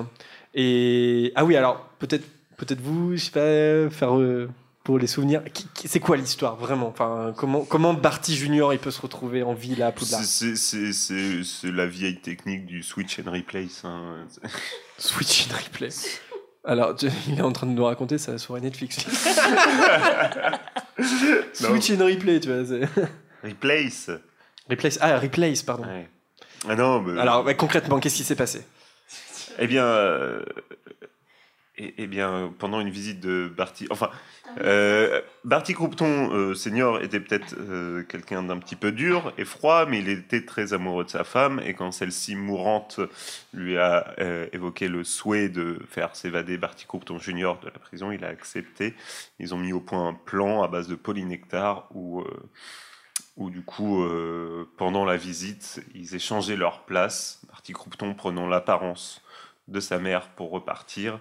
Et ah oui, alors peut-être peut-être vous, je sais pas, faire euh, pour les souvenirs. C'est quoi l'histoire vraiment? Enfin, comment comment Barty Junior il peut se retrouver en ville à Poudlard? C'est- la vieille technique du switch and replace. hein. Switch in replay. Alors, tu- il est en train de nous raconter ça sur Netflix. Switch in replay, tu vois. Replace. Replace. Ah, replace, pardon. Ouais. Ah non, mais- Alors, concrètement, qu'est-ce qui s'est passé? Eh bien, euh, eh, eh bien, pendant une visite de Barty, enfin, euh, Barty Croupton euh, senior était peut-être euh, quelqu'un d'un petit peu dur et froid, mais il était très amoureux de sa femme et quand celle-ci mourante lui a euh, évoqué le souhait de faire s'évader Barty Croupton junior de la prison, il a accepté. Ils ont mis au point un plan à base de polynectar où euh, où du coup, euh, pendant la visite, ils échangeaient leur place, Barty Croupton prenant l'apparence de sa mère pour repartir,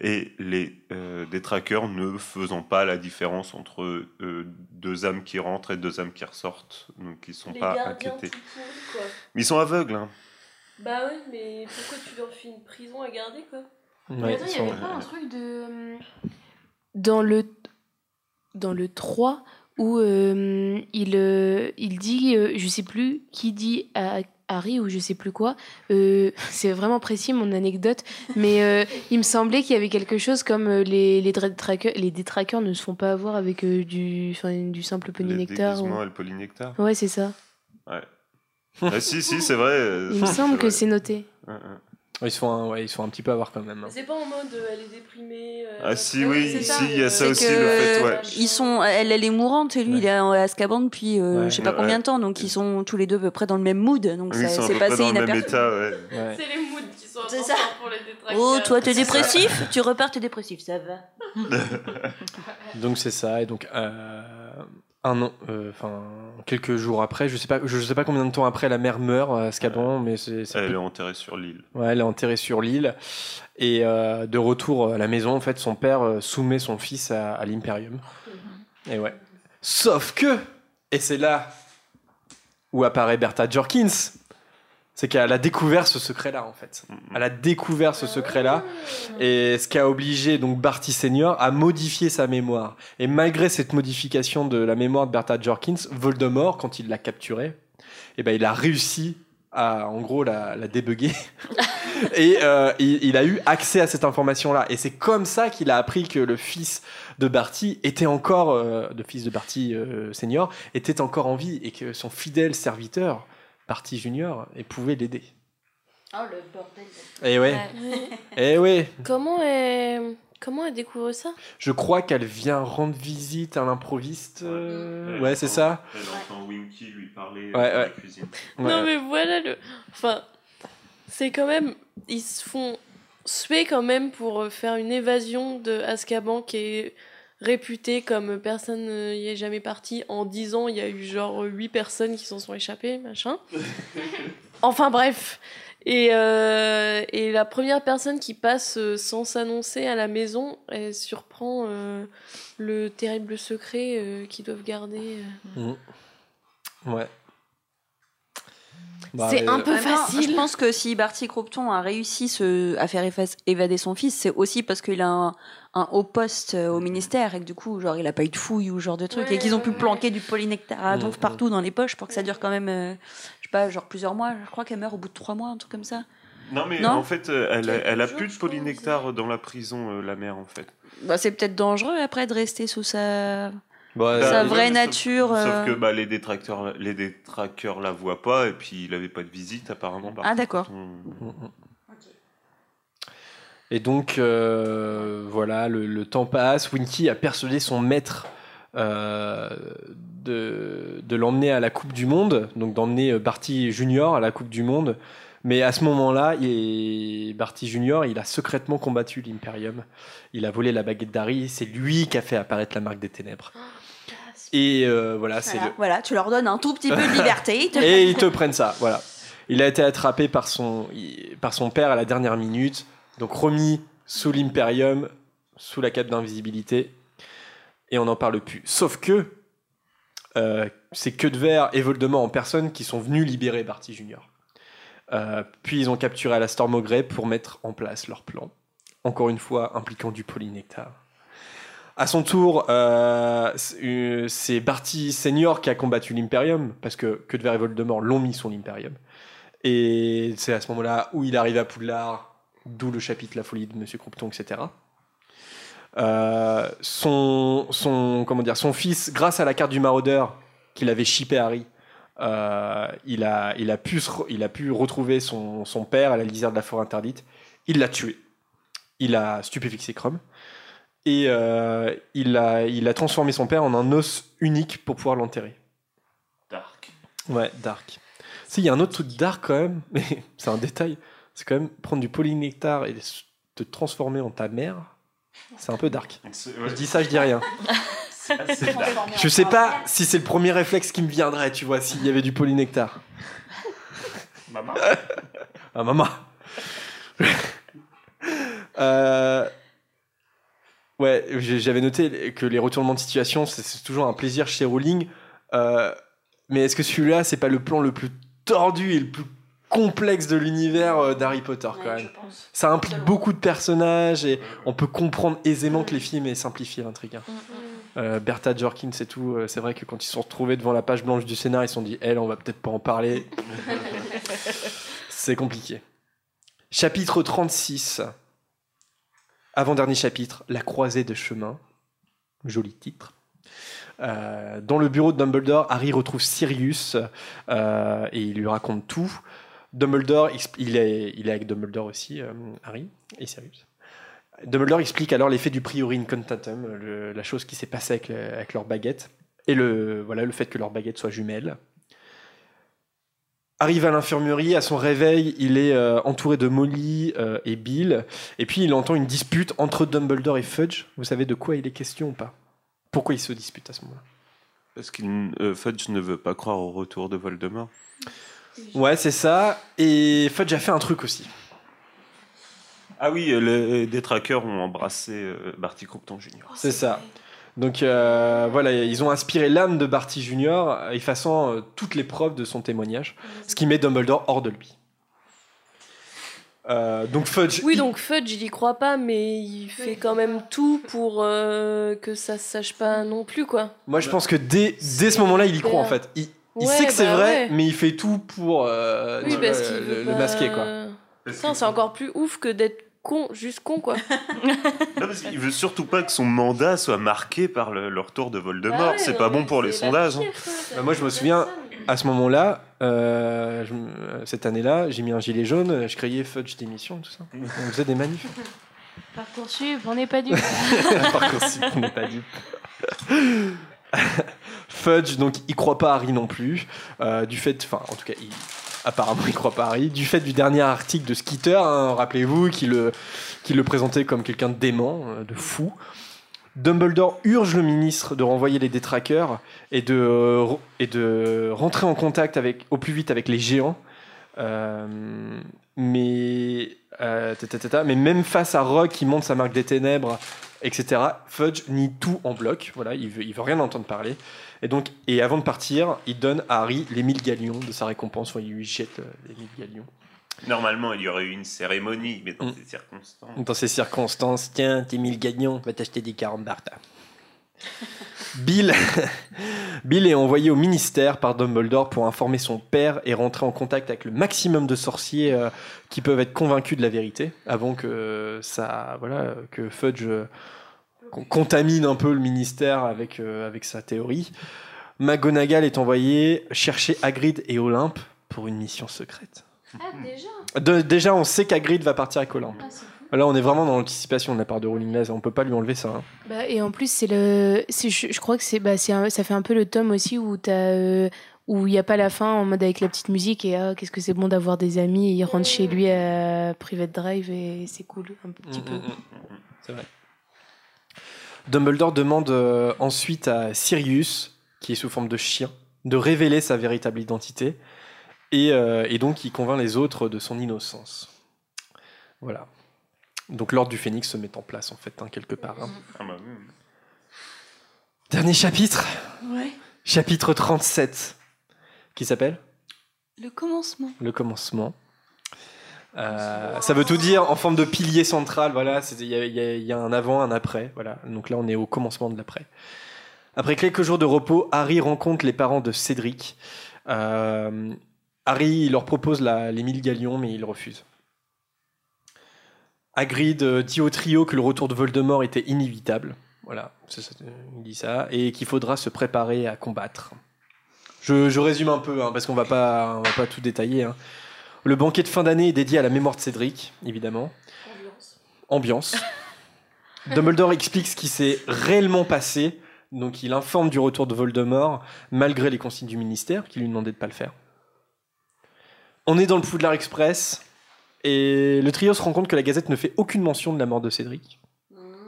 et les euh, détraqueurs ne faisant pas la différence entre euh, deux âmes qui rentrent et deux âmes qui ressortent, donc ils sont Les pas inquiétés. quoi. Mais ils sont aveugles, hein. Bah ouais, mais pourquoi tu leur fais une prison à garder, quoi? Mais attends, il n'y avait pas un truc de. euh, Dans le, dans le 3, où euh, il, euh, il dit, euh, je sais plus qui dit à Harry ou je sais plus quoi, euh, c'est vraiment précis mon anecdote, mais euh, il me semblait qu'il y avait quelque chose comme euh, les, les, détraqueurs, les détraqueurs ne se font pas avoir avec du, enfin, du simple polynectar. ou- et le polynectar. Ouais, c'est ça. Ouais. Ah, si, si, c'est vrai. Il me semble que c'est noté. Ouais, ouais. Ils se font un, ouais, ils se font un petit peu avoir quand même. hein. C'est pas en mode euh, elle est déprimée. euh, Ah si, oui, si, il y a ça C'est aussi, le fait, ouais. Ils sont, elle, elle est mourante et lui, il est à Azkaban depuis euh, Ouais. je sais pas Ouais. combien de temps. Donc ils sont tous les deux à peu près dans le même mood. Donc Oui, ça sont s'est passé dans le même inaperçu. état, ouais. Ouais. C'est les moods qui sont C'est importants ça. pour les. Oh, toi t'es ça. dépressif Tu repars, t'es dépressif, ça va. Donc c'est ça. Et donc euh, un an, euh, enfin quelques jours après, je sais pas, je sais pas combien de temps après, la mère meurt à Azkaban, mais c'est. Elle est enterrée sur l'île. Ouais, elle est enterrée sur l'île. Et euh, de retour à la maison, en fait, son père euh, soumet son fils à, à l'Imperium. Et ouais. Sauf que, et c'est là où apparaît Bertha Jorkins, c'est qu'elle a découvert ce secret-là, en fait. Elle a découvert ce secret-là. Et ce qui a obligé donc Barty Senior à modifier sa mémoire. Et malgré cette modification de la mémoire de Bertha Jorkins, Voldemort, quand il l'a capturée, eh ben, il a réussi à, en gros, la, la débugger. et euh, il, il a eu accès à cette information-là. Et c'est comme ça qu'il a appris que le fils de Barty était encore, euh, le fils de Barty euh, Senior, était encore en vie et que son fidèle serviteur, Barty Junior, et pouvait l'aider. Oh le bordel. Et ouais. Et ouais. Comment elle... Comment elle découvre ça? Je crois qu'elle vient rendre visite à l'improviste. euh, Ouais, c'est entend- ça. Elle entend Winky lui parler Ouais, dans la ouais. cuisine. Ouais. Non mais voilà le... Enfin, c'est quand même ils se font suer quand même pour euh, faire une évasion de Azkaban qui est réputée comme personne n'y est jamais parti. En 10 ans, il y a eu genre 8 personnes qui s'en sont échappées, machin. Enfin bref. Et, euh, et la première personne qui passe euh, sans s'annoncer à la maison, elle surprend euh, le terrible secret euh, qu'ils doivent garder. euh. Mhm. Ouais. Bah, C'est euh, un peu même temps, facile. Je pense que si Barty Croupton a réussi ce- à faire évader son fils, c'est aussi parce qu'il a un, un haut poste euh, au ministère et que du coup, genre, il a pas eu de fouille ou ce genre de truc Ouais, et qu'ils ont pu ouais. planquer du polynectar à donf partout dans les poches pour que ça dure quand même, euh, je sais pas, genre plusieurs mois. Je crois qu'elle meurt au bout de trois mois, un truc comme ça. Non, mais Non en fait, euh, elle, a- elle a jours, plus de polynectar dans la prison, euh, la mère, en fait. Bah, c'est peut-être dangereux après de rester sous sa. Bah, Sa euh, vraie sauf- nature, Sauf, euh. que bah, les détracteurs, les détraqueurs la voient pas, et puis il avait pas de visite apparemment. par Ah, d'accord. On- Et donc, euh, voilà, le, le temps passe. Winky a persuadé son maître euh, de, de l'emmener à la Coupe du Monde, donc d'emmener Barty Junior à la Coupe du Monde. Mais à ce moment-là, Barty Junior, il a secrètement combattu l'Imperium. Il a volé la baguette d'Harry. C'est lui qui a fait apparaître la marque des ténèbres. Et euh, voilà, c'est Voilà, le, voilà, tu leur donnes un tout petit peu de liberté. et ils te prennent ça, voilà. Il a été attrapé par son, par son père à la dernière minute, donc remis sous l'Imperium, sous la cape d'invisibilité, et on n'en parle plus. Sauf que euh, c'est que de verre et Voldemort en personne qui sont venus libérer Barty Junior. Euh, puis ils ont capturé Alastor Maugrey pour mettre en place leur plan, encore une fois impliquant du polynectar. À son tour, euh, c'est- euh, c'est Barty Senior qui a combattu l'Imperium, parce que que de verre et Voldemort l'ont mis sur l'Imperium. Et c'est à ce moment-là où il arrive à Poudlard, d'où le chapitre La folie de Monsieur Croupton, etc. Euh, son, son, son fils, grâce à la carte du maraudeur qu'il avait chippé Harry, euh, il, a, a pu retrouver son, son père à la lisière de la forêt interdite. Il l'a tué. Il a stupéfixé Crum. Et euh, il, a, il a transformé son père en un os unique pour pouvoir l'enterrer. Dark. Ouais, dark. Si, il y a un autre truc dark quand même, mais c'est un détail. C'est quand même prendre du polynectar et te transformer en ta mère. C'est un peu dark. Je dis ça, je dis rien. Je sais pas si c'est le premier réflexe qui me viendrait, tu vois, s'il y avait du polynectar. Maman. Ah, maman. Euh, Ouais, j'avais noté que les retournements de situation, c'est- toujours un plaisir chez Rowling. Euh, mais est-ce que celui-là, c'est pas le plan le plus tordu et le plus complexe de l'univers euh, d'Harry Potter quand même? Ça implique beaucoup de personnages et on peut comprendre aisément que les films aient simplifié l'intrigue. hein. Euh, Bertha Jorkins et tout, euh, c'est vrai que quand ils se sont retrouvés devant la page blanche du scénar, ils se sont dit, elle, on va peut-être pas en parler. C'est compliqué. Chapitre 36. Avant-dernier chapitre, La croisée de chemin. Joli titre. Euh, dans le bureau de Dumbledore, Harry retrouve Sirius euh, et il lui raconte tout. Dumbledore, il est, avec Dumbledore aussi, euh, Harry et Sirius. Dumbledore explique alors l'effet du priori incantatum, la chose qui s'est passée avec, le- avec leur baguette, et le fait que leur baguette soit jumelle. Arrive à l'infirmerie, à son réveil, il est euh, entouré de Molly euh, et Bill, et puis il entend une dispute entre Dumbledore et Fudge. Vous savez de quoi il est question ou pas? Pourquoi ils se disputent à ce moment-là? Parce qu'il euh, Fudge ne veut pas croire au retour de Voldemort. Ouais, c'est ça. Et Fudge a fait un truc aussi. Ah oui, euh, les détraqueurs ont embrassé Barty Croupton Jr. C'est ça. Donc euh, voilà, ils ont inspiré l'âme de Barty Junior, effaçant euh, toutes les preuves de son témoignage, ce qui met Dumbledore hors de lui. Euh, donc Fudge. Oui, donc Fudge, il y croit pas, mais il fait quand même tout pour euh, que ça se sache pas non plus, quoi. Moi, je pense que dès, dès ce moment-là, il y croit en fait. Il, il Ouais, sait que c'est bah vrai, ouais. mais il fait tout pour euh, Oui, le, le masquer quoi. C'est encore plus ouf que d'être con, juste con, quoi. Non, parce qu'il veut surtout pas que son mandat soit marqué par le, le retour de Voldemort. Bah ouais, c'est non, pas bon pour les sondages. hein. pire. Bah, moi, je me souviens, à ce moment-là, euh, je euh, cette année-là, j'ai mis un gilet jaune, je criais Fudge d'émission, tout ça. On faisait des manifs. Parcoursup, on n'est pas du Parcoursup, on n'est pas dupe. Fudge, donc, il croit pas à Harry non plus, euh, du fait, enfin, en tout cas, il, apparemment il croit Harry, du fait du dernier article de Skeeter, hein, rappelez-vous, qui le, qui le présentait comme quelqu'un de dément, euh, de fou. Dumbledore urge le ministre de renvoyer les détraqueurs et de, et de rentrer en contact avec, au plus vite avec les géants. Euh, mais, euh, mais même face à Rogue qui montre sa marque des ténèbres, etc., Fudge nie tout en bloc. Voilà, il veut, il veut rien entendre parler. Et donc, et avant de partir, il donne à Harry les 1000 galions de sa récompense. Enfin, il lui jette euh, les 1000 galions. Normalement, il y aurait eu une cérémonie, mais dans Mm. ces circonstances. Dans ces circonstances, tiens, tes 1000 gagnons, va t'acheter des carambartas. Bill, Bill est envoyé au ministère par Dumbledore pour informer son père et rentrer en contact avec le maximum de sorciers euh, qui peuvent être convaincus de la vérité avant que ça, voilà, que Fudge euh, con- contamine un peu le ministère avec, euh, avec sa théorie. McGonagall est envoyé chercher Hagrid et Olympe pour une mission secrète. Ah, déjà De- déjà, on sait qu'Hagrid va partir avec Olympe. Là, on est vraiment dans l'anticipation de la part de Rowling Nase. On peut pas lui enlever ça. hein. Bah, et en plus, c'est le. c'est- Je, je crois que c'est, bah, c'est un- ça fait un peu le tome aussi où t'as. euh, où il n'y a pas la fin en mode avec la petite musique et ah, qu'est-ce que c'est bon d'avoir des amis et il rentre chez lui à Private Drive et c'est cool un petit Mm, peu. mm, mm. C'est vrai. Dumbledore demande euh, ensuite à Sirius, qui est sous forme de chien, de révéler sa véritable identité. Et, euh, et donc, il convainc les autres de son innocence. Voilà. Donc, l'ordre du phénix se met en place, en fait, hein, quelque part. hein. Ah bah oui. Dernier chapitre, Ouais. chapitre 37, qui s'appelle? Le commencement. Le commencement. Euh, ça veut tout dire en forme de pilier central. Voilà, il y, a- il il un avant, un après. Voilà. Donc là, on est au commencement de l'après. Après quelques jours de repos, Harry rencontre les parents de Cédric. Euh, Harry il leur propose les 1000 galions, mais ils refusent. Hagrid euh, dit au trio que le retour de Voldemort était inévitable. Voilà, il dit ça, et qu'il faudra se préparer à combattre. Je, je résume un peu, hein, parce qu'on va pas, on va pas tout détailler. hein. Le banquet de fin d'année est dédié à la mémoire de Cédric, évidemment. Ambiance. Dumbledore explique ce qui s'est réellement passé. Donc il informe du retour de Voldemort, malgré les consignes du ministère qui lui demandaient de pas le faire. On est dans le Poudlard Express, et le trio se rend compte que la Gazette ne fait aucune mention de la mort de Cédric.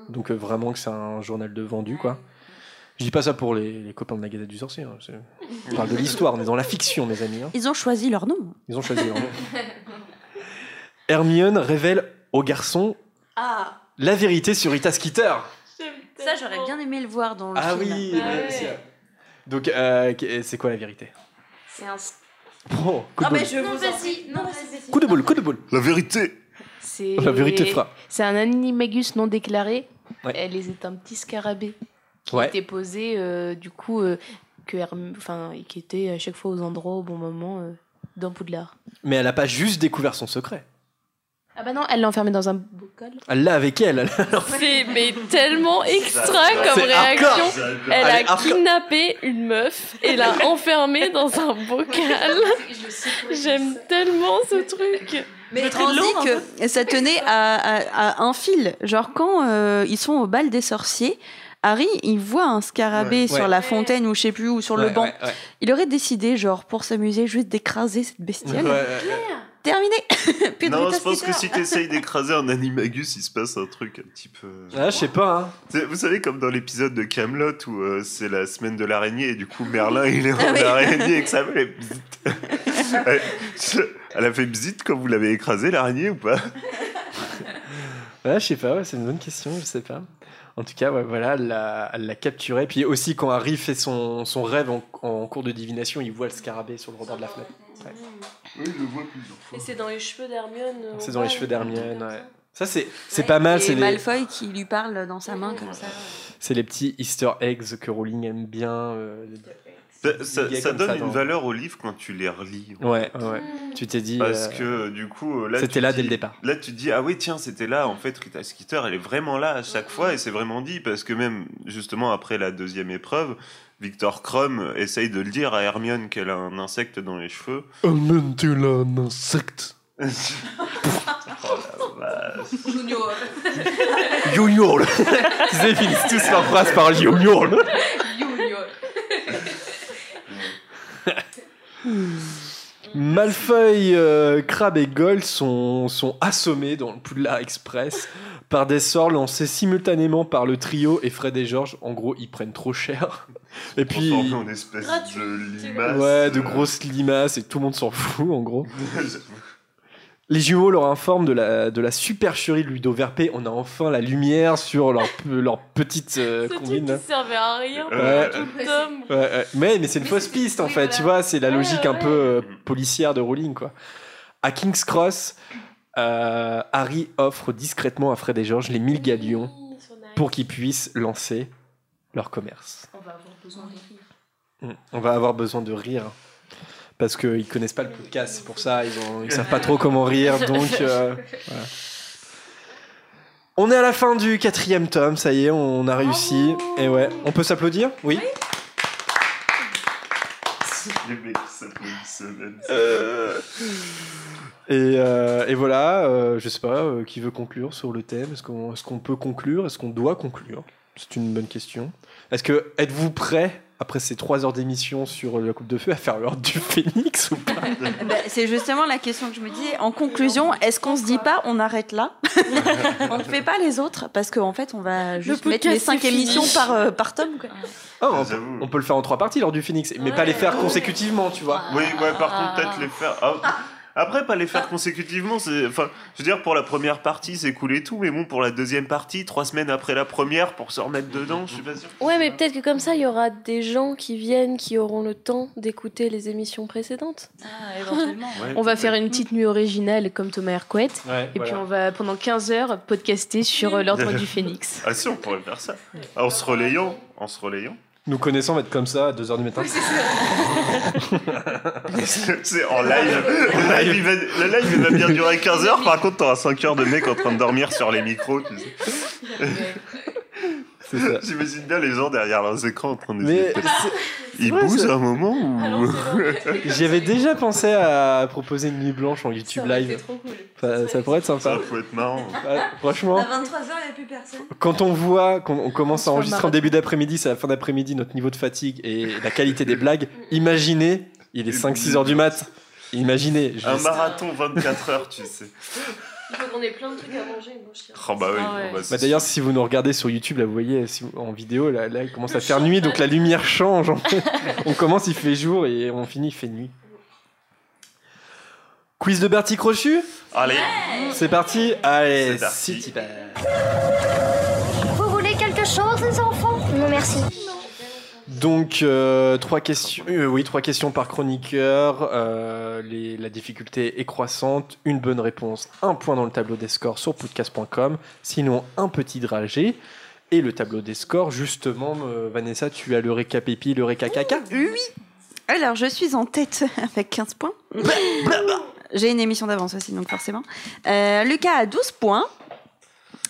Donc euh, vraiment que c'est un journal de vendu, quoi. Je dis pas ça pour les, les copains de la Gazette du Sorcier. hein, c'est- On parle de l'histoire, on est dans la fiction, mes amis. hein. Ils ont choisi leur nom. Ils ont choisi leur nom. Hermione révèle au garçon Ah, la vérité sur Rita Skeeter. ça j'aurais bien aimé le voir dans le Ah film. oui, ouais, c'est- Donc, euh, c'est quoi la vérité? C'est un. Oh, coup de Ah, boule. mais je Non, vous en vas-y, non, vas-y, vas-y. Coup de boule, coup de boule. La vérité C'est... La vérité frappe. C'est un animagus non déclaré. Ouais. Elle est un petit scarabée qui Ouais. était posé, euh, du coup, euh, que enfin, qui était à chaque fois aux endroits au bon moment euh, dans Poudlard. Mais elle a pas juste découvert son secret. Ah bah non, elle l'a enfermé dans un bocal. Elle l'a avec elle. C'est mais tellement extra comme réaction. Elle a kidnappé une meuf et l'a enfermée dans un bocal. J'aime tellement ce truc. Mais très on dit que ça tenait à, à- à un fil. Genre quand euh, ils sont au bal des sorciers, Harry il voit un scarabée Ouais. sur Ouais. la fontaine ou je sais plus où sur le banc. ouais, ouais. Il aurait décidé genre pour s'amuser juste d'écraser cette bestiole. Ouais, ouais, ouais. Terminé. Non, je pense que si t'essayes d'écraser un animagus, il se passe un truc un petit peu. Ah, je sais pas. Hein. Vous savez, comme dans l'épisode de Camelot où euh, c'est la semaine de l'araignée et du coup Merlin il est en Ah oui. araignée et que ça fait. Elle- Elle a fait bzit quand vous l'avez écrasé l'araignée ou pas? Ouais, je sais pas, ouais, c'est une bonne question, je sais pas. En tout cas, ouais, voilà, elle l'a, capturé. Puis aussi, quand Harry fait son, son rêve en, en cours de divination, il voit le scarabée sur le rebord de la fenêtre. Ouais. Oui, je le vois plusieurs Et c'est dans les cheveux d'Hermione. euh, C'est dans les cheveux d'Hermione, ouais. Ça, c'est, c'est pas mal. C'est les, Malfoy qui lui parle dans sa main comme ça. c'est les petits easter eggs que Rowling aime bien. euh, Ça, donne ça une dans- valeur au livre quand tu les relis. Ouais, ouais, ouais. Tu t'es dit. Parce euh, que du coup, là, c'était là dis- dès le départ. Là, tu te dis, ah oui, tiens, c'était là. En fait, Rita Skeeter, elle est vraiment là à chaque fois. Et c'est vraiment dit. Parce que même, justement, après la deuxième épreuve, Victor Krum essaye de le dire à Hermione qu'elle a un insecte dans les cheveux. Hermione, tu l'as un insecte? oh la vache. Ils finissent tous leur phrase par Junior Malfeuille, euh, Crabbe et Gold sont, sont assommés dans le Poudlard Express par des sorts lancés simultanément par le trio et Fred et George. En gros, ils prennent trop cher. Et puis. En espèce de limace. Ouais, de euh, grosses limaces et tout le monde s'en fout en gros. Les jumeaux leur informent de la, de la supercherie de Ludo Verpé. On a enfin la lumière sur leur, pe- leur petite euh, Ce truc combine. qui servait à rien. Ouais. Tout le tome. Ouais, ouais. Mais, mais c'est une fausse piste en fait, tu vois, c'est la logique un peu euh, policière de Rowling quoi. À King's Cross, euh, Harry offre discrètement à Fred et George les 1000 galions pour qu'ils puissent lancer leur commerce. On va avoir besoin de rire. Mm. On va avoir besoin de rire. Parce qu'ils connaissent pas le podcast, c'est pour ça, ils, ont, ils savent pas trop comment rire, donc euh, voilà. On est à la fin du quatrième tome, ça y est, on a réussi. Et ouais, on peut s'applaudir? Oui. Euh, Et, euh, et voilà, euh, je sais pas, euh, qui veut conclure sur le thème? Est-ce qu'on est qu'on peut conclure? Est-ce qu'on doit conclure? C'est une bonne question. Est-ce que êtes-vous prêt après ces trois heures d'émission sur la Coupe de Feu à faire l'ordre du Phénix ou pas Bah, c'est justement la question que je me dis. En conclusion, est-ce qu'on se dit pas on arrête là On ne fait pas les autres parce qu'en fait on va juste mettre les cinq émissions par, euh, par tome. quoi. Ah, on, peut, on peut le faire en trois parties lors du Phoenix, mais pas les faire consécutivement, tu vois. Oui, ouais, par contre, peut-être les faire. ah, Après, pas les faire consécutivement, c'est. Enfin, je veux dire, pour la première partie, c'est cool et tout, mais bon, pour la deuxième partie, trois semaines après la première, pour se remettre dedans, je suis pas sûr. Ouais, mais peut-être que comme ça, il y aura des gens qui viennent qui auront le temps d'écouter les émissions précédentes. Ah, éventuellement. Ouais, On va faire une petite nuit originale comme Thomas Hercouet. Ouais, et puis on va pendant 15 heures podcaster sur euh, l'ordre du phénix. Ah si, on pourrait faire ça. En se relayant, en se relayant. Nous connaissons, on va être comme ça à 2h du matin. c'est en live. Le live, il va, le live, il va bien durer 15 heures. Par contre, t'auras 5 heures de mecs en train de dormir sur les micros. Tu sais. J'imagine bien les gens derrière leurs écrans en train de Mais Ils vrai, bougent un moment ou... J'avais déjà pensé à proposer une nuit blanche en YouTube live. Ça, ça pourrait être sympa. Ça peut être marrant. Ouais, franchement. À 23h, il n'y a plus personne. Quand on voit qu'on on commence à enregistrer en début d'après-midi, c'est à la fin d'après-midi, notre niveau de fatigue et la qualité des blagues, imaginez, il est 5-6 heures du mat, imaginez. Un marathon 24 heures, tu sais. Il faut qu'on ait plein de trucs à manger. Moi, je Oh bah oui. Ah ouais. bah, Bah, D'ailleurs, si vous nous regardez sur YouTube, là, vous voyez si vous- en vidéo, là, là, il commence à faire nuit, donc la lumière change. en fait. on commence, il fait jour et on finit, il fait nuit. Quiz de Bertie Crochu? Allez. C'est parti Allez, C'est parti. c'est parti. Vous voulez quelque chose, les enfants? Non, merci. Donc, euh, trois questions, euh, oui, trois questions par chroniqueur. euh, les- la difficulté est croissante. Une bonne réponse, un point dans le tableau des scores sur podcast.com. Sinon, un petit dragé. Et le tableau des scores, justement, Vanessa, tu as le récap épi, le récap caca Oui. Alors, je suis en tête avec 15 points. J'ai une émission d'avance aussi, donc forcément. Lucas a 12 points.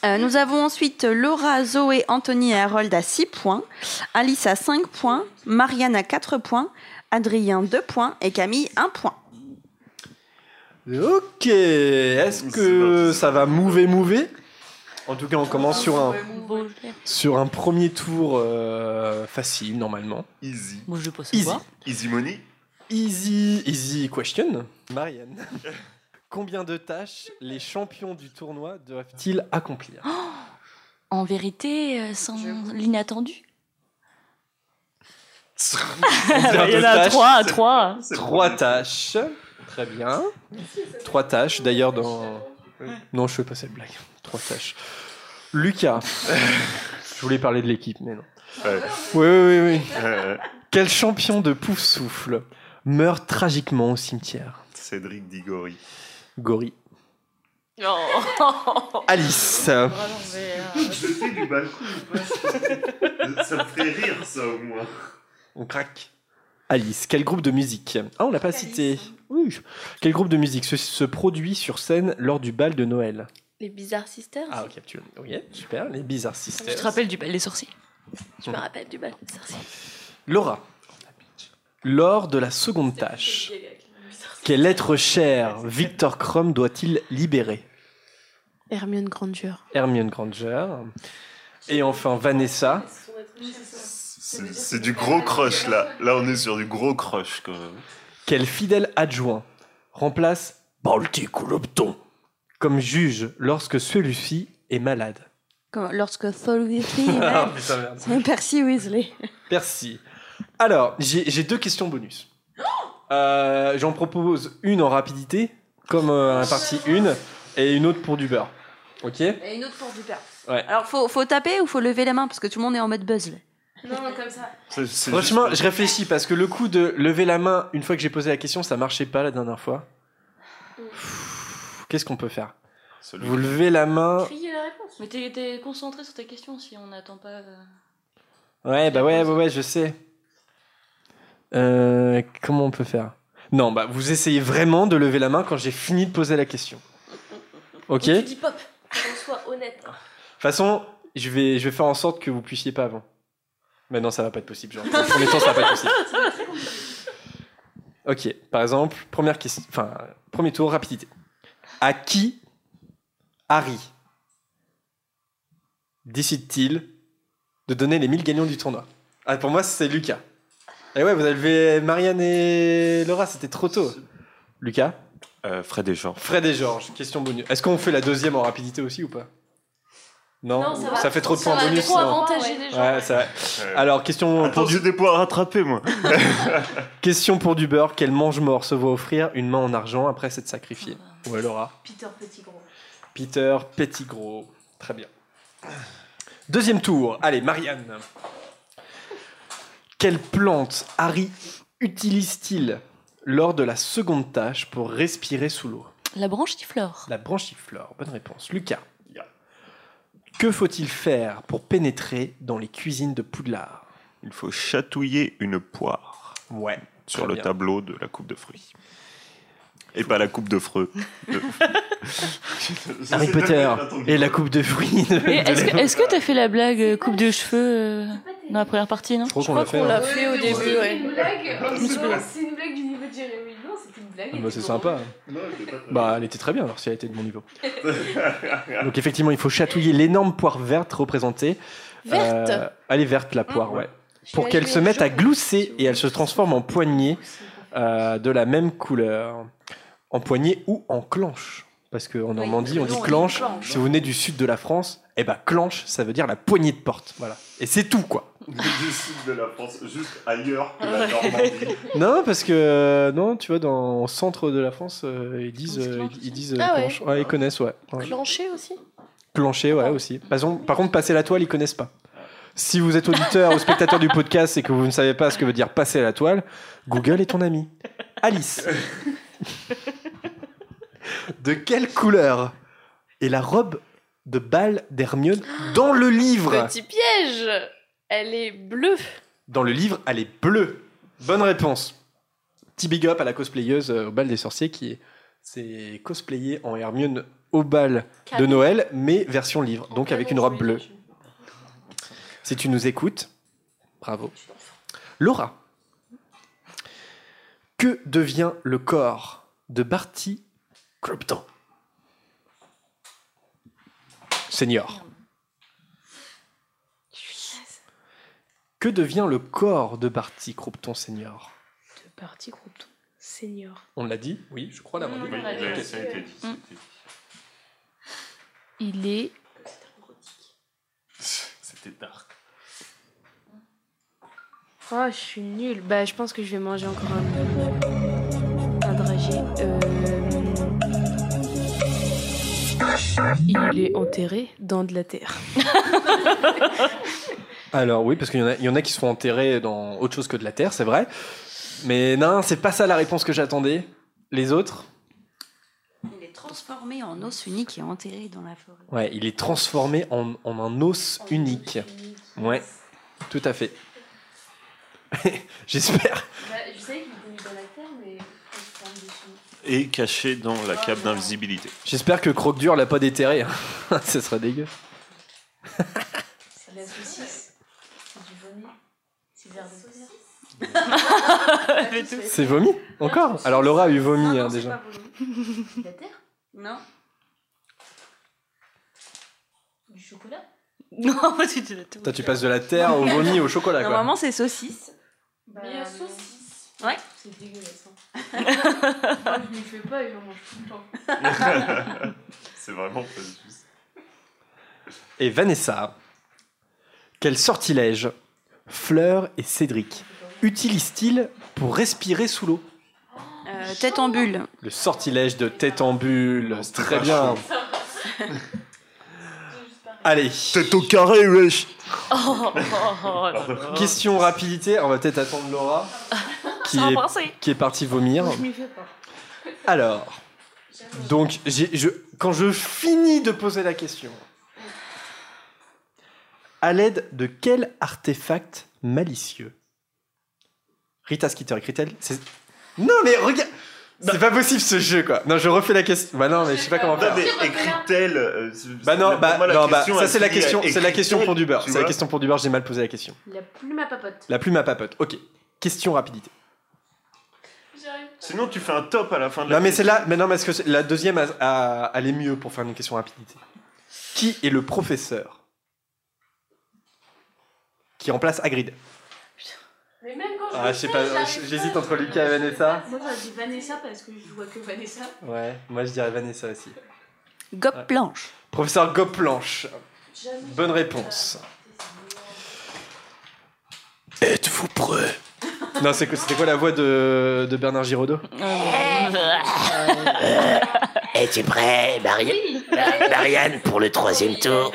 Euh, nous avons ensuite Laura, Zoé, Anthony et Harold à 6 points. Alice à 5 points. Marianne à 4 points. Adrien 2 points. Et Camille 1 point. Ok, est-ce que ça va mouver, mouver? En tout cas, on commence sur un, sur un premier tour euh, facile, normalement. Easy. Moi, je passe Easy. Easy money. Easy, easy question. Marianne. Combien de tâches les champions du tournoi doivent-ils accomplir En vérité, euh, sans l'inattendu. Il y de en a trois, trois. Trois tâches. Très bien. Trois tâches. D'ailleurs, dans. Non, je fais pas cette blague. Trois tâches. Lucas. je voulais parler de l'équipe, mais non. Ouais. Oui, oui, oui. Euh, Quel champion de pouf souffle meurt tragiquement au cimetière? Cédric Digori. Gori. Oh. Alice. Je fais du balcon ou pas Ça me fait rire, ça, au moins. On craque. Alice, quel groupe de musique Ah, on l'a pas cité. Oui. Quel groupe de musique se, se produit sur scène lors du bal de Noël Les Bizarre Sisters Ah, ok, tu Oui, super. Les Bizarre Tu Sisters. te rappelles du bal des sorciers Je me rappelle du bal des sorciers. Laura. Lors de la seconde tâche, quel être cher Victor Crumb doit-il libérer? Hermione Granger. Hermione Granger. Et enfin Vanessa. C'est du gros crush, là. Là, on est sur du gros crush, quand même. Quel fidèle adjoint remplace Balti Corrupton. comme juge lorsque celui-ci est malade? Lorsque celui-ci. Ah, putain, merde. C'est Percy Weasley. Merci. Alors, j'ai deux questions bonus. Euh, J'en propose une en rapidité, comme euh, la partie 1, et une autre pour du beurre. Ok? Et une autre pour du. Ouais. Alors, faut, faut taper ou faut lever la main parce que tout le monde est en mode buzz là. Non, comme ça. Franchement, juste- je réfléchis parce que le coup de lever la main une fois que j'ai posé la question, ça marchait pas la dernière fois. Qu'est-ce qu'on peut faire? Celui- Vous levez la main. Crier la réponse. Mais t'es- t'es concentré sur ta question si on n'attend pas. euh. Ouais, bah ouais, ouais, ouais, je sais. Euh, comment on peut faire? Non, bah vous essayez vraiment de lever la main quand j'ai fini de poser la question. Ok? Tu De dis pop. Qu'on soit honnête. toute façon, je vais, je vais faire en sorte que vous puissiez pas avant. Mais non, ça va pas être possible. Genre, pour le premier temps, ça va pas être possible. Ok, par exemple, première question, enfin, premier tour, rapidité. À qui Harry décide-t-il de donner les 1000 gagnants du tournoi? Ah, pour moi, c'est Lucas. Et ouais, vous avez levé Marianne et Laura, c'était trop tôt. Lucas Euh, Fred et Georges. Fred et Georges, question bonus. Est-ce qu'on fait la deuxième en rapidité aussi ou pas? Non, Non, ça va. fait trop de points bonus. trop non. les gens. Ouais, ça va. Alors, question Attends, pour du des points à rattraper, moi. Question pour du beurre, quel mange-mort se voit offrir une main en argent après s'être sacrifié? Ouais, Laura. Peter Petit Gros. Peter Pettigrew. Très bien. Deuxième tour. Allez, Marianne. Quelle plante Harry utilise-t-il lors de la seconde tâche pour respirer sous l'eau? La branche tiflore. La branchiflore. Bonne réponse. Lucas. Que faut-il faire pour pénétrer dans les cuisines de Poudlard? Il faut chatouiller une poire Ouais. sur très le bien. tableau de la coupe de fruits. Et pas la coupe de freux. Harry Potter et la coupe de fruits. de- est-ce que que t'as fait la blague euh, coupe de cheveux euh, dans la première partie, non Je crois qu'on l'a fait. Hein. fait au début, C'est ouais. une blague. C'est une du niveau de Jérémy. Non, c'est une blague. Ah elle bah, c'est sympa. Bah, elle était très bien alors si elle était de mon niveau. Donc effectivement, il faut chatouiller l'énorme poire verte représentée. Verte Euh, Elle est verte la poire, ouais. suis Pour qu'elle se mette à glousser et elle se transforme en poignée euh, de la même couleur. En poignée ou en clanche. Parce qu'en Normandie, on dit clanche. Si vous venez du sud de la France, eh ben clanche, ça veut dire la poignée de porte. Voilà. Et c'est tout, quoi. Du sud de la France, juste ailleurs que la Normandie. Non, parce que euh, non, tu vois, dans le centre de la France, euh, ils disent, Ils disent euh, clanche ils disent Ah ouais. clanche. Ouais, ils connaissent, ouais. Ouais. Clencher aussi? Plancher, ouais, aussi. Par, exemple- par contre, passer la toile, ils connaissent pas. Si vous êtes auditeur ou spectateur du podcast et que vous ne savez pas ce que veut dire passer la toile, Google est ton ami. Alice. De quelle couleur est la robe de bal d'Hermione dans le livre? Petit piège Elle est bleue. Dans le livre, elle est bleue. Bonne réponse. Petit big up à la cosplayeuse euh, au bal des sorciers qui s'est cosplayée en Hermione au bal de Noël, mais version livre, donc avec une robe bleue. Si tu nous écoutes, bravo. Laura, que devient le corps de Barty Crypton Senior. Que devient le corps de Barty Croupton Senior? De partie groupe senior. On l'a dit? Oui, je crois l'avoir dit. Oui, Ouais. ça a été dit. Il est. C'était dark. Oh, je suis nulle. Bah, je pense que je vais manger encore un, Il est enterré dans de la terre. Alors oui, parce qu'il y, en a- il y en a qui se font enterrer dans autre chose que de la terre, c'est vrai. Mais non, c'est pas ça la réponse que j'attendais. Les autres? Il est transformé en os unique et enterré dans la forêt. Ouais, il est transformé en, en un os unique. Ouais, tout à fait. J'espère. Bah, je sais qu'il est mis dans la terre, mais. Et caché dans la cape d'invisibilité. J'espère que Croque-Dur l'a pas déterré. hein. Ce serait dégueu. C'est la saucisse. C'est du vomi. C'est verre de terre. C'est vomi Encore? Alors Laura a eu vomi hein, déjà. La terre? Non. Du chocolat? Non, pas du tout. Toi, tu passes de la terre au vomi au chocolat, quoi. Normalement, c'est saucisse. Bah, Il y a saucisse. Ouais. C'est dégueulasse. hein. Moi, je n'y fais pas et j'en mange tout le temps. C'est vraiment pas juste. Et Vanessa, quel sortilège Fleur et Cédric utilisent-ils pour respirer sous l'eau Euh, tête en bulle. Le sortilège de tête en bulle, c'est très bien. Allez. Tête au carré, wesh Oh, oh, oh. Question rapidité, on va peut-être attendre Laura, qui est, passer. qui est partie vomir. Je m'y fais pas. Alors, donc, j'ai- je, quand je finis de poser la question, à l'aide de quel artefact malicieux? Rita Skeeter écrit-elle? C'est- Non, mais regarde C'est pas possible ce jeu, quoi. Non, je refais la question. Bah non, mais je sais pas comment Non, faire. mais écrit-elle. euh, Bah non, bah, moi, non, bah, question, ça c'est la question, c'est la question pour du beurre. C'est la question pour du beurre, j'ai mal posé la question. La plume à papote. La plume à papote. Ok. Question rapidité. Sinon, tu fais un top à la fin de la Non mais c'est là, mais non parce que la deuxième a, a- allait mieux pour faire une question rapidité. Qui est le professeur qui remplace Hagrid? Mais même quand Ah, je sais pas, j'hésite entre Lucas et Vanessa. Moi, j'ai dit Vanessa parce que je vois que Vanessa. Ouais, moi je dirais Vanessa aussi. Gop planche. Professeur Goplanche. Bonne réponse. Êtes-vous prêts? Non, c'est quoi- c'était quoi la voix de, de Bernard Giraudot Es-tu prêt, Mari- Ma- Marianne, pour le troisième tour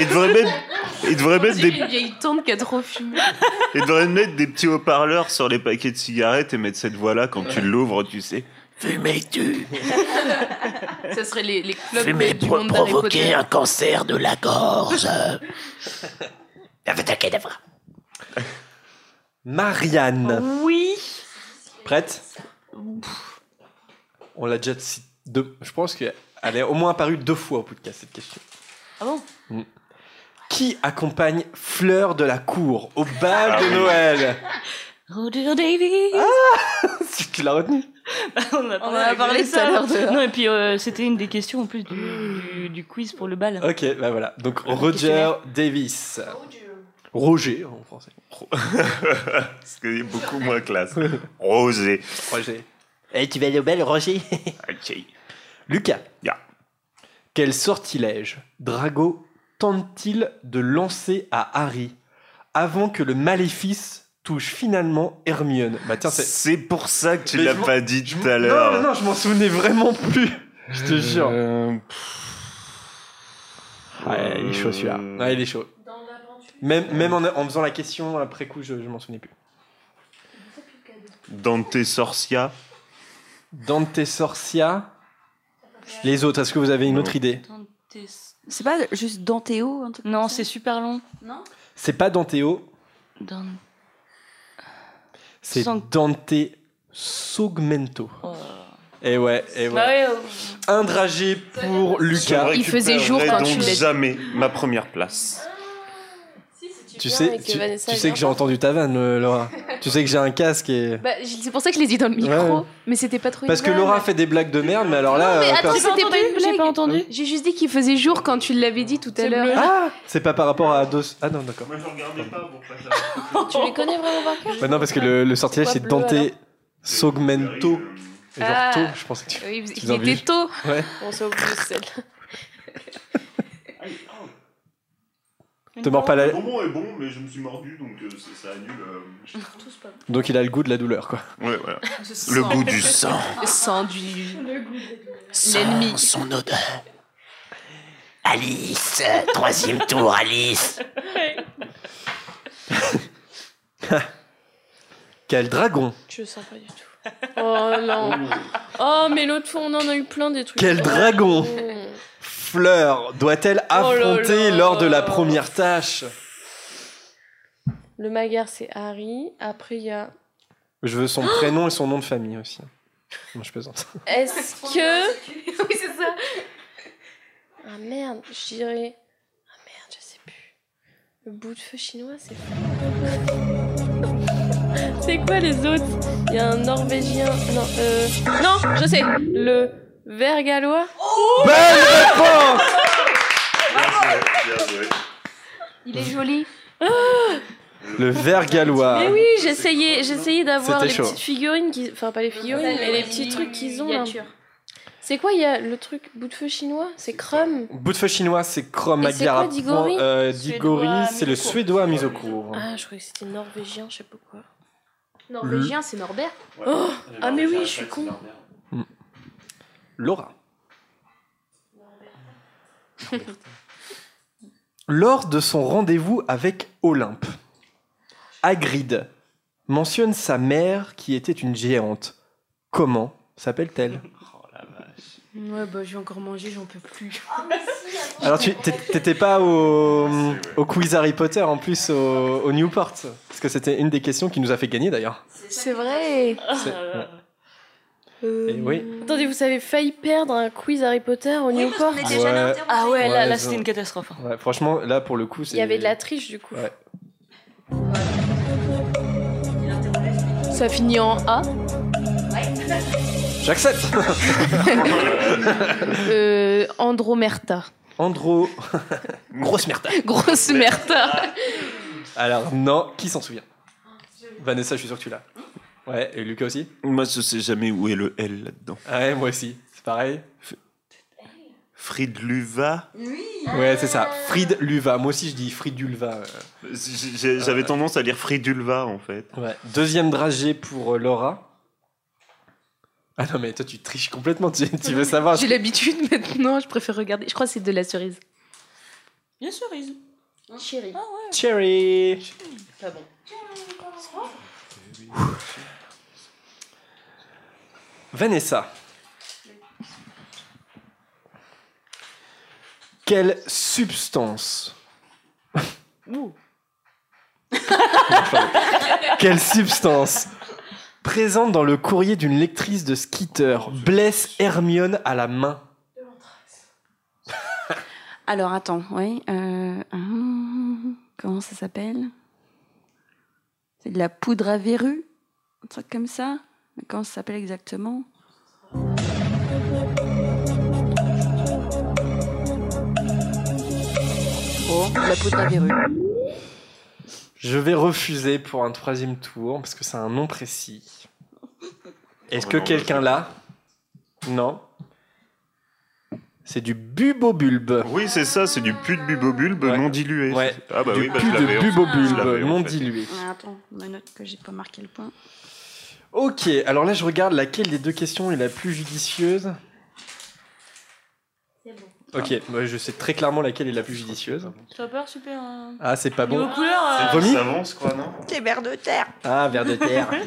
Il devrait mettre, il devrait mettre des, une vieille tante qui a trop fumé. il devrait mettre des petits haut-parleurs sur les paquets de cigarettes et mettre cette voix-là quand tu l'ouvres, tu sais. Fumais-tu Ça serait les, les clubs du pour monde d'Harry provoquer Potter. un cancer de la gorge. Avada-kedavra. Marianne. Oui. Prête? On l'a déjà cité deux. Je pense qu'elle est au moins apparue deux fois au podcast cette question. Ah bon? Mm. Qui accompagne Fleur de la Cour au bal Ah de oui. Noël? Roger Davis. Tu l'as retenu on, a On en a parlé tout à l'heure de- Non, et puis euh, c'était une des questions en plus du, du, du quiz pour le bal. Ok, bah voilà. Donc Roger. Davis. Roger en français. Ce qui est beaucoup moins classe. Rosé. Roger. Eh, tu vas aller au bal, Roger Ok. Lucas. Ya. Quel sortilège Drago tente-t-il de lancer à Harry avant que le maléfice touche finalement Hermione Bah tiens, c'est. C'est pour ça que tu l'as pas dit tout à Non, l'heure. non, non, je m'en souvenais vraiment plus. Je te jure. Euh, Ouais, il est chaud celui-là. Ouais, il est chaud. Même, même en, en faisant la question après coup, je, je m'en souvenais plus. Dante Sorcia. Dante Sorcia. Les autres, est-ce que vous avez une autre idée? C'est pas juste un truc Non, c'est super long. Non C'est pas Danteo, Dan- c'est Dante Sogmento. Oh. Et ouais, et ouais. Bah ouais, euh, Un dragé pour Lucas. Il faisait jour quand tu l'as jamais ma première place. Tu sais, et que tu, Vanessa tu est sais que j'ai entendu ta vanne, euh, Laura. tu sais que j'ai un casque et. Bah, c'est pour ça que je l'ai dit dans le micro, Ouais, mais c'était pas trop une Parce que vanne. Laura fait des blagues de merde, mais alors là. Non, mais euh, attends, personne- c'était pas une blague. J'ai pas entendu. J'ai juste dit qu'il faisait jour quand tu l'avais dit tout à C'est l'heure. bleu. Ah C'est pas par rapport à Dos. Ah non, d'accord. Moi, je regardais pas pour pas Tu les connais vraiment par cœur Bah non, parce que le, le sortilège c'est Dante Sogmento. Genre Ah. tôt, je pensais que tu. Oui, il était tôt. Ouais. On s'est au Bruxelles. Te mords pas la. Le bonbon est bon, mais je me suis mordu, donc euh, ça, ça annule. euh, Donc il a le goût de la douleur, quoi. Ouais, voilà. Le goût du sang. Le sang du. Sans L'ennemi. son odeur. Alice, troisième tour, Alice. Quel dragon Je le sens pas du tout. Oh non. Oh, mais l'autre fois, on en a eu plein des trucs. Quel dragon Mmh. Fleur doit-elle Oh là affronter là. lors de la première tâche Le Magar, c'est Harry. Après, il y a. Je veux son prénom et son nom de famille aussi. Non, je plaisante. Est-ce que. oui, c'est ça. Ah merde, je dirais. Ah merde, je sais plus. Le bout de feu chinois, c'est. c'est quoi les autres? Il y a un Norvégien. Non, euh. Non, je sais. Le ver gallois. Bonne réponse Bien joué. Il est joli. Le ver gallois. Mais oui, j'essayais, j'essayais d'avoir les chaud. petites figurines, qui... enfin pas les figurines, mais les les petits trucs qu'ils ont. C'est quoi, il y a le truc bout de feu chinois? C'est Crumb Bout de feu chinois, c'est Chrome Et c'est quoi, Diggory Euh, à c'est le mise au court. suédois mis au cours. Ah, je croyais que c'était norvégien, je sais pas quoi. Norvégien, c'est Norbert. Oh Ah mais oui, je suis con. Laura. Lors de son rendez-vous avec Olympe, Hagrid mentionne sa mère qui était une géante. Comment s'appelle-t-elle? Ouais, bah j'ai encore mangé, j'en peux plus. Alors tu t'é- t'étais pas au, au quiz Harry Potter en plus au, au Newport? Parce que c'était une des questions qui nous a fait gagner d'ailleurs. C'est vrai C'est- ouais. Euh, Et oui. Attendez, vous avez failli perdre un quiz Harry Potter au Newport Ouais. interrompu. Ah ouais, là, Ouais, là ils c'était une catastrophe. Ouais, franchement là pour le coup c'est. Il y avait de la triche du coup. Ouais. Ça finit en A. J'accepte. euh, Andromerta. Andro. Grosse merde. Grosse merta. Alors non, qui s'en souvient? Vanessa, je suis sûr que tu l'as. Ouais, et Lucas aussi? Moi, je sais jamais où est le L là-dedans. Ah Ouais, moi aussi. C'est pareil. Fridluva? Ouais, c'est ça. Frid Luva. Moi aussi, je dis Fridulva. euh. J'ai- J'avais tendance à lire Fridulva en fait. Ouais. Deuxième dragée pour euh, Laura. Ah non, mais toi, tu triches complètement. Tu, tu veux savoir J'ai l'habitude maintenant, je préfère regarder. Je crois que c'est de la cerise. Bien cerise. Chérie. Cherry. Pas bon. Vanessa. Quelle substance? Quelle substance? Présente dans le courrier d'une lectrice de Skitter blesse Hermione à la main. Alors attends, oui. euh, hum, comment ça s'appelle? C'est de la poudre à verrues Un truc comme ça? Comment ça s'appelle exactement? Oh, la poudre à verrues. Je vais refuser pour un troisième tour parce que c'est un nom précis. Est-ce que quelqu'un l'a? Non. C'est du bubobulbe. Oui, c'est ça, c'est du pu de bubobulbe Ouais. non dilué. Ouais. Ah bah du oui, bah, pu je l'avais, de en fait. Je bubobulbe l'avais, en non fait. dilué. Ah, attends, me note que j'ai pas marqué le point. Ok, alors là je regarde laquelle des deux questions est la plus judicieuse. Ok, moi je sais très clairement laquelle est la plus judicieuse. Tu as peur, super. hein. Ah, c'est pas Niveau bon. couleur, euh, C'est vomi Savance, quoi, non C'est vers de terre. Ah, vers de terre.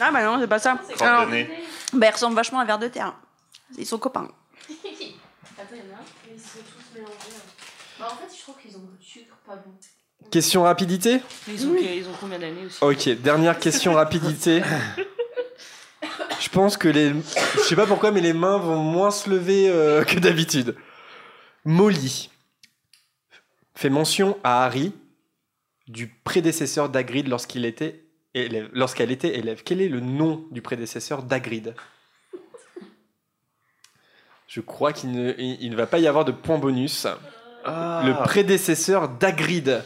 Ah bah non, c'est pas ça. Crotte Alors, de nez. bah, il ressemble vachement à vers de terre. Ils sont copains. Attends, il y en a un, mais ils sont tous mélangés. Bah, en fait, je trouve qu'ils ont du sucre pas bon. Question rapidité Ils ont, ils ont combien d'années aussi Ok, dernière question rapidité. Je pense que les. Je sais pas pourquoi, mais les mains vont moins se lever euh, que d'habitude. Molly fait mention à Harry du prédécesseur lorsqu'il était élève, lorsqu'elle était élève. Quel est le nom du prédécesseur d'Hagrid? Je crois qu'il ne, il il ne va pas y avoir de point bonus. Ah. Le prédécesseur d'Hagrid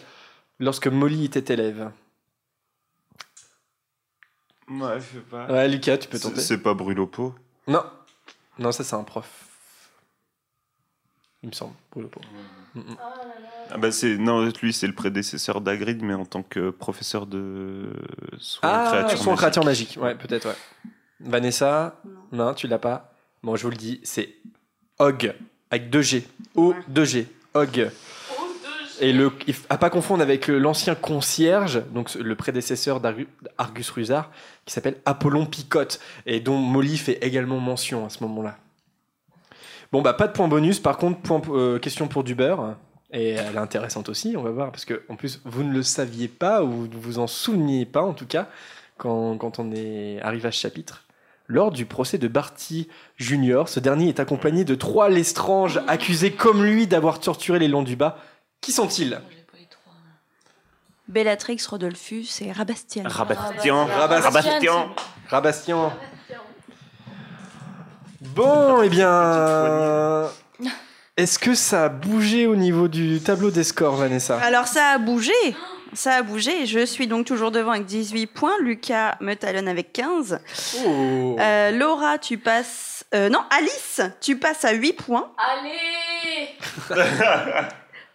lorsque Molly était élève. Ouais, je sais pas. Ouais, Lucas, tu peux tenter. C'est pas Brulopo. Non. Non, ça c'est un prof. Il me semble, pour le pot. Ah bah c'est non lui c'est le prédécesseur d'Agrid mais en tant que professeur de soins Ah, créatures son magiques. créature magique. Ouais, peut-être, ouais. Vanessa Non, tu l'as pas. Bon, je vous le dis, c'est Og, avec deux G. O-2G. Og. Et le, à pas confondre avec euh, l'ancien concierge, donc le prédécesseur d'Argu- d'Argus Rusard, qui s'appelle Apollon Picotte, et dont Molly fait également mention à ce moment-là. Bon, bah, pas de point bonus, par contre, euh, question pour Duber, et elle est intéressante aussi, on va voir, parce que en plus, vous ne le saviez pas, ou vous vous en souveniez pas, en tout cas, quand, quand on est arrivé à ce chapitre. Lors du procès de Barty Junior, ce dernier est accompagné de trois Lestranges accusés comme lui d'avoir torturé les longs du bas. Qui sont-ils Bellatrix, Rodolphus et Rabastian. Rabastian. Rabastian. Rabastian. Bon, eh bien. Est-ce que ça a bougé au niveau du tableau des scores, Vanessa? Alors ça a bougé, ça a bougé. Je suis donc toujours devant avec 18 points. Lucas me talonne avec 15. Oh. Euh, Laura, tu passes. euh, non, Alice, tu passes à 8 points. Allez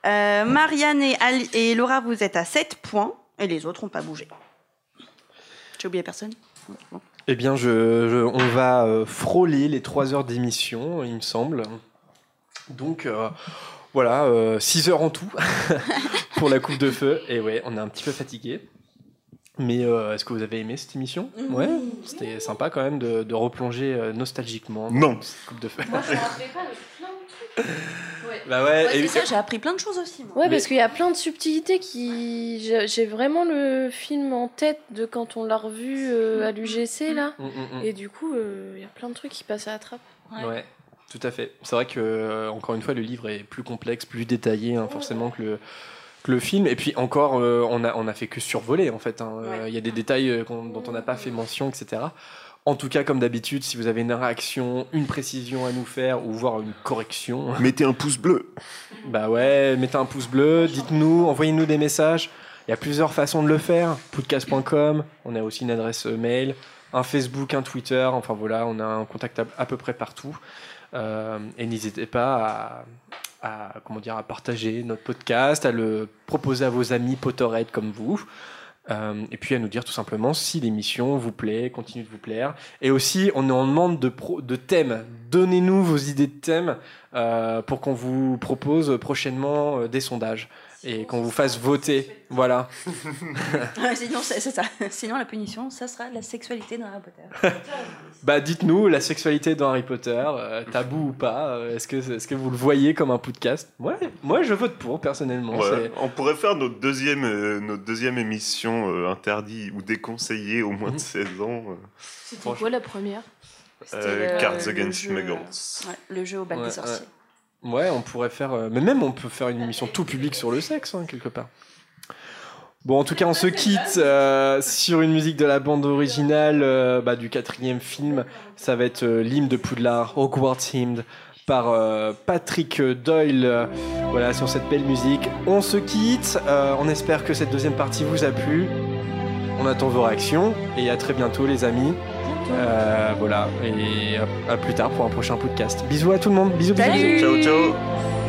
Euh, Marianne et, Ali- et Laura, vous êtes à 7 points. Et les autres n'ont pas bougé. J'ai oublié personne. Eh bien, je, je- on va euh, frôler les 3 heures d'émission, il me semble. Donc, euh, voilà, 6 heures en tout pour la coupe de feu. Et ouais, on est un petit peu fatigué. Mais euh, est-ce que vous avez aimé cette émission? Ouais, c'était sympa quand même de, de replonger euh, nostalgiquement dans Non. cette coupe de feu. Moi, je pas Bah ouais, Ouais, et- c'est ça, j'ai appris plein de choses aussi. moi. Ouais, Mais- parce qu'il y a plein de subtilités qui. J'ai vraiment le film en tête de quand on l'a revu euh, à l'UGC, là. Mm, mm, mm. Et du coup, euh, il y a plein de trucs qui passent à la trappe. Ouais. tout à fait. C'est vrai que, euh, encore une fois, le livre est plus complexe, plus détaillé, hein, forcément, que le, que le film. Et puis encore, euh, on, a, on a fait que survoler, en fait. hein. Euh, Il y a des détails euh, dont on n'a pas fait mention, etc. En tout cas, comme d'habitude, si vous avez une réaction, une précision à nous faire, ou voire une correction, Mettez un pouce bleu. bah ouais, mettez un pouce bleu, dites-nous, envoyez-nous des messages. Il y a plusieurs façons de le faire. Podcast.com, on a aussi une adresse mail, un Facebook, un Twitter. Enfin voilà, on a un contact à, peu près partout. Euh, et n'hésitez pas à, à, comment dire, à partager notre podcast, à le proposer à vos amis Potterhead comme vous. Euh, et puis à nous dire tout simplement si l'émission vous plaît, continue de vous plaire. Et aussi, on en demande de, pro- de thèmes. Donnez-nous vos idées de thèmes euh, pour qu'on vous propose prochainement euh, des sondages et qu'on vous fasse voter. Voilà. Sinon, c'est ça. Sinon, la punition, ça sera la sexualité dans Harry Potter. Bah, dites-nous la sexualité dans Harry Potter, euh, tabou ou pas. euh, Est-ce que, est-ce que vous le voyez comme un podcast? Ouais, moi je vote pour personnellement. Ouais, on pourrait faire notre deuxième, euh, notre deuxième émission euh, interdit ou déconseillée au Mhm. moins de 16 ans. euh, C'était quoi la première? Euh, le- Cards Against jeu, Muggles. Ouais, le jeu au bal Ouais, des sorciers. Ouais, on pourrait faire. euh, mais même, on peut faire une émission tout public sur le sexe, hein, quelque part. Bon, en tout cas, on se quitte euh, sur une musique de la bande originale euh, bah, du quatrième film. Ça va être l'hymne de Poudlard, Hogwarts Hymn, par Patrick Doyle. Voilà, sur cette belle musique. On se quitte. On espère que cette deuxième partie vous a plu. On attend vos réactions et à très bientôt, les amis. Euh, voilà, et à, à plus tard pour un prochain podcast. Bisous à tout le monde. Bisous, bisous. Salut Ciao, ciao.